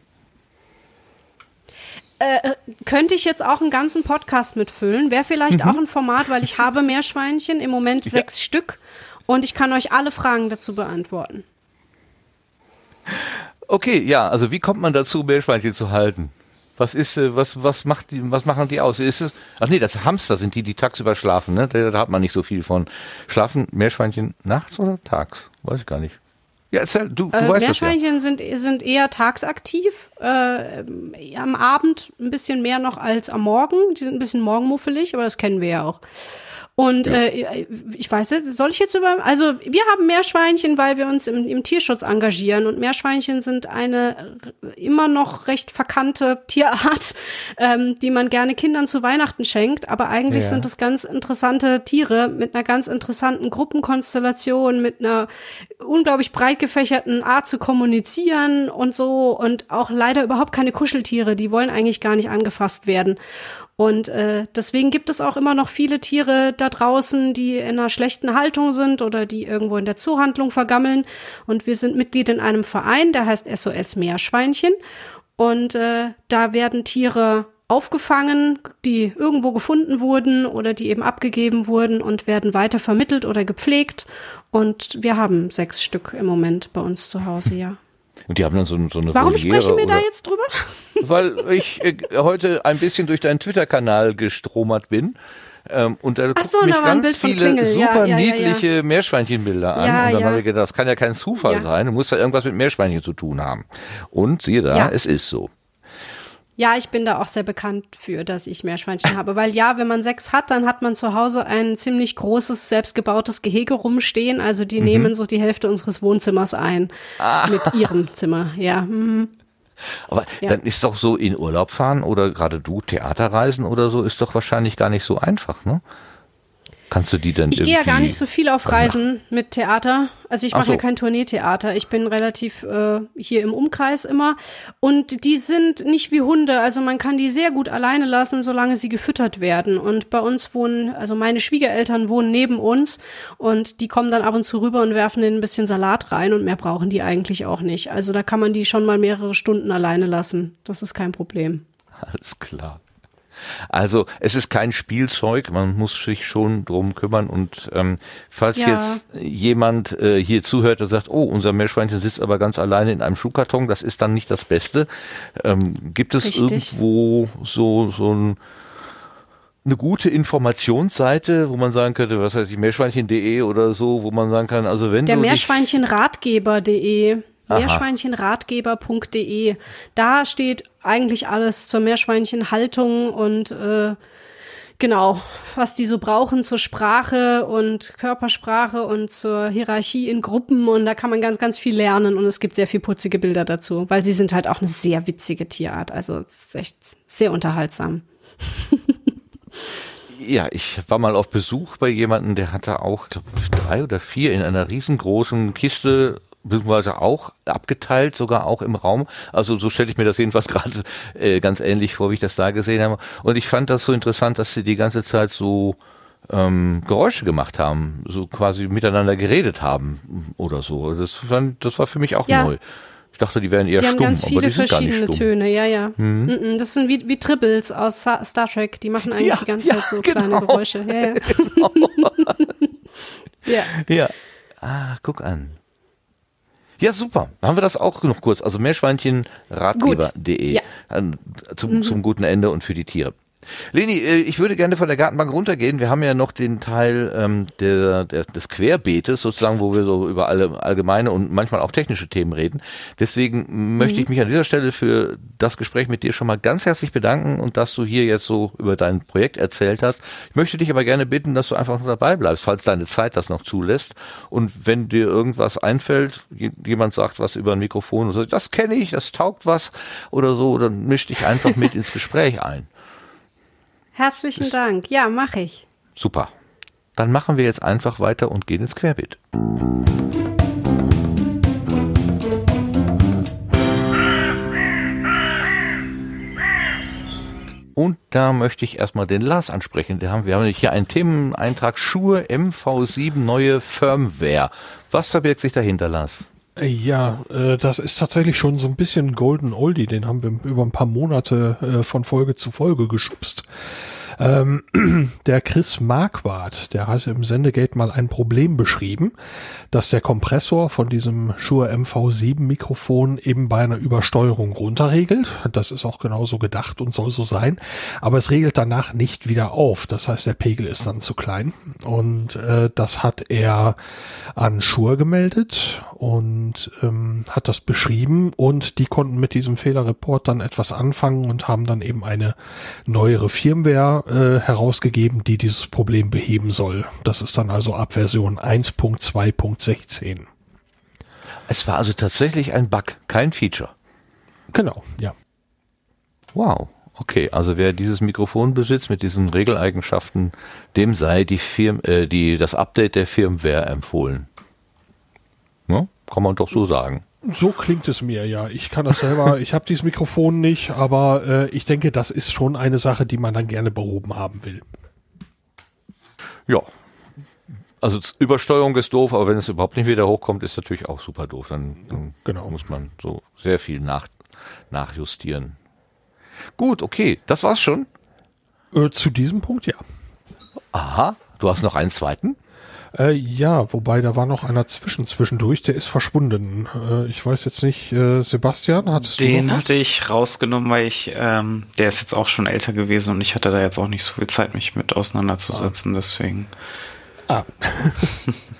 S6: Äh, könnte ich jetzt auch einen ganzen Podcast mitfüllen. Wäre vielleicht mhm. auch ein Format, weil ich habe Meerschweinchen, im Moment ja. sechs Stück und ich kann euch alle Fragen dazu beantworten.
S1: Okay, ja, also wie kommt man dazu, Meerschweinchen zu halten? Was ist, äh, was, was macht die, was machen die aus? Ist es, ach nee, das Hamster sind die, die tagsüber schlafen, ne? Da, da hat man nicht so viel von. Schlafen Meerschweinchen nachts oder tags? Weiß ich gar nicht. Ja, erzähl, du, du
S6: äh,
S1: weißt
S6: Meerschweinchen
S1: das ja.
S6: sind, sind eher tagsaktiv, äh, am Abend ein bisschen mehr noch als am Morgen. Die sind ein bisschen morgenmuffelig, aber das kennen wir ja auch. Und ja. äh, ich weiß jetzt, soll ich jetzt über. Also, wir haben Meerschweinchen, weil wir uns im, im Tierschutz engagieren. Und Meerschweinchen sind eine immer noch recht verkannte Tierart, ähm, die man gerne Kindern zu Weihnachten schenkt. Aber eigentlich ja. sind das ganz interessante Tiere mit einer ganz interessanten Gruppenkonstellation, mit einer unglaublich breit gefächerten Art zu kommunizieren und so. Und auch leider überhaupt keine Kuscheltiere. Die wollen eigentlich gar nicht angefasst werden. Und äh, deswegen gibt es auch immer noch viele Tiere da draußen, die in einer schlechten Haltung sind oder die irgendwo in der Zuhandlung vergammeln. Und wir sind Mitglied in einem Verein, der heißt SOS Meerschweinchen. Und äh, da werden Tiere aufgefangen, die irgendwo gefunden wurden oder die eben abgegeben wurden und werden weiter vermittelt oder gepflegt. Und wir haben sechs Stück im Moment bei uns zu Hause, ja.
S1: Und die haben dann so, so eine
S6: Warum Voliere sprechen wir da jetzt drüber? *laughs*
S1: Weil ich äh, heute ein bisschen durch deinen Twitter-Kanal gestromert bin. Ähm, und da gucken
S6: so,
S1: mich
S6: da
S1: ganz viele.
S6: Ja,
S1: super
S6: ja, ja, ja.
S1: niedliche Meerschweinchenbilder an.
S6: Ja,
S1: und dann
S6: ja.
S1: habe ich gedacht, das kann ja kein Zufall
S6: Ja.
S1: sein. Du musst ja irgendwas mit Meerschweinchen zu tun haben. Und siehe da,
S6: Ja.
S1: es ist so.
S6: Ja, ich bin da auch sehr bekannt für, dass ich Meerschweinchen habe. Weil ja, wenn man sechs hat, dann hat man zu Hause ein ziemlich großes, selbstgebautes Gehege rumstehen. Also die nehmen so die Hälfte unseres Wohnzimmers ein. Mit ihrem Zimmer, ja. mhm.
S1: Aber
S6: Ja.
S1: dann ist doch so in Urlaub fahren oder gerade du Theaterreisen oder so ist doch wahrscheinlich gar nicht so einfach, ne? Kannst du die denn
S6: Ich gehe ja gar nicht so viel auf Reisen mit Theater. Also ich
S1: Ach
S6: mache
S1: so.
S6: ja kein Tourneetheater. Ich bin relativ äh, hier im Umkreis immer. Und die sind nicht wie Hunde. Also man kann die sehr gut alleine lassen, solange sie gefüttert werden. Und bei uns wohnen, also meine Schwiegereltern wohnen neben uns und die kommen dann ab und zu rüber und werfen denen ein bisschen Salat rein und mehr brauchen die eigentlich auch nicht. Also da kann man die schon mal mehrere Stunden alleine lassen. Das ist kein Problem.
S1: Alles klar. Also es ist kein Spielzeug, man muss sich schon drum kümmern und ähm, falls
S6: Ja.
S1: jetzt jemand äh, hier zuhört und sagt, oh, unser Meerschweinchen sitzt aber ganz alleine in einem Schuhkarton, das ist dann nicht das Beste. Ähm, gibt es
S6: Richtig.
S1: irgendwo so, so ein, eine gute Informationsseite, wo man sagen könnte, was weiß ich, meerschweinchen.de oder so, wo man sagen kann, also wenn
S6: Der Meerschweinchenratgeber.de. Meerschweinchenratgeber.de. Da steht eigentlich alles zur Meerschweinchenhaltung und äh, genau, was die so brauchen zur Sprache und Körpersprache und zur Hierarchie in Gruppen. Und da kann man ganz, ganz viel lernen und es gibt sehr viel putzige Bilder dazu, weil sie sind halt auch eine sehr witzige Tierart. Also es ist echt sehr unterhaltsam.
S1: Ja, ich war mal auf Besuch bei jemandem, der hatte auch glaub, drei oder vier in einer riesengroßen Kiste beziehungsweise auch abgeteilt, sogar auch im Raum. Also so stelle ich mir das jedenfalls *laughs* gerade äh, ganz ähnlich vor, wie ich das da gesehen habe. Und ich fand das so interessant, dass sie die ganze Zeit so ähm, Geräusche gemacht haben, so quasi miteinander geredet haben oder so. Das, fand, das war für mich auch
S6: Ja.
S1: neu. Ich dachte, die wären eher
S6: Die haben
S1: stumm,
S6: ganz
S1: aber
S6: viele
S1: die sind gar nicht
S6: verschiedene
S1: stumm.
S6: Töne, ja, ja. Mhm. Das sind wie, wie Tribbles aus Star Trek. Die machen eigentlich
S1: Ja,
S6: die ganze
S1: ja,
S6: Zeit so
S1: genau.
S6: kleine Geräusche. Ja, ja. *laughs* *laughs* ja.
S1: Ja. Ah, guck an. Ja, super. Dann haben wir das auch noch kurz. Also meerschweinchenratgeber.de
S6: Ja.
S1: An- zum, zum guten Ende und für die Tiere. Leni, äh, ich würde gerne von der Gartenbank runtergehen. Wir haben ja noch den Teil ähm, der, der, des Querbeetes, sozusagen, wo wir so über alle allgemeine und manchmal auch technische Themen reden. Deswegen möchte ich mich an dieser Stelle für das Gespräch mit dir schon mal ganz herzlich bedanken und dass du hier jetzt so über dein Projekt erzählt hast. Ich möchte dich aber gerne bitten, dass du einfach noch dabei bleibst, falls deine Zeit das noch zulässt. Und wenn dir irgendwas einfällt, je- jemand sagt was über ein Mikrofon und sagt, das kenne ich, das taugt was oder so, dann misch dich einfach mit *laughs* ins Gespräch ein.
S6: Herzlichen Dank. Ja, mache ich.
S1: Super. Dann machen wir jetzt einfach weiter und gehen ins Querbeet. Und da möchte ich erstmal den Lars ansprechen. Wir haben, wir haben hier einen Themeneintrag Schuhe MV7 neue Firmware. Was verbirgt sich dahinter, Lars?
S3: Ja, äh, das ist tatsächlich schon so ein bisschen Golden Oldie. Den haben wir über ein paar Monate äh, von Folge zu Folge geschubst. Ähm, *clears throat* der Chris Marquardt, der hat im Sendegate mal ein Problem beschrieben, dass der Kompressor von diesem Shure MV7 Mikrofon eben bei einer Übersteuerung runterregelt. Das ist auch genauso gedacht und soll so sein. Aber es regelt danach nicht wieder auf. Das heißt, der Pegel ist dann zu klein. Und äh, das hat er an Shure gemeldet und ähm, hat das beschrieben und die konnten mit diesem Fehlerreport dann etwas anfangen und haben dann eben eine neuere Firmware äh, herausgegeben, die dieses Problem beheben soll. Das ist dann also ab Version 1.2.16.
S1: Es war also tatsächlich ein Bug, kein Feature.
S3: Genau, ja.
S1: Wow. Okay, also wer dieses Mikrofon besitzt mit diesen Regeleigenschaften, dem sei die Firm, äh, die, das Update der Firmware empfohlen. Ne? Kann man doch so sagen.
S3: So klingt es mir, ja. Ich kann das selber, ich habe dieses Mikrofon nicht, aber äh, ich denke, das ist schon eine Sache, die man dann gerne behoben haben will.
S1: Ja. Also Übersteuerung ist doof, aber wenn es überhaupt nicht wieder hochkommt, ist natürlich auch super doof. Dann, dann
S3: Genau.
S1: muss man so sehr viel nach, nachjustieren. Gut, okay, das war's schon.
S3: Äh, zu diesem Punkt, ja.
S1: Aha, du hast noch einen zweiten?
S3: Äh, ja, wobei da war noch einer zwischen zwischendurch, der ist verschwunden. Äh, ich weiß jetzt nicht, äh, Sebastian, hattest
S2: Den
S3: du noch was?
S2: hatte ich rausgenommen, weil ich, ähm, der ist jetzt auch schon älter gewesen und ich hatte da jetzt auch nicht so viel Zeit, mich mit auseinanderzusetzen, deswegen.
S3: Ah. *laughs*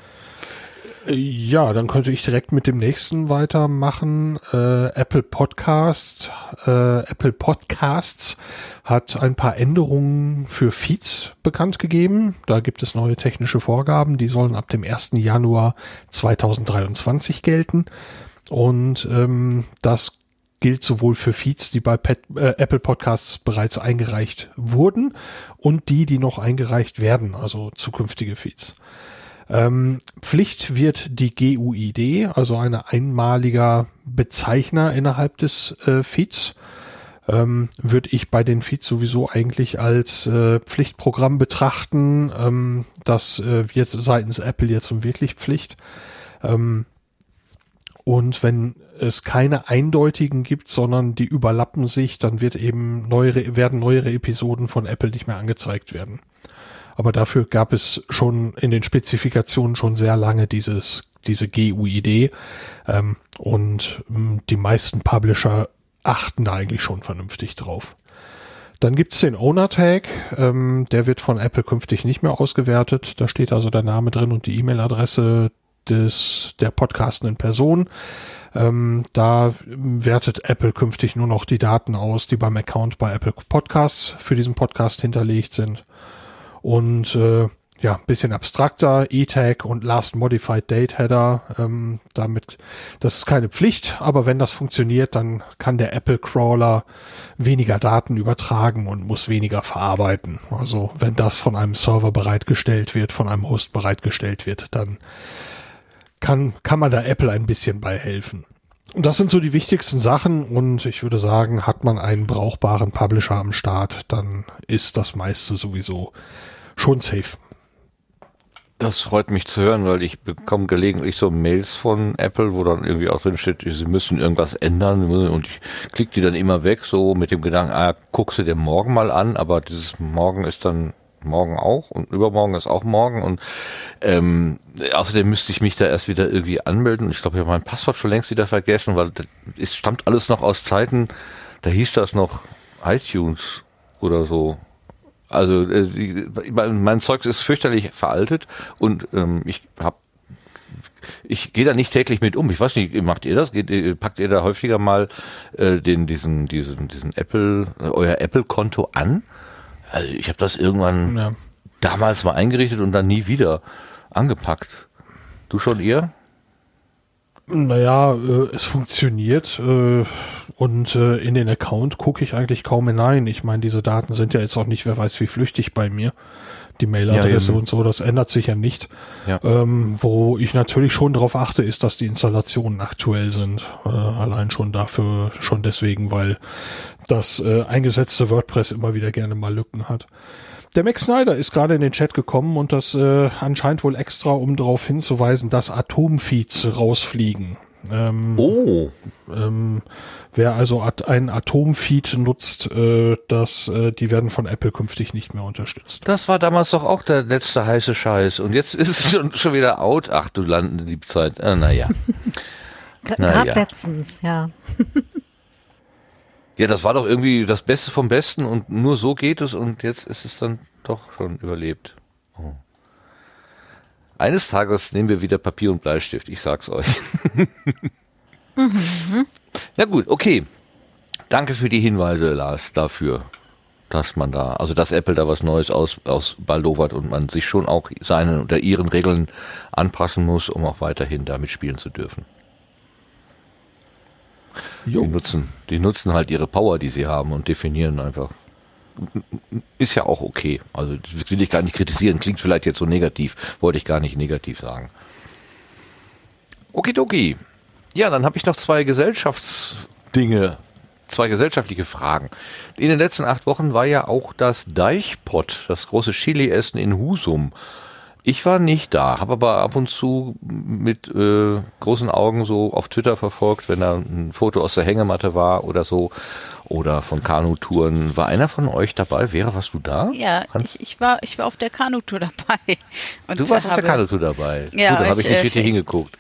S3: Ja, dann könnte ich direkt mit dem nächsten weitermachen. Äh, Apple Podcast, äh, Apple Podcasts hat ein paar Änderungen für Feeds bekannt gegeben. Da gibt es neue technische Vorgaben, die sollen ab dem 1. Januar 2023 gelten. Und ähm, das gilt sowohl für Feeds, die bei Pet, äh, Apple Podcasts bereits eingereicht wurden und die, die noch eingereicht werden, also zukünftige Feeds. Ähm, Pflicht wird die GUID, also ein einmaliger Bezeichner innerhalb des äh, Feeds. Ähm, würde ich bei den Feeds sowieso eigentlich als äh, Pflichtprogramm betrachten. Ähm, das äh, wird seitens Apple jetzt um wirklich Pflicht. Ähm, und wenn es keine eindeutigen gibt, sondern die überlappen sich, dann wird eben neuere, werden neuere Episoden von Apple nicht mehr angezeigt werden. Aber dafür gab es schon in den Spezifikationen schon sehr lange dieses, diese GUID. Ähm, und mh, die meisten Publisher achten da eigentlich schon vernünftig drauf. Dann gibt's den Owner-Tag, ähm, der wird von Apple künftig nicht mehr ausgewertet. Da steht also der Name drin und die E-Mail-Adresse des der podcastenden Person. Ähm, da wertet Apple künftig nur noch die Daten aus, die beim Account bei Apple Podcasts für diesen Podcast hinterlegt sind. Und äh, ja, ein bisschen abstrakter, E-Tag und Last Modified Date Header. Ähm, damit, das ist keine Pflicht, aber wenn das funktioniert, dann kann der Apple Crawler weniger Daten übertragen und muss weniger verarbeiten. Also wenn das von einem Server bereitgestellt wird, von einem Host bereitgestellt wird, dann kann, kann man da Apple ein bisschen bei helfen. Und das sind so die wichtigsten Sachen und ich würde sagen, hat man einen brauchbaren Publisher am Start, dann ist das meiste sowieso schon safe.
S1: Das freut mich zu hören, weil ich bekomme gelegentlich so Mails von Apple, wo dann irgendwie auch drin steht, sie müssen irgendwas ändern und ich klicke die dann immer weg, so mit dem Gedanken, ah, guckst du dir morgen mal an, aber dieses Morgen ist dann morgen auch und übermorgen ist auch morgen und ähm, außerdem müsste ich mich da erst wieder irgendwie anmelden. Ich glaube, ich habe mein Passwort schon längst wieder vergessen, weil es stammt alles noch aus Zeiten, da hieß das noch iTunes oder so. Also äh, mein Zeug ist fürchterlich veraltet und ähm, ich habe ich gehe da nicht täglich mit um. Ich weiß nicht, macht ihr das? Geht, äh, packt ihr da häufiger mal äh, den diesen diesen diesen Apple äh, euer Apple Konto an? Also ich habe das irgendwann ja. damals mal eingerichtet und dann nie wieder angepackt. Du schon ihr?
S3: Naja, äh, es funktioniert äh, und äh, in den Account gucke ich eigentlich kaum hinein. Ich meine, diese Daten sind ja jetzt auch nicht, wer weiß wie flüchtig bei mir. Die Mailadresse ja, und so, das ändert sich ja nicht. Ja. Ähm, wo ich natürlich schon darauf achte, ist, dass die Installationen aktuell sind. Äh, allein schon dafür, schon deswegen, weil das äh, eingesetzte WordPress immer wieder gerne mal Lücken hat. Der Max Snyder ist gerade in den Chat gekommen und das äh, anscheinend wohl extra, um darauf hinzuweisen, dass Atomfeeds rausfliegen. Ähm,
S1: oh.
S3: Ähm, wer also at ein Atomfeed nutzt, äh, das, äh, die werden von Apple künftig nicht mehr unterstützt.
S1: Das war damals doch auch der letzte heiße Scheiß und jetzt ist es *laughs* schon, schon wieder out. Ach du landende Liebzeit. Äh, naja. *laughs*
S5: Gerade naja. letztens, ja. *laughs*
S1: Ja, das war doch irgendwie das Beste vom Besten und nur so geht es und jetzt ist es dann doch schon überlebt. Oh. Eines Tages nehmen wir wieder Papier und Bleistift, ich sag's euch. *laughs* mhm. Ja gut, okay. Danke für die Hinweise, Lars, dafür, dass man da, also dass Apple da was Neues aus, aus Baldowert und man sich schon auch seinen oder ihren Regeln anpassen muss, um auch weiterhin damit spielen zu dürfen. Jo. Die nutzen, die nutzen halt ihre Power, die sie haben und definieren einfach. Ist ja auch okay. Also das will ich gar nicht kritisieren. Klingt vielleicht jetzt so negativ. Wollte ich gar nicht negativ sagen. Okidoki. Ja, dann habe ich noch zwei Gesellschaftsdinge, zwei gesellschaftliche Fragen. In den letzten acht Wochen war ja auch das Deichpott, das große Chili-Essen in Husum, ich war nicht da, habe aber ab und zu mit äh, großen Augen so auf Twitter verfolgt, wenn da ein Foto aus der Hängematte war oder so. oder von Kanutouren. War einer von euch dabei? Vera, warst du da?
S4: Ja, ich, ich, war, ich war auf der Kanutour *laughs* dabei.
S1: Und du warst auf der Kanutour dabei.
S4: Ja,
S1: Gut, dann habe ich nicht
S4: äh,
S1: richtig hingeguckt.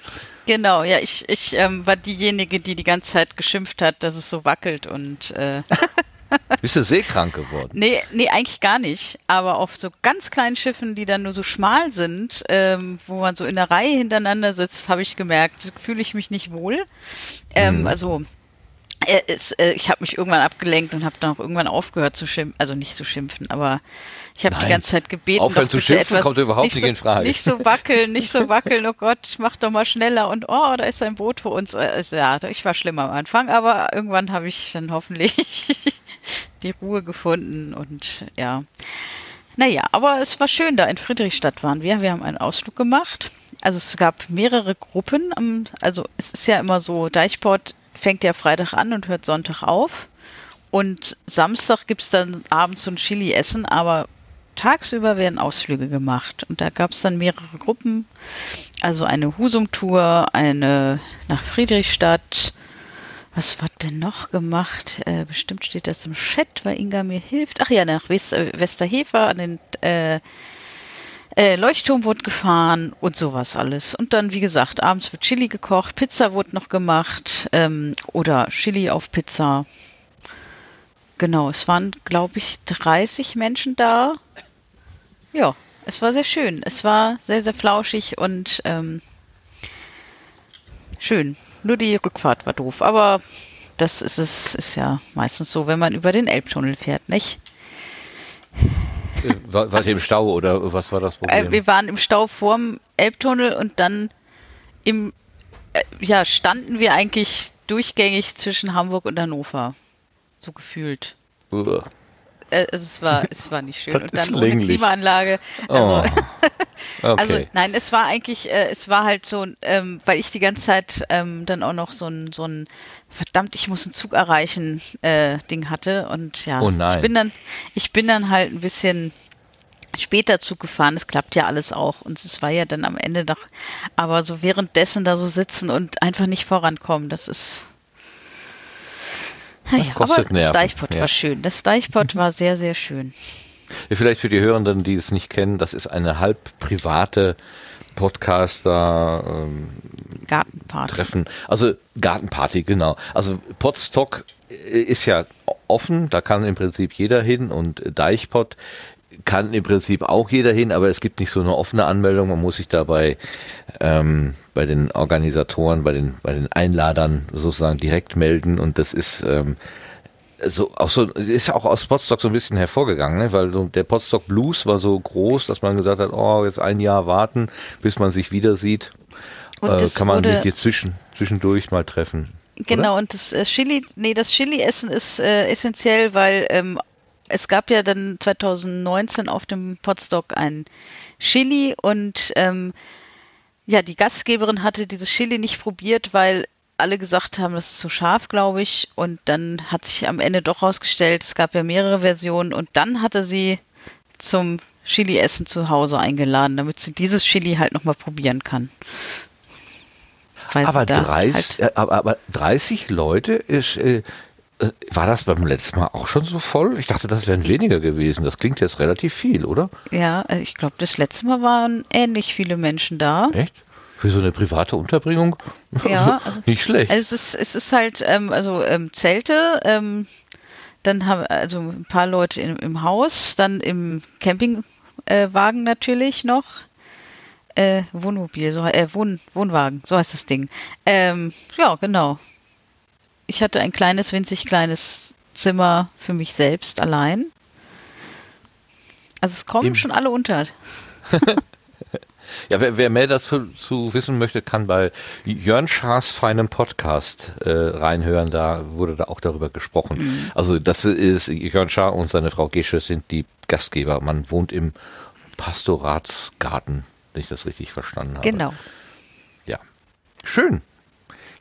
S4: Genau, ja, ich, ich ähm, war diejenige, die die ganze Zeit geschimpft hat, dass es so wackelt und äh, *laughs* *laughs*
S1: Bist du seekrank geworden?
S4: nee, nee, eigentlich gar nicht. Aber auf so ganz kleinen Schiffen, die dann nur so schmal sind, ähm, wo man so in der Reihe hintereinander sitzt, habe ich gemerkt, fühle ich mich nicht wohl. Ähm,
S1: Mhm.
S4: Also äh, es, äh, ich habe mich irgendwann abgelenkt und habe dann auch irgendwann aufgehört zu schimpfen, also nicht zu schimpfen, aber ich habe die ganze Zeit gebeten.
S1: Aufhören zu schimpfen kommt überhaupt nicht
S4: so,
S1: in Frage.
S4: Nicht so wackeln, nicht so *laughs* wackeln, oh Gott, mach doch mal schneller und oh, da ist ein Boot für uns. Äh, Ja, ich war schlimm am Anfang, aber irgendwann habe ich dann hoffentlich *laughs* die Ruhe gefunden und ja. Naja, aber es war schön, da in Friedrichstadt waren wir. Wir haben einen Ausflug gemacht. Also es gab mehrere Gruppen. am- Also es ist ja immer so, Deichport fängt ja Freitag an und hört Sonntag auf. Und Samstag gibt's dann abends so ein Chili-Essen, aber tagsüber werden Ausflüge gemacht. Und da gab's dann mehrere Gruppen. Also eine Husum-Tour, eine nach Friedrichstadt. Was wird denn noch gemacht? Äh, bestimmt steht das im Chat, weil Inga mir hilft. Ach ja, nach West äh, Westerhefer an den äh, äh, Leuchtturm wurde gefahren und sowas alles. Und dann, wie gesagt, abends wird Chili gekocht, Pizza wurde noch gemacht ähm, oder Chili auf Pizza. Genau, es waren, glaube ich, 30 Menschen da. Ja, es war sehr schön. Es war sehr, sehr flauschig und ähm, schön. Nur die Rückfahrt war doof, aber das ist es, ist ja meistens so, wenn man über den Elbtunnel fährt, nicht?
S1: Äh, War, war im Stau oder was war das Problem?
S4: Äh, wir waren im Stau vorm Elbtunnel und dann im, äh, ja, standen wir eigentlich durchgängig zwischen Hamburg und Hannover. So gefühlt.
S1: Uah.
S4: Äh, es war, *laughs* es war nicht schön.
S1: Das
S4: und dann ohne. Klimaanlage. Also, *laughs*
S1: Oh. Okay.
S4: also nein, es war eigentlich, äh, es war halt so, ähm, weil ich die ganze Zeit ähm, dann auch noch so ein, so ein verdammt, ich muss einen Zug erreichen äh, Ding hatte und ja,
S1: Oh
S4: ich bin dann, ich bin dann halt ein bisschen später Zug gefahren. Es klappt ja alles auch und es war ja dann am Ende doch, aber so währenddessen da so sitzen und einfach nicht vorankommen, das ist
S1: Das
S4: ja,
S1: kostet
S4: aber das
S1: Nerven,
S4: Deichpot
S1: ja.
S4: war schön. Das Deichpot war sehr, sehr schön.
S1: Vielleicht für die Hörenden, die es nicht kennen, das ist eine halb private Podcaster ähm,
S4: Gartenparty.
S1: Treffen. Also Gartenparty, genau. Also Podstock äh, ist ja offen, da kann im Prinzip jeder hin und Deichpot kann im Prinzip auch jeder hin, aber es gibt nicht so eine offene Anmeldung. Man muss sich dabei ähm, bei den Organisatoren, bei den, bei den Einladern sozusagen direkt melden und das ist ähm, so auch so ist auch aus Podstock so ein bisschen hervorgegangen, ne? weil so der Podstock Blues war so groß, dass man gesagt hat, oh, jetzt ein Jahr warten, bis man sich wieder sieht.
S4: Und
S1: Äh, kann man sich jetzt zwischen, zwischendurch mal treffen.
S4: Genau, und das äh, Chili, nee, das Chili-Essen ist äh, essentiell, weil ähm, es gab ja dann 2019 auf dem Podstock ein Chili und ähm, ja, die Gastgeberin hatte dieses Chili nicht probiert, weil alle gesagt haben, das ist zu scharf, glaube ich. Und dann hat sich am Ende doch rausgestellt, es gab ja mehrere Versionen und dann hatte sie zum Chili-Essen zu Hause eingeladen, damit sie dieses Chili halt nochmal probieren kann. Weil
S1: Aber,
S4: sie da
S1: 30,
S4: halt-
S1: äh, aber, aber 30 Leute ist, äh, war das beim letzten Mal auch schon so voll? Ich dachte, das wären weniger gewesen. Das klingt jetzt relativ viel, oder?
S4: Ja, also ich glaube, das letzte Mal waren ähnlich viele Menschen da.
S1: Echt? Für so eine private Unterbringung? *laughs*
S4: Ja, also-
S1: Nicht schlecht.
S4: Also es ist, es ist halt, ähm, also ähm, Zelte, ähm, dann haben also ein paar Leute im, im Haus, dann im Campingwagen äh, natürlich noch. Äh, Wohnmobil, so äh, Wohn, Wohnwagen, so heißt das Ding. Ähm, ja, genau. Ich hatte ein kleines, winzig kleines Zimmer für mich selbst allein. Also es kommen
S1: Im-
S4: schon alle unter. *laughs*
S1: Ja, wer, wer mehr dazu zu wissen möchte, kann bei Jörn Schaas feinem Podcast äh, reinhören. Da wurde da auch darüber gesprochen.
S4: Mhm.
S1: Also das ist Jörn Schaar und seine Frau Gesche sind die Gastgeber. Man wohnt im Pastoratsgarten, wenn ich das richtig verstanden habe.
S4: Genau.
S1: Ja, schön.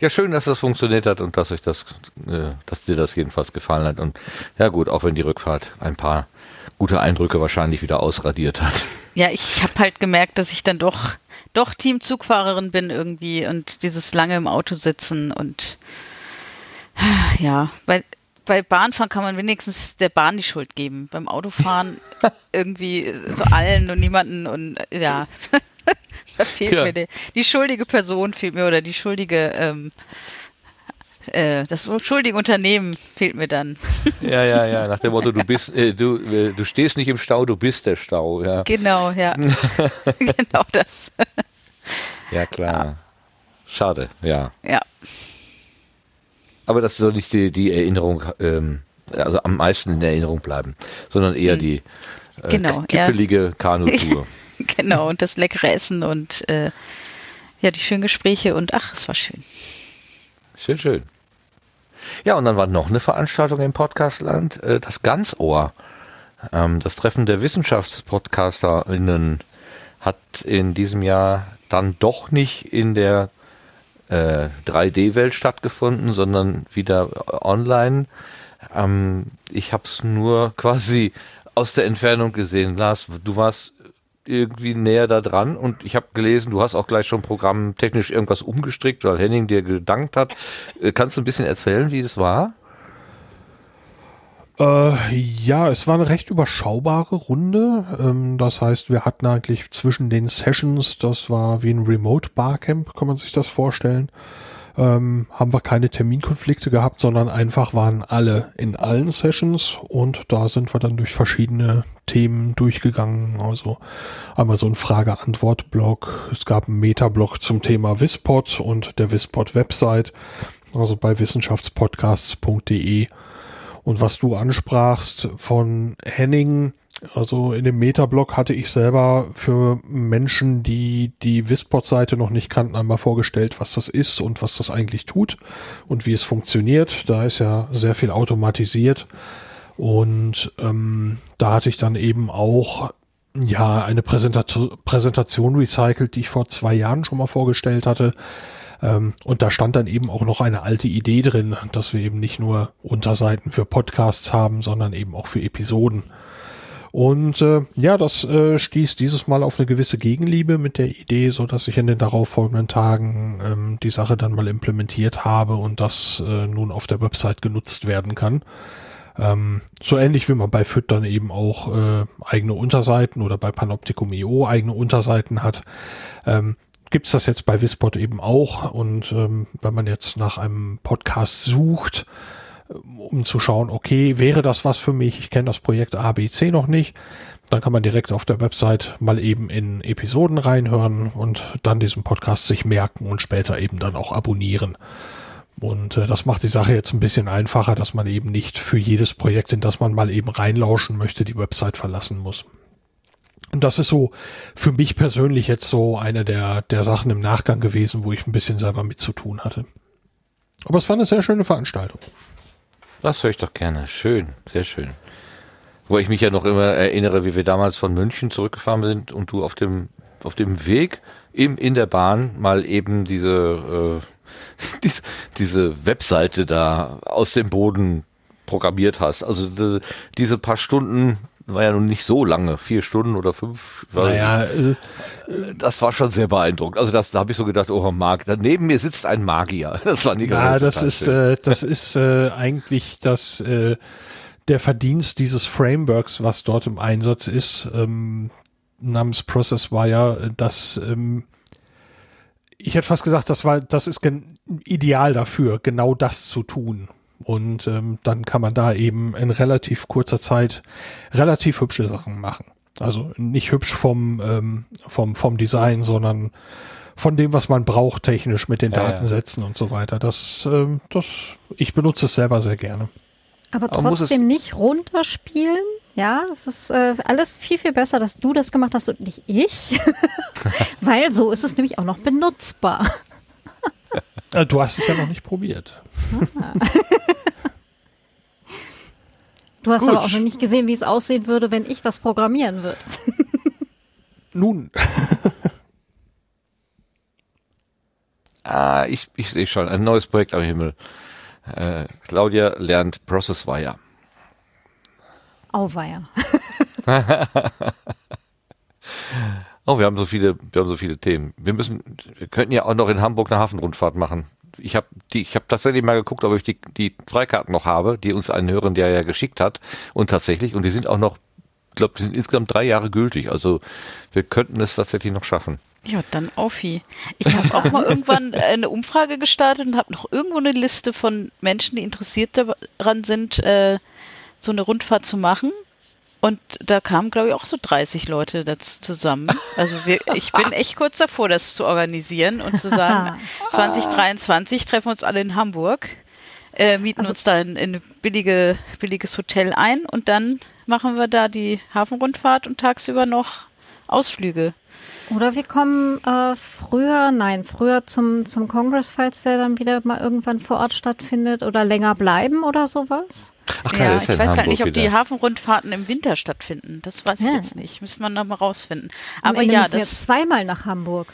S1: Ja, schön, dass das funktioniert hat und dass euch das, äh, dass dir das jedenfalls gefallen hat. Und ja gut, auch wenn die Rückfahrt ein paar gute Eindrücke wahrscheinlich wieder ausradiert hat.
S4: Ja, ich habe halt gemerkt, dass ich dann doch doch Teamzugfahrerin bin irgendwie und dieses lange im Auto sitzen und ja, weil bei Bahnfahren kann man wenigstens der Bahn die Schuld geben. Beim Autofahren *laughs* irgendwie so allen und niemanden und ja. Da fehlt
S1: Ja.
S4: mir die, die schuldige Person fehlt mir oder die schuldige ähm, äh, das schuldige Unternehmen fehlt mir dann. *laughs*
S1: Ja, ja, ja, nach dem Motto, du bist, äh, du, äh, du stehst nicht im Stau, du bist der Stau, ja.
S4: Genau, ja. *laughs* genau das.
S1: Ja, klar. Schade, ja.
S4: Ja.
S1: Aber das soll nicht die, die Erinnerung, ähm, also am meisten in Erinnerung bleiben, sondern eher die äh,
S4: Genau,
S1: kippelige *laughs* Kanutour. *laughs*
S4: Genau, und das leckere Essen und äh, ja, die schönen Gespräche und ach, es war schön.
S1: Schön, schön. Ja, und dann war noch eine Veranstaltung im Podcastland, äh, das Ganzohr. Ähm, das Treffen der WissenschaftspodcasterInnen hat in diesem Jahr dann doch nicht in der äh, 3D-Welt stattgefunden, sondern wieder online. Ähm, ich habe es nur *laughs* quasi aus der Entfernung gesehen. Lars, du warst irgendwie näher da dran und ich habe gelesen, du hast auch gleich schon programmtechnisch irgendwas umgestrickt, weil Henning dir gedankt hat. Äh, Kannst du ein bisschen erzählen, wie das war?
S3: Äh, ja, es war eine recht überschaubare Runde. Ähm, das heißt, wir hatten eigentlich zwischen den Sessions, das war wie ein Remote Barcamp, kann man sich das vorstellen, ähm, haben wir keine Terminkonflikte gehabt, sondern einfach waren alle in allen Sessions und da sind wir dann durch verschiedene Themen durchgegangen. Also einmal so ein Frage-Antwort-Blog. Es gab einen Meta-Blog zum Thema Wispod und der Wispod-Website, also bei wissenschaftspodcasts.de. Und was du ansprachst von Henning, also in dem Metablog hatte ich selber für Menschen, die die Wispod-Seite noch nicht kannten, einmal vorgestellt, was das ist und was das eigentlich tut und wie es funktioniert. Da ist ja sehr viel automatisiert. Und ähm, da hatte ich dann eben auch ja eine Präsentation, Präsentation recycelt, die ich vor zwei Jahren schon mal vorgestellt hatte. Ähm, und da stand dann eben auch noch eine alte Idee drin, dass wir eben nicht nur Unterseiten für Podcasts haben, sondern eben auch für Episoden. Und äh, ja, das äh, stieß dieses Mal auf eine gewisse Gegenliebe mit der Idee, so dass ich in den darauffolgenden Tagen ähm, die Sache dann mal implementiert habe und das äh, nun auf der Website genutzt werden kann. Ähm, so ähnlich wie man bei FIT dann eben auch äh, eigene Unterseiten oder bei Panoptikum.io eigene Unterseiten hat, ähm, gibt's das jetzt bei Wispod eben auch. Und ähm, wenn man jetzt nach einem Podcast sucht, um zu schauen, okay, wäre das was für mich? Ich kenne das Projekt ABC noch nicht. Dann kann man direkt auf der Website mal eben in Episoden reinhören und dann diesen Podcast sich merken und später eben dann auch abonnieren. Und äh, das macht die Sache jetzt ein bisschen einfacher, dass man eben nicht für jedes Projekt, in das man mal eben reinlauschen möchte, die Website verlassen muss. Und das ist so für mich persönlich jetzt so eine der, der Sachen im Nachgang gewesen, wo ich ein bisschen selber mit zu tun hatte. Aber es war eine sehr schöne Veranstaltung.
S1: Das höre ich doch gerne. Schön, sehr schön. Wo ich mich ja noch immer erinnere, wie wir damals von München zurückgefahren sind und du auf dem, auf dem Weg im, in der Bahn mal eben diese, äh, *laughs* diese, diese Webseite da aus dem Boden programmiert hast. Also die, diese paar Stunden war ja nun nicht so lange, vier Stunden oder fünf. War,
S3: Naja, äh,
S1: Das war schon sehr beeindruckend. Also das, da habe ich so gedacht, oh Mag, da neben mir sitzt ein Magier. *laughs* Das war nicht
S3: ja, das ist, äh, das ist äh, eigentlich das, äh, der Verdienst dieses Frameworks, was dort im Einsatz ist, ähm, namens Processwire, dass ähm, ich hätte fast gesagt, das war, das ist ideal dafür, genau das zu tun. Und ähm, dann kann man da eben in relativ kurzer Zeit relativ hübsche Sachen machen. Also nicht hübsch vom, ähm, vom, vom Design, sondern von dem, was man braucht, technisch mit den
S1: Ja, ja.
S3: Datensätzen und so weiter. Das, ähm, das, ich benutze es selber sehr gerne.
S5: Aber trotzdem nicht runterspielen. Ja, es ist äh, alles viel, viel besser, dass du das gemacht hast und nicht ich. *laughs* Weil so ist es nämlich auch noch benutzbar.
S3: Äh, du hast es ja noch nicht probiert. *laughs*
S5: Du hast
S3: Gut.
S5: aber auch noch nicht gesehen, wie es aussehen würde, wenn ich das programmieren würde. *laughs*
S3: Nun, *laughs*
S1: Ah, ich, ich sehe schon, ein neues Projekt am Himmel. Äh, Claudia lernt Processwire.
S5: Auweia.
S1: Oh, wir haben so viele, wir haben so viele Themen. Wir müssen, wir könnten ja auch noch in Hamburg eine Hafenrundfahrt machen. ich habe die, ich habe tatsächlich mal geguckt, ob ich die, die Freikarten noch habe, die uns ein Hörer der ja geschickt hat. Und tatsächlich, und die sind auch noch, ich glaube, die sind insgesamt drei Jahre gültig. Also wir könnten es tatsächlich noch schaffen.
S4: Ja, dann Auffi. Ich habe auch mal irgendwann eine Umfrage gestartet und habe noch irgendwo eine Liste von Menschen, die interessiert daran sind, äh, so eine Rundfahrt zu machen. Und da kamen, glaube ich, auch so 30 Leute dazu zusammen. Also wir, *laughs* ich bin echt kurz davor, das zu organisieren und zu sagen, *laughs* 2023 treffen wir uns alle in Hamburg, äh, mieten
S5: Also-
S4: uns da in, in ein billige, billiges Hotel ein und dann machen wir da die Hafenrundfahrt und tagsüber noch Ausflüge.
S5: Oder wir kommen äh, früher, nein, früher zum, zum Congress, falls der dann wieder mal irgendwann vor Ort stattfindet oder länger bleiben oder sowas.
S1: Ach
S4: ja,
S1: der ist
S4: ich weiß halt
S1: Hamburg
S4: nicht, ob die
S1: wieder.
S4: Hafenrundfahrten im Winter stattfinden. Das weiß ich
S5: Ja.
S4: jetzt nicht. Müsste man noch mal rausfinden.
S5: Am
S4: Aber
S5: Ende
S4: ja,
S5: müssen wir
S4: das
S5: zweimal nach Hamburg.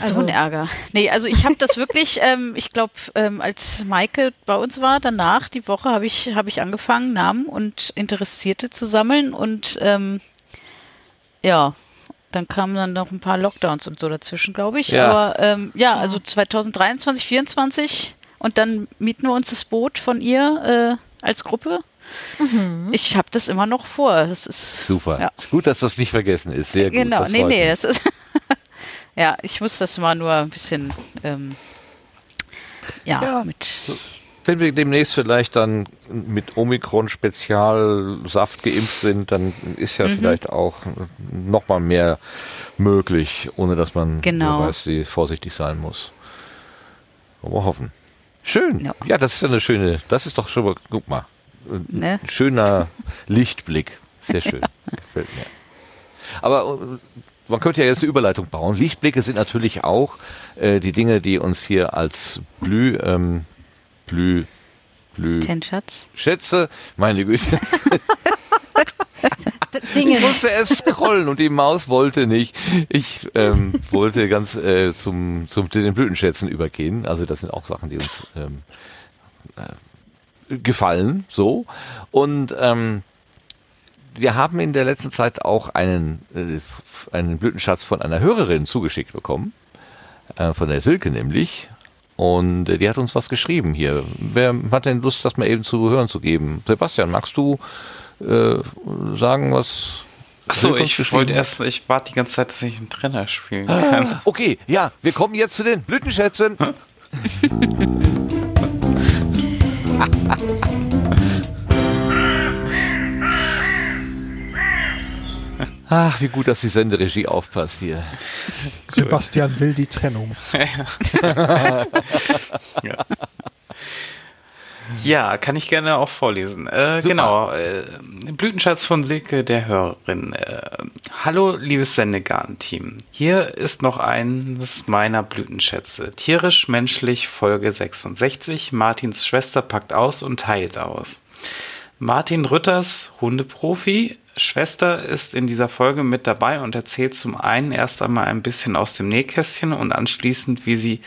S4: so
S5: Also-
S4: ein Ärger. Nee, also ich habe das wirklich, *laughs* ähm, ich glaube, ähm, als Maike bei uns war, danach die Woche habe ich, habe ich angefangen, Namen und Interessierte zu sammeln und ähm, ja, dann kamen dann noch ein paar Lockdowns und so dazwischen, glaube ich.
S1: Ja.
S4: Aber ähm, ja, also 2023, 2024 und dann mieten wir uns das Boot von ihr äh, als Gruppe. Ich habe das immer noch vor. Das ist
S1: Super.
S4: Ja.
S1: Gut, dass das nicht vergessen ist. Sehr gut.
S4: Genau,
S1: das
S4: nee, nee, das ist. *laughs* ja, ich muss das mal nur ein bisschen. Ähm, ja,
S1: Ja.
S4: mit.
S1: Wenn wir demnächst vielleicht dann mit Omikron-Spezialsaft geimpft sind, dann ist
S4: Mhm.
S1: ja vielleicht auch noch mal mehr möglich, ohne dass man
S4: Genau.
S1: weiß, vorsichtig sein muss. Wollen wir hoffen. Schön. Ja.
S4: Ja.
S1: das ist eine schöne, das ist doch schon mal, guck mal, ein
S4: Ne?
S1: schöner *laughs* Lichtblick. Sehr schön. Gefällt mir. Aber äh, man könnte ja jetzt eine Überleitung bauen. Lichtblicke sind natürlich auch äh, die Dinge, die uns hier als Blü, ähm, Blü, Blü,
S4: Ten Schatz.
S1: Schätze, meine Güte, *laughs*
S5: Dinge.
S1: ich musste es scrollen und die Maus wollte nicht. Ich ähm, wollte ganz äh, zum, zum zu den Blütenschätzen übergehen. Also das sind auch Sachen, die uns ähm, äh, gefallen. So und ähm, wir haben in der letzten Zeit auch einen äh, einen Blütenschatz von einer Hörerin zugeschickt bekommen, äh, von der Silke nämlich. Und äh, die hat uns was geschrieben hier. Wer hat denn Lust, das mal eben zu hören zu geben? Sebastian, magst du äh, sagen, was
S2: Achso, ich wollte erst, ich warte die ganze Zeit, dass ich einen Trainer spielen kann.
S1: Okay, ja, wir kommen jetzt zu den Blütenschätzen. *laughs* *laughs* Ach, wie gut, dass die Senderegie aufpasst hier.
S3: Sebastian will die Trennung. *laughs*
S2: Ja, kann ich gerne auch vorlesen. Äh, genau, äh, Blütenschatz von Silke, der Hörerin. Äh, Hallo, liebes Sendegarten-Team. Hier ist noch eines meiner Blütenschätze. Tierisch, menschlich, Folge 66. Martins Schwester packt aus und teilt aus. Martin Rütters, Hundeprofi. Schwester ist in dieser Folge mit dabei und erzählt zum einen erst einmal ein bisschen aus dem Nähkästchen und anschließend, wie sie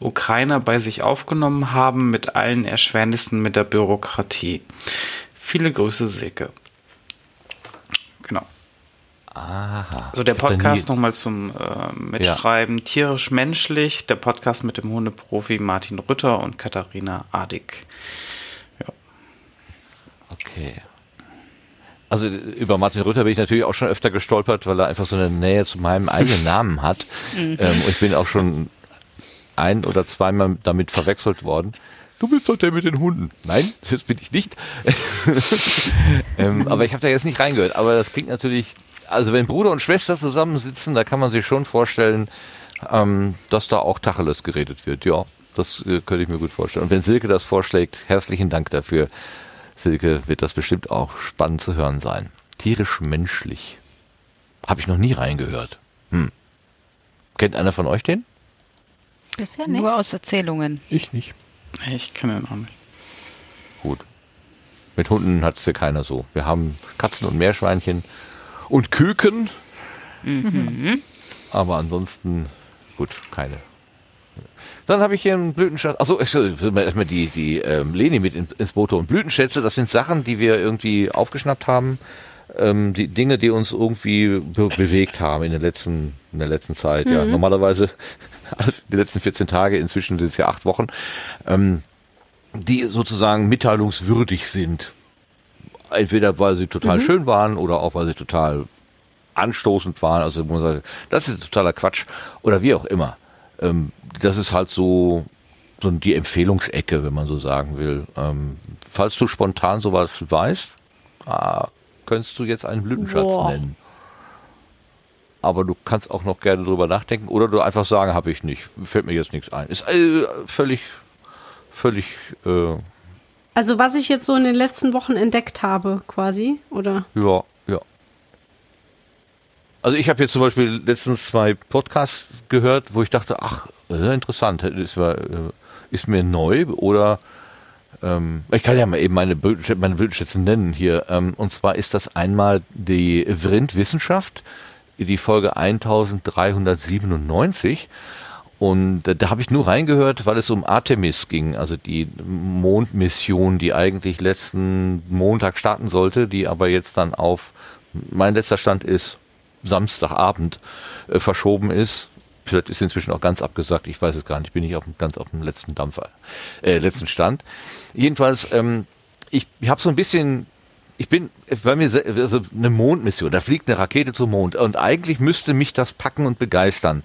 S2: Ukrainer bei sich aufgenommen haben, mit allen Erschwernissen mit der Bürokratie. Viele Grüße, Silke. Genau.
S1: Aha.
S2: Also der Podcast nochmal zum äh, Mitschreiben. Tierisch-menschlich, der Podcast mit dem Hundeprofi Martin Rütter und Katharina Adig.
S1: Okay. Also über Martin Rütter bin ich natürlich auch schon öfter gestolpert, weil er einfach so eine Nähe zu meinem eigenen Namen hat. *laughs* ähm, und ich bin auch schon ein oder zweimal damit verwechselt worden. Du bist doch der mit den Hunden. Nein, das bin ich nicht. *laughs* ähm, aber ich habe da jetzt nicht reingehört. Aber das klingt natürlich, also wenn Bruder und Schwester zusammensitzen, da kann man sich schon vorstellen, ähm, dass da auch Tacheles geredet wird. Ja, das äh, könnte ich mir gut vorstellen. Und wenn Silke das vorschlägt, herzlichen Dank dafür. Silke, wird das bestimmt auch spannend zu hören sein. Tierisch-menschlich. Habe ich noch nie reingehört. Hm. Kennt einer von euch den?
S5: Bisher nicht.
S4: Nur aus Erzählungen.
S3: Ich nicht.
S2: Ich kenne ihn auch nicht.
S1: Gut. Mit Hunden hat es ja keiner so. Wir haben Katzen und Meerschweinchen und Küken. Aber ansonsten, gut, keine. Dann habe ich hier einen Blütenschatz. Achso, ich soll erstmal die, die ähm, Leni mit in, ins Boot und Blütenschätze, das sind Sachen, die wir irgendwie aufgeschnappt haben. Ähm, die Dinge, die uns irgendwie be bewegt haben in der letzten, in der letzten Zeit. Ja, normalerweise *laughs* die letzten 14 Tage, inzwischen sind es ja acht Wochen, ähm, die sozusagen mitteilungswürdig sind. Entweder weil sie total mhm. schön waren oder auch weil sie total anstoßend waren. Also muss sagen, das ist totaler Quatsch oder wie auch immer. Ähm, das ist halt so, so die Empfehlungsecke, wenn man so sagen will. Ähm, falls du spontan sowas weißt, ah, könntest du jetzt einen Blütenschatz Boah. nennen. Aber du kannst auch noch gerne drüber nachdenken oder du einfach sagen, habe ich nicht. Fällt mir jetzt nichts ein. Ist äh, völlig, völlig. Äh,
S6: also was ich jetzt so in den letzten Wochen entdeckt habe, quasi, oder?
S1: Ja, ja. Also ich habe jetzt zum Beispiel letztens zwei Podcasts gehört, wo ich dachte, ach, interessant, ist, äh, ist mir neu oder ähm, ich kann ja mal eben meine, meine Bildschätze nennen hier. Ähm, und zwar ist das einmal die Vrind Wissenschaft, die Folge 1397. Und da habe ich nur reingehört, weil es um Artemis ging, also die Mondmission, die eigentlich letzten Montag starten sollte, die aber jetzt dann auf, mein letzter Stand ist Samstagabend äh, verschoben ist Vielleicht ist inzwischen auch ganz abgesagt, ich weiß es gar nicht, bin ich auf, ganz auf dem letzten Dampfer, äh, letzten Stand. Jedenfalls, ähm, ich, ich habe so ein bisschen ich bin bei mir also eine Mondmission, da fliegt eine Rakete zum Mond und eigentlich müsste mich das packen und begeistern.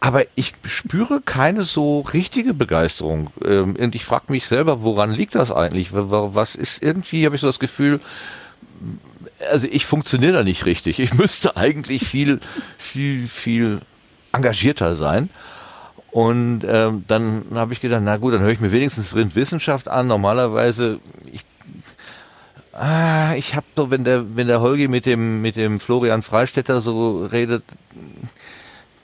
S1: Aber ich spüre keine so richtige Begeisterung. Ähm, und ich frage mich selber, woran liegt das eigentlich? Was ist irgendwie, habe ich so das Gefühl, also ich funktioniere da nicht richtig. Ich müsste eigentlich viel, viel, viel engagierter sein. Und ähm, dann habe ich gedacht, na gut, dann höre ich mir wenigstens Wissenschaft an. Normalerweise, ich, ah, ich habe so, wenn der, wenn der Holgi mit dem, mit dem Florian Freistetter so redet,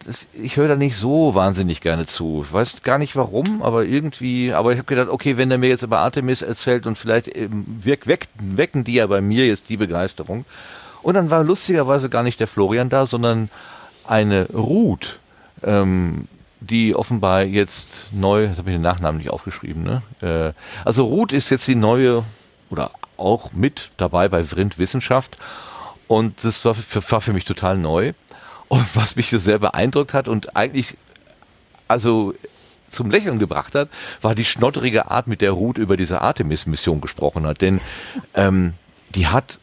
S1: das, ich höre da nicht so wahnsinnig gerne zu. Ich weiß gar nicht warum, aber irgendwie, aber ich habe gedacht, okay, wenn er mir jetzt über Artemis erzählt und vielleicht wirk, wecken, wecken die ja bei mir jetzt die Begeisterung. Und dann war lustigerweise gar nicht der Florian da, sondern eine Ruth, ähm, die offenbar jetzt neu, jetzt habe ich den Nachnamen nicht aufgeschrieben, ne? Äh, also Ruth ist jetzt die neue oder auch mit dabei bei Vrind Wissenschaft und das war war für mich total neu. Und was mich so sehr beeindruckt hat und eigentlich, also zum Lächeln gebracht hat, war die schnotterige Art, mit der Ruth über diese Artemis-Mission gesprochen hat. Denn ähm, die hat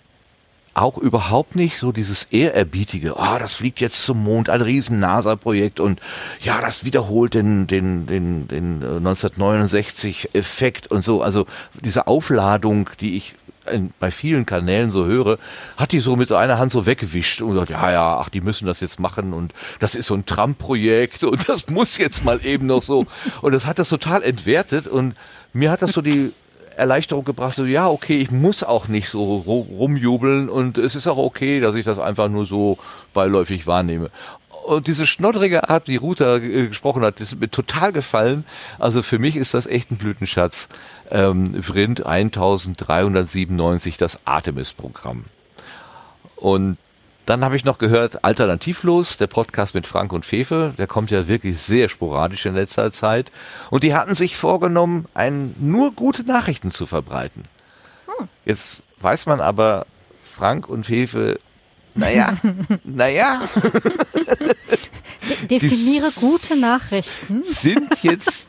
S1: auch überhaupt nicht so dieses ehrerbietige, oh, das fliegt jetzt zum Mond, ein riesen NASA-Projekt und ja, das wiederholt den, den, den, den 1969 äh, und so. Also diese Aufladung, die ich in, bei vielen Kanälen so höre, hat die so mit so einer Hand so weggewischt und gesagt, ja, ja, ach, die müssen das jetzt machen und das ist so ein Trump-Projekt und das *laughs* muss jetzt mal eben noch so. Und das hat das total entwertet und mir hat das so die Erleichterung gebracht, so ja, okay, ich muss auch nicht so rumjubeln und es ist auch okay, dass ich das einfach nur so beiläufig wahrnehme. Und diese schnodderige Art, die Ruta äh, gesprochen hat, ist mir total gefallen. Also für mich ist das echt ein Blütenschatz. Ähm, Vrind 1397, das Artemis-Programm. Und dann habe ich noch gehört, Alternativlos, der Podcast mit Frank und Fefe, der kommt ja wirklich sehr sporadisch in letzter Zeit. Und die hatten sich vorgenommen, ein, nur gute Nachrichten zu verbreiten. Hm. Jetzt weiß man aber, Frank und Fefe, naja, *laughs* naja.
S5: Definiere gute Nachrichten.
S1: Sind jetzt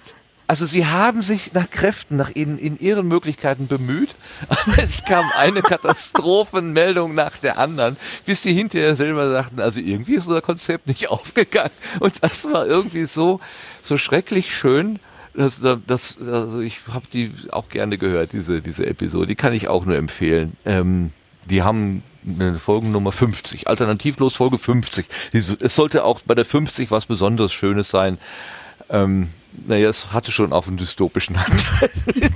S1: also sie haben sich nach Kräften, nach ihnen, in ihren Möglichkeiten bemüht, aber es kam eine Katastrophenmeldung nach der anderen, bis sie hinterher selber sagten, also irgendwie ist unser Konzept nicht *laughs* aufgegangen. Und das war irgendwie so, so schrecklich schön. Das, das, also ich habe die auch gerne gehört, diese, diese Episode. Die kann ich auch nur empfehlen. Ähm, die haben eine Folgennummer 50, alternativlos Folge 50. Es sollte auch bei der 50 was Besonderes Schönes sein. Ähm, naja, es hatte schon auch einen dystopischen Anteil. *laughs*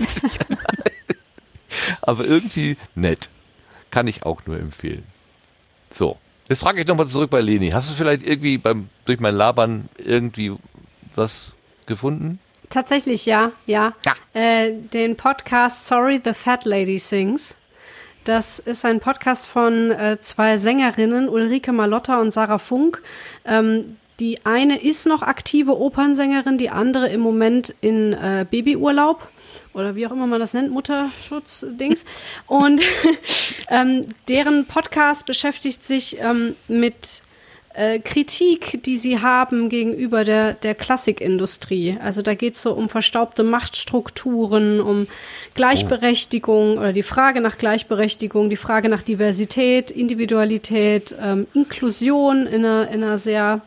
S1: Aber irgendwie nett. Kann ich auch nur empfehlen. So. Jetzt frage ich nochmal zurück bei Leni. Hast du vielleicht irgendwie beim, durch mein Labern irgendwie was gefunden?
S6: Tatsächlich, ja, ja. ja. Äh, den Podcast Sorry the Fat Lady Sings. Das ist ein Podcast von äh, zwei Sängerinnen, Ulrike Malotta und Sarah Funk. Ähm, die eine ist noch aktive Opernsängerin, die andere im Moment in äh, Babyurlaub oder wie auch immer man das nennt, Mutterschutz-Dings. Und *laughs* ähm, deren Podcast beschäftigt sich ähm, mit äh, Kritik, die sie haben gegenüber der, der Klassikindustrie. Also da geht es so um verstaubte Machtstrukturen, um Gleichberechtigung oder die Frage nach Gleichberechtigung, die Frage nach Diversität, Individualität, ähm, Inklusion in einer, in einer sehr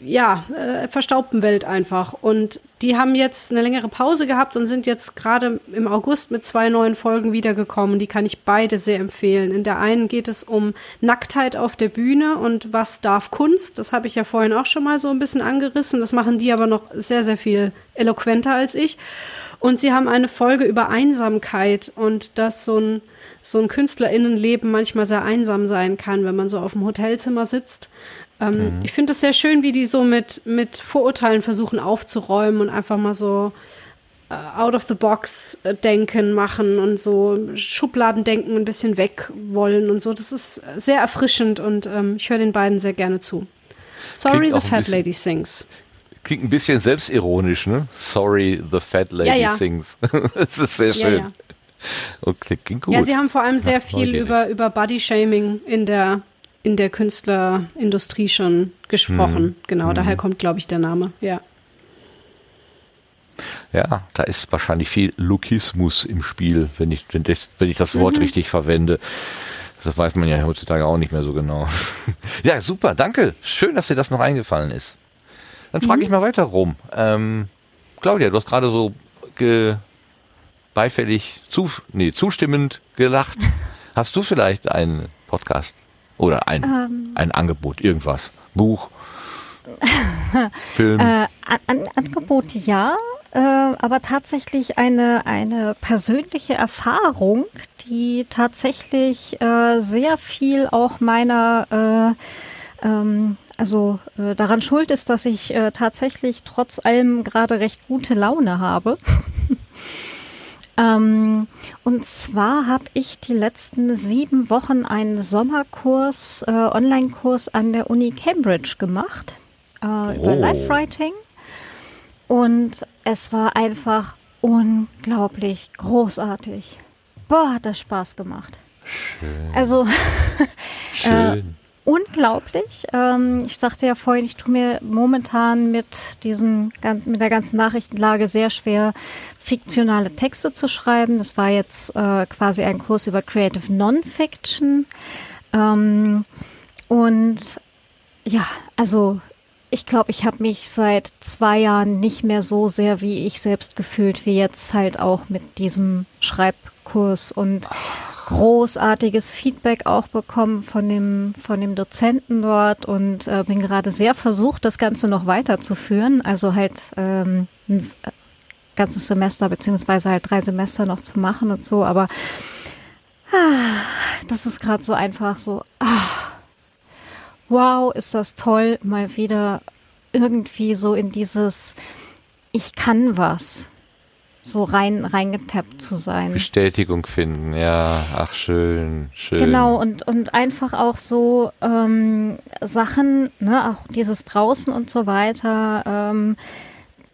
S6: ja, äh, verstaubten Welt einfach. Und die haben jetzt eine längere Pause gehabt und sind jetzt gerade im August mit zwei neuen Folgen wiedergekommen. Die kann ich beide sehr empfehlen. In der einen geht es um Nacktheit auf der Bühne und was darf Kunst. Das habe ich ja vorhin auch schon mal so ein bisschen angerissen. Das machen die aber noch sehr, sehr viel eloquenter als ich. Und sie haben eine Folge über Einsamkeit und dass so ein, so ein KünstlerInnenleben manchmal sehr einsam sein kann, wenn man so auf dem Hotelzimmer sitzt ähm, mhm. Ich finde es sehr schön, wie die so mit, mit Vorurteilen versuchen aufzuräumen und einfach mal so äh, out of the box äh, denken machen und so Schubladendenken ein bisschen weg wollen und so. Das ist sehr erfrischend und ähm, ich höre den beiden sehr gerne zu. Sorry, the Fat Lady Sings.
S1: Klingt ein bisschen selbstironisch, ne? Sorry, the Fat Lady ja, ja. Sings. *laughs* das ist sehr schön. Ja,
S6: okay, klingt gut. Ja, sie haben vor allem sehr Ach, viel über, über Body-Shaming in der in der Künstlerindustrie schon gesprochen. Mhm. Genau, mhm. daher kommt, glaube ich, der Name, ja.
S1: Ja, da ist wahrscheinlich viel Lukismus im Spiel, wenn ich, wenn das, wenn ich das Wort mhm. richtig verwende. Das weiß man ja heutzutage auch nicht mehr so genau. *laughs* ja, super, danke. Schön, dass dir das noch eingefallen ist. Dann frage mhm. ich mal weiter rum. Ähm, Claudia, du hast gerade so beifällig, zu, nee, zustimmend gelacht. *laughs* Hast du vielleicht einen Podcast oder ein, ähm, ein Angebot, irgendwas. Buch, *laughs*
S5: Film. Äh, an, Angebot ja, äh, aber tatsächlich eine, eine persönliche Erfahrung, die tatsächlich äh, sehr viel auch meiner, äh, ähm, also äh, daran schuld ist, dass ich äh, tatsächlich trotz allem gerade recht gute Laune habe. *laughs* Ähm, und zwar habe ich die letzten sieben Wochen einen Sommerkurs, äh, Online-Kurs an der Uni Cambridge gemacht äh, oh. über Live-Writing. Und es war einfach unglaublich großartig. Boah, hat das Spaß gemacht. Schön. Also, *laughs* Schön. Unglaublich. Ähm, ich sagte ja vorhin, ich tue mir momentan mit diesem, mit der ganzen Nachrichtenlage sehr schwer, fiktionale Texte zu schreiben. Das war jetzt äh, quasi ein Kurs über Creative Nonfiction. Ähm, und ja, also ich glaube, ich habe mich seit zwei Jahren nicht mehr so sehr wie ich selbst gefühlt, wie jetzt halt auch mit diesem Schreibkurs und großartiges Feedback auch bekommen von dem, von dem Dozenten dort und äh, bin gerade sehr versucht, das Ganze noch weiterzuführen. Also halt ähm, ein ganzes Semester beziehungsweise halt drei Semester noch zu machen und so. Aber ah, das ist gerade so einfach so. Ah, wow, ist das toll, mal wieder irgendwie so in dieses Ich kann was so rein reingetappt zu sein.
S1: Bestätigung finden, ja, ach schön, schön.
S5: Genau und und einfach auch so ähm, Sachen, ne, auch dieses draußen und so weiter, ähm,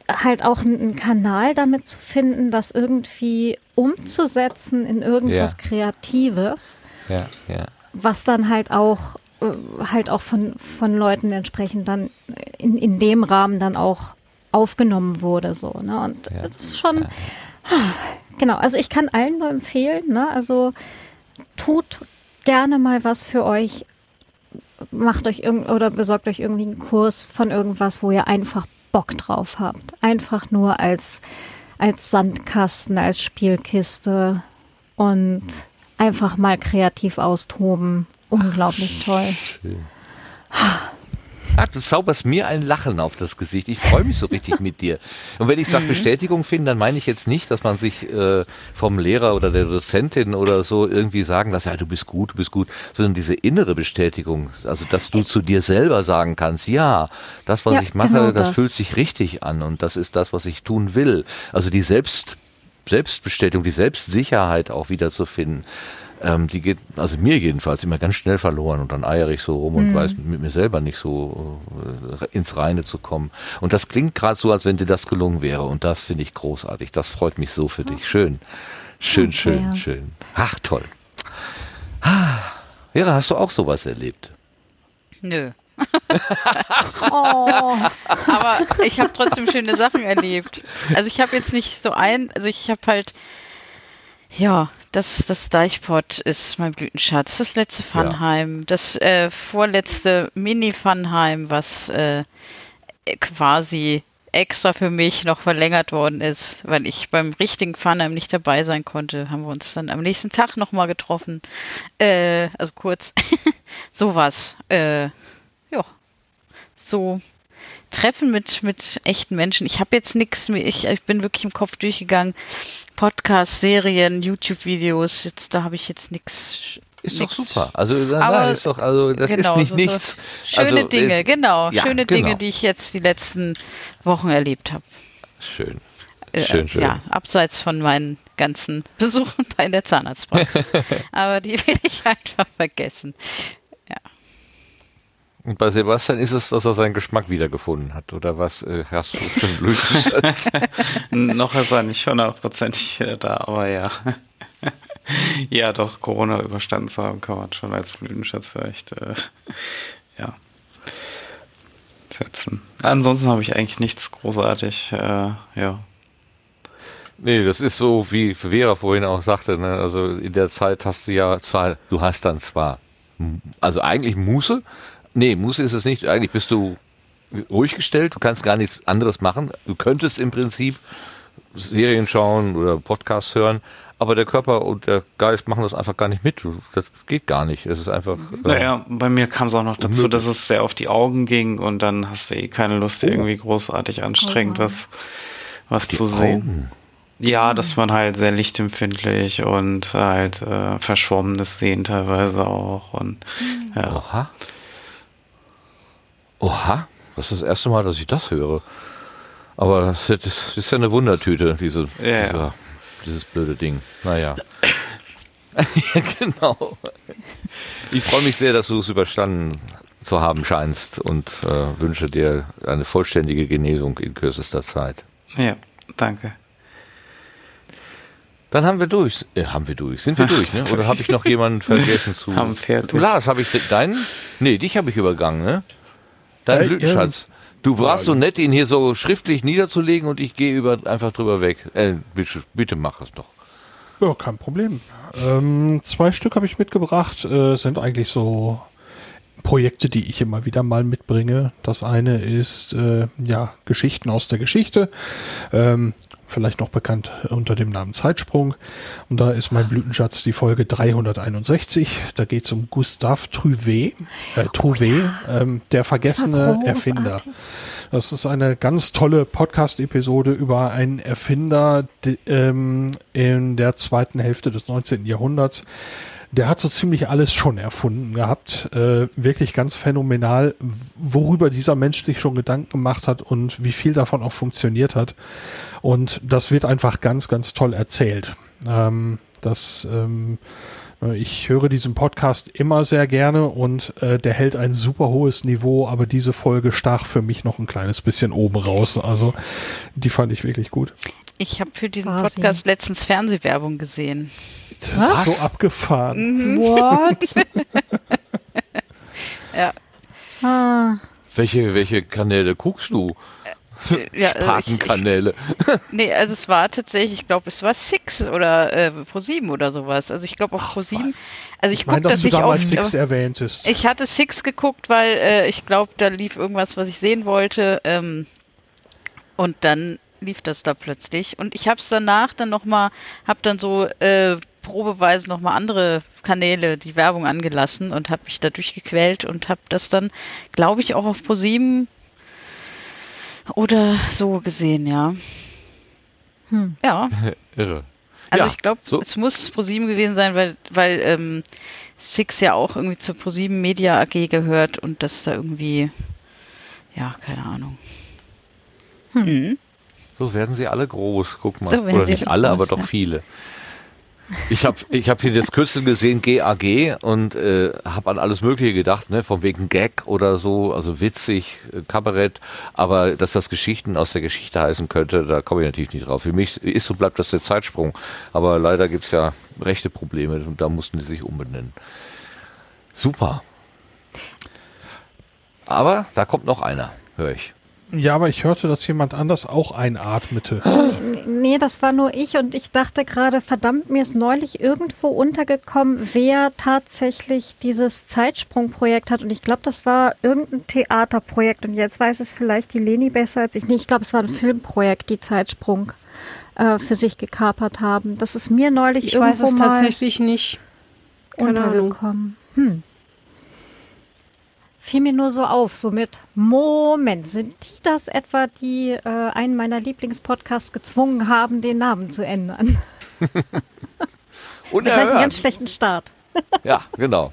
S5: halt auch einen Kanal damit zu finden, das irgendwie umzusetzen in irgendwas ja. Kreatives.
S1: Ja, ja.
S5: Was dann halt auch äh, halt auch von von Leuten entsprechend dann in in dem Rahmen dann auch aufgenommen wurde, so, ne? Und ja. das ist schon, *sighs* genau, also ich kann allen nur empfehlen, ne? Also tut gerne mal was für euch, macht euch irgend oder besorgt euch irgendwie einen Kurs von irgendwas, wo ihr einfach Bock drauf habt. Einfach nur als, als Sandkasten, als Spielkiste und einfach mal kreativ austoben. Unglaublich Ach, toll. Schön. *sighs*
S1: Ach, du zauberst mir ein Lachen auf das Gesicht. Ich freue mich so richtig mit dir. Und wenn ich sage mhm. Bestätigung finden, dann meine ich jetzt nicht, dass man sich äh, vom Lehrer oder der Dozentin oder so irgendwie sagen lässt, ja, du bist gut, du bist gut, sondern diese innere Bestätigung, also dass du zu dir selber sagen kannst, ja, das, was ja, ich mache, genau das, das fühlt sich richtig an und das ist das, was ich tun will. Also die Selbst Selbstbestätigung, die Selbstsicherheit auch wieder zu finden ähm, die geht, also mir jedenfalls, immer ganz schnell verloren und dann eier ich so rum und mhm. weiß mit mir selber nicht so äh, ins Reine zu kommen. Und das klingt gerade so, als wenn dir das gelungen wäre und das finde ich großartig. Das freut mich so für dich. Schön, schön, okay, schön, ja. schön. Ach, toll. Ah, Vera, hast du auch sowas erlebt?
S4: Nö. *laughs*
S5: Oh,
S4: Aber ich habe trotzdem schöne Sachen erlebt. Also ich habe jetzt nicht so ein, also ich habe halt, ja, das, das Deichpot ist mein Blütenschatz, das letzte Funheim, das äh, vorletzte Mini-Funheim, was äh, quasi extra für mich noch verlängert worden ist, weil ich beim richtigen Funheim nicht dabei sein konnte, haben wir uns dann am nächsten Tag nochmal getroffen. Äh, also kurz. *laughs* Sowas. Äh, ja. So Treffen mit, mit echten Menschen. Ich habe jetzt nichts mehr, ich, ich bin wirklich im Kopf durchgegangen. Podcasts, Serien, YouTube-Videos, jetzt da habe ich jetzt nichts.
S1: Ist doch super. Also nein, nein, ist doch, also das
S4: genau,
S1: ist nicht
S4: so- so
S1: nichts.
S4: Schöne
S1: also,
S4: Dinge,
S1: äh,
S4: genau.
S1: ja,
S4: schöne
S1: genau.
S4: Dinge, die ich jetzt die letzten Wochen erlebt habe.
S1: Schön.
S4: Äh,
S1: Schön, schön.
S4: Ja, abseits von meinen ganzen *laughs* Besuchen bei der Zahnarztpraxis. *laughs* Aber die will ich einfach vergessen.
S1: Und bei Sebastian ist es, dass er seinen Geschmack wiedergefunden hat. Oder was äh, hast du für einen Blütenschatz?
S2: Noch ist er nicht hundertprozentig wieder da, aber ja. *laughs* ja, doch, Corona überstanden zu haben, kann man schon als Blütenschatz vielleicht, äh, ja, setzen. Ansonsten habe ich eigentlich nichts großartig, äh, ja.
S1: nee, das ist so, wie Vera vorhin auch sagte. Ne? Also in der Zeit hast du ja zwar, du hast dann zwar, also eigentlich Muße. Nee, Muße ist es nicht. Eigentlich bist du ruhig gestellt. Du kannst gar nichts anderes machen. Du könntest im Prinzip Serien schauen oder Podcasts hören. Aber der Körper und der Geist machen das einfach gar nicht mit. Das geht gar nicht. Es ist einfach. äh,
S2: Naja, bei mir kam es auch noch dazu, dass es sehr auf die Augen ging und dann hast du eh keine Lust,
S1: Oh.
S2: irgendwie großartig anstrengend
S5: Oh.
S2: was, was
S1: die
S2: zu sehen.
S1: Augen.
S2: Ja, dass man halt sehr lichtempfindlich und halt äh, verschwommenes Sehen teilweise auch und ja.
S1: Oha. Oha. Das ist das erste Mal, dass ich das höre. Aber das ist, ja eine Wundertüte, diese,
S2: Ja,
S1: dieser,
S2: ja.
S1: dieses blöde Ding. Naja. *laughs* ja, genau. Ich freue mich sehr, dass du es überstanden zu haben scheinst und äh, wünsche dir eine vollständige Genesung in kürzester Zeit.
S2: Ja, danke.
S1: Dann haben wir durch. Äh, haben wir durch. Sind wir durch, ne? Oder habe ich noch jemanden *laughs* vergessen zu.
S2: Haben fertig.
S1: Lars, habe ich de- deinen? Nee, dich habe ich übergangen, ne? Dein
S3: Äh,
S1: Blütenschatz. Du warst so nett, ihn hier so schriftlich niederzulegen und ich gehe über einfach drüber weg. Äh, bitte, bitte mach es doch.
S3: Ja, kein Problem. Ähm, zwei Stück habe ich mitgebracht, äh, sind eigentlich so Projekte, die ich immer wieder mal mitbringe. Das eine ist äh, ja Geschichten aus der Geschichte, ähm, vielleicht noch bekannt unter dem Namen Zeitsprung. Und da ist mein Blütenschatz die Folge 361. Da geht es um Gustave Trouvé, äh, Trouvé, ähm, der vergessene. Erfinder. Das ist eine ganz tolle Podcast-Episode über einen Erfinder die, ähm, in der zweiten Hälfte des 19. Jahrhunderts. Der hat so ziemlich alles schon erfunden gehabt. Äh, wirklich ganz phänomenal, worüber dieser Mensch sich schon Gedanken gemacht hat und wie viel davon auch funktioniert hat. Und das wird einfach ganz, ganz toll erzählt. Ähm, das, ähm, ich höre diesen Podcast immer sehr gerne und äh, der hält ein super hohes Niveau, aber diese Folge stach für mich noch ein kleines bisschen oben raus. Also die fand ich wirklich gut.
S4: Ich habe für diesen
S5: Quasi.
S4: Podcast letztens Fernsehwerbung gesehen.
S3: Das ist so abgefahren.
S6: What? *laughs*
S4: Ja,
S5: Ah,
S1: Welche, welche Kanäle guckst du?
S4: ja äh, ich, ich,
S1: Spatenkanäle.
S4: nee, also es war tatsächlich, ich glaube, es war Six oder äh, Pro7 oder sowas. Also ich glaube auf Pro7. Also ich
S3: Ich meine,
S4: gucke
S3: dass
S4: das
S3: du damals Six erwähntest.
S4: Ich hatte Six geguckt, weil äh, ich glaube, da lief irgendwas, was ich sehen wollte. Ähm, und dann lief das da plötzlich. Und ich habe es danach dann nochmal, habe dann so äh, probeweise nochmal andere Kanäle die Werbung angelassen und habe mich da durchgequält und habe das dann, glaube ich, auch auf ProSieben oder so gesehen, ja.
S5: Hm.
S4: Ja, *laughs*
S1: Irre.
S4: also
S1: Ja,
S4: ich glaube,
S1: so.
S4: es muss ProSieben gewesen sein, weil, weil ähm, Six ja auch irgendwie zur ProSieben Media AG gehört und das da irgendwie, ja, keine Ahnung. Hm.
S1: So werden sie alle groß, guck mal.
S4: So
S1: Oder nicht
S4: alle
S1: alle,
S4: groß,
S1: aber doch
S4: ja.
S1: viele. Ich habe ich hab hier das Kürzel gesehen, GAG, und äh, habe an alles Mögliche gedacht, ne, von wegen Gag oder so, also witzig, äh, Kabarett, aber dass das Geschichten aus der Geschichte heißen könnte, da komme ich natürlich nicht drauf. Für mich ist und bleibt das der Zeitsprung, aber leider gibt's ja rechte Probleme und da mussten die sich umbenennen. Super. Aber da kommt noch einer, höre ich.
S3: Ja, aber ich hörte, dass jemand anders auch einatmete. *gasps*
S5: Nee, das war nur ich und ich dachte gerade, verdammt, mir ist neulich irgendwo untergekommen, wer tatsächlich dieses Zeitsprungprojekt hat. Und ich glaube, das war irgendein Theaterprojekt. Und jetzt weiß es vielleicht die Leni besser als ich. Nee, ich glaube, es war ein Filmprojekt, die Zeitsprung äh, für sich gekapert haben. Das ist mir neulich
S6: Ich
S5: irgendwo
S6: weiß es
S5: mal
S6: tatsächlich nicht. Keine Ahnung.
S5: untergekommen. Hm. Fiel mir nur so auf, so mit Moment, sind die das etwa, die äh, einen meiner Lieblingspodcasts gezwungen haben, den Namen zu ändern? Gleich *laughs* einen ganz schlechten Start. *laughs*
S1: Ja, genau.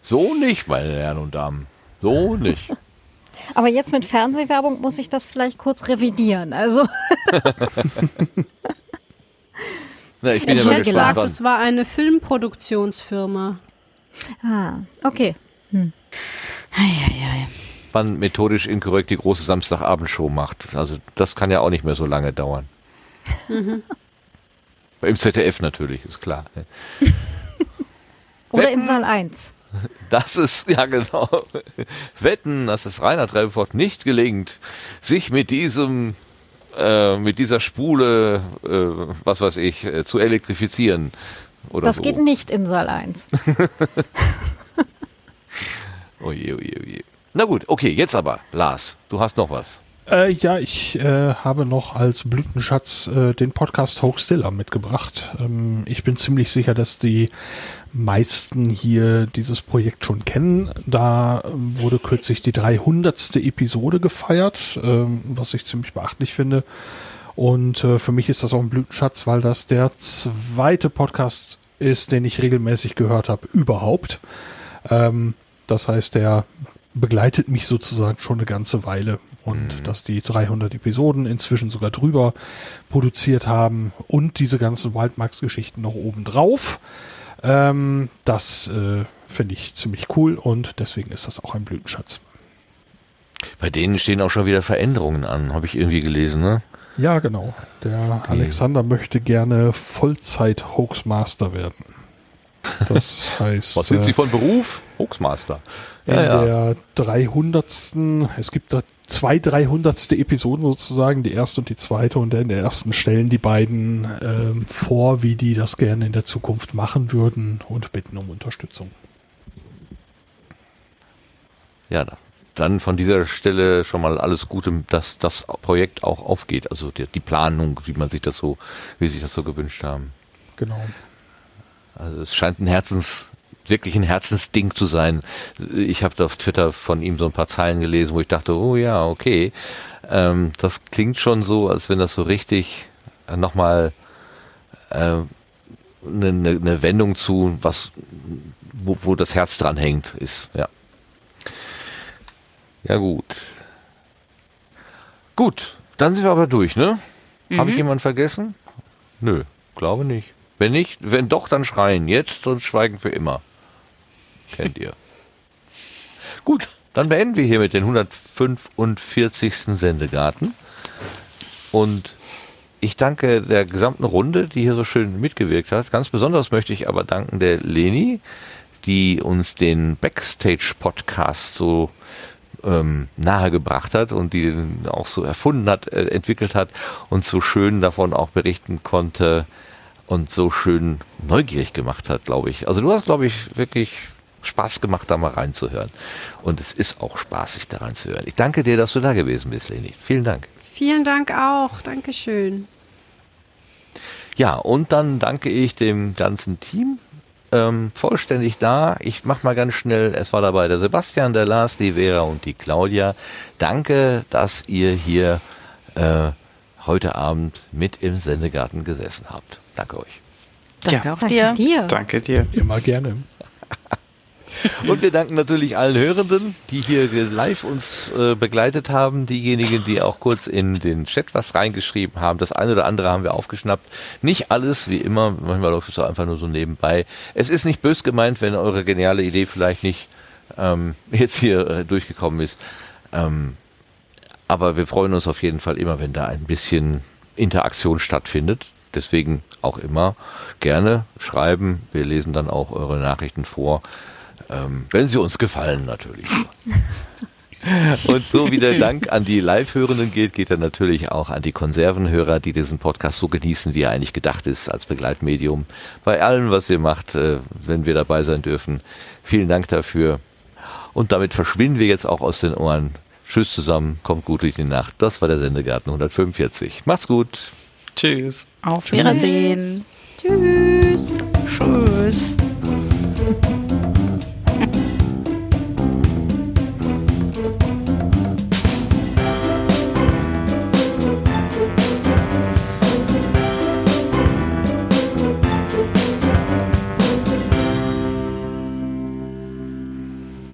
S1: So nicht, meine Herren und Damen. So nicht. *laughs*
S5: Aber jetzt mit Fernsehwerbung muss ich das vielleicht kurz revidieren. Also
S1: Na, ich bin ja
S6: gesagt, es war eine Filmproduktionsfirma.
S5: Ah, okay.
S4: Eieiei.
S1: wann methodisch inkorrekt die große Samstagabendshow macht. Also das kann ja auch nicht mehr so lange dauern. Im ZDF natürlich, ist klar. ne? *laughs*
S5: Oder
S1: Wetten?
S5: in Saal 1.
S1: Das ist, ja genau, wetten, dass es Rainer Treppenfort nicht gelingt, sich mit diesem, äh, mit dieser Spule, äh, was weiß ich, äh, zu elektrifizieren. Oder
S5: Das
S1: so.
S5: geht nicht in Saal 1. *laughs* *laughs*
S1: Oje, oje, oje. Na gut, okay, jetzt aber, Lars, du hast noch was.
S3: Äh, ja, ich äh, habe noch als Blütenschatz äh, den Podcast Hoaxilla mitgebracht. Ähm, ich bin ziemlich sicher, dass die meisten hier dieses Projekt schon kennen. Da ähm, wurde kürzlich die 300. Episode gefeiert, ähm, was ich ziemlich beachtlich finde. Und äh, für mich ist das auch ein Blütenschatz, weil das der zweite Podcast ist, den ich regelmäßig gehört habe, überhaupt. Ähm, das heißt, der begleitet mich sozusagen schon eine ganze Weile. Und dass die 300 Episoden inzwischen sogar drüber produziert haben und diese ganzen Wildmax-Geschichten noch oben drauf, ähm, das äh, finde ich ziemlich cool und deswegen ist das auch ein Blütenschatz.
S1: Bei denen stehen auch schon wieder Veränderungen an, habe ich irgendwie gelesen, ne?
S3: Ja, genau. Der Alexander möchte gerne Vollzeit-Hoaxmaster werden. Das *laughs* heißt,
S1: Was sind
S3: äh,
S1: Sie von Beruf? Hoaxmaster.
S3: in
S1: Ja, ja.
S3: der 300. Es gibt da zwei 300. Episoden sozusagen, die erste und die zweite. Und in der ersten stellen die beiden ähm, vor, wie die das gerne in der Zukunft machen würden und bitten um Unterstützung.
S1: Ja, dann von dieser Stelle schon mal alles Gute, dass das Projekt auch aufgeht. Also die, die Planung, wie man sich das so, wie sich das so gewünscht haben.
S3: Genau.
S1: Also es scheint ein Herzens, wirklich ein Herzensding zu sein. Ich habe da auf Twitter von ihm so ein paar Zeilen gelesen, wo ich dachte, oh ja, okay. Ähm, das klingt schon so, als wenn das so richtig äh, nochmal äh, eine, eine, eine Wendung zu, was, wo, wo das Herz dran hängt, ist, ja. Ja, gut. Gut, dann sind wir aber durch, ne? Habe ich jemanden vergessen? Nö, glaube nicht. Wenn nicht, wenn doch, dann schreien. Jetzt und schweigen für immer. Kennt ihr. *laughs* Gut, dann beenden wir hier mit den 145. Sendegarten. Und ich danke der gesamten Runde, die hier so schön mitgewirkt hat. Ganz besonders möchte ich aber danken der Leni, die uns den Backstage-Podcast so ähm, nahegebracht hat und die den auch so erfunden hat, äh, entwickelt hat und so schön davon auch berichten konnte und so schön neugierig gemacht hat, glaube ich. Also du hast, glaube ich, wirklich Spaß gemacht, da mal reinzuhören. Und es ist auch spaßig, da reinzuhören. Ich danke dir, dass du da gewesen bist, Leni. Vielen Dank.
S6: Vielen Dank auch. Dankeschön.
S1: Ja, und dann danke ich dem ganzen Team. Ähm, vollständig da. Ich mach mal ganz schnell. Es war dabei der Sebastian, der Lars, die Vera und die Claudia. Danke, dass ihr hier äh, heute Abend mit im Sendegarten gesessen habt. Danke euch.
S4: Danke
S2: Ja.
S4: auch
S5: Danke
S4: dir.
S5: dir.
S2: Danke dir.
S3: Immer gerne. *laughs*
S1: Und wir danken natürlich allen Hörenden, die hier live uns äh, begleitet haben. Diejenigen, die auch kurz in den Chat was reingeschrieben haben. Das eine oder andere haben wir aufgeschnappt. Nicht alles, wie immer. Manchmal läuft es auch einfach nur so nebenbei. Es ist nicht bös gemeint, wenn eure geniale Idee vielleicht nicht ähm, jetzt hier äh, durchgekommen ist. Ähm, aber wir freuen uns auf jeden Fall immer, wenn da ein bisschen Interaktion stattfindet. Deswegen auch immer gerne schreiben. Wir lesen dann auch eure Nachrichten vor. Ähm, wenn sie uns gefallen, natürlich. *laughs* Und so wie der Dank an die Live-Hörenden geht, geht er natürlich auch an die Konservenhörer, die diesen Podcast so genießen, wie er eigentlich gedacht ist als Begleitmedium. Bei allem, was ihr macht, äh, wenn wir dabei sein dürfen. Vielen Dank dafür. Und damit verschwinden wir jetzt auch aus den Ohren. Tschüss zusammen, kommt gut durch die Nacht. Das war der Sendegarten 145. Macht's gut.
S2: Tschüss.
S4: Auf Wiedersehen. Tschüss.
S6: Tschüss.
S4: Tschüss.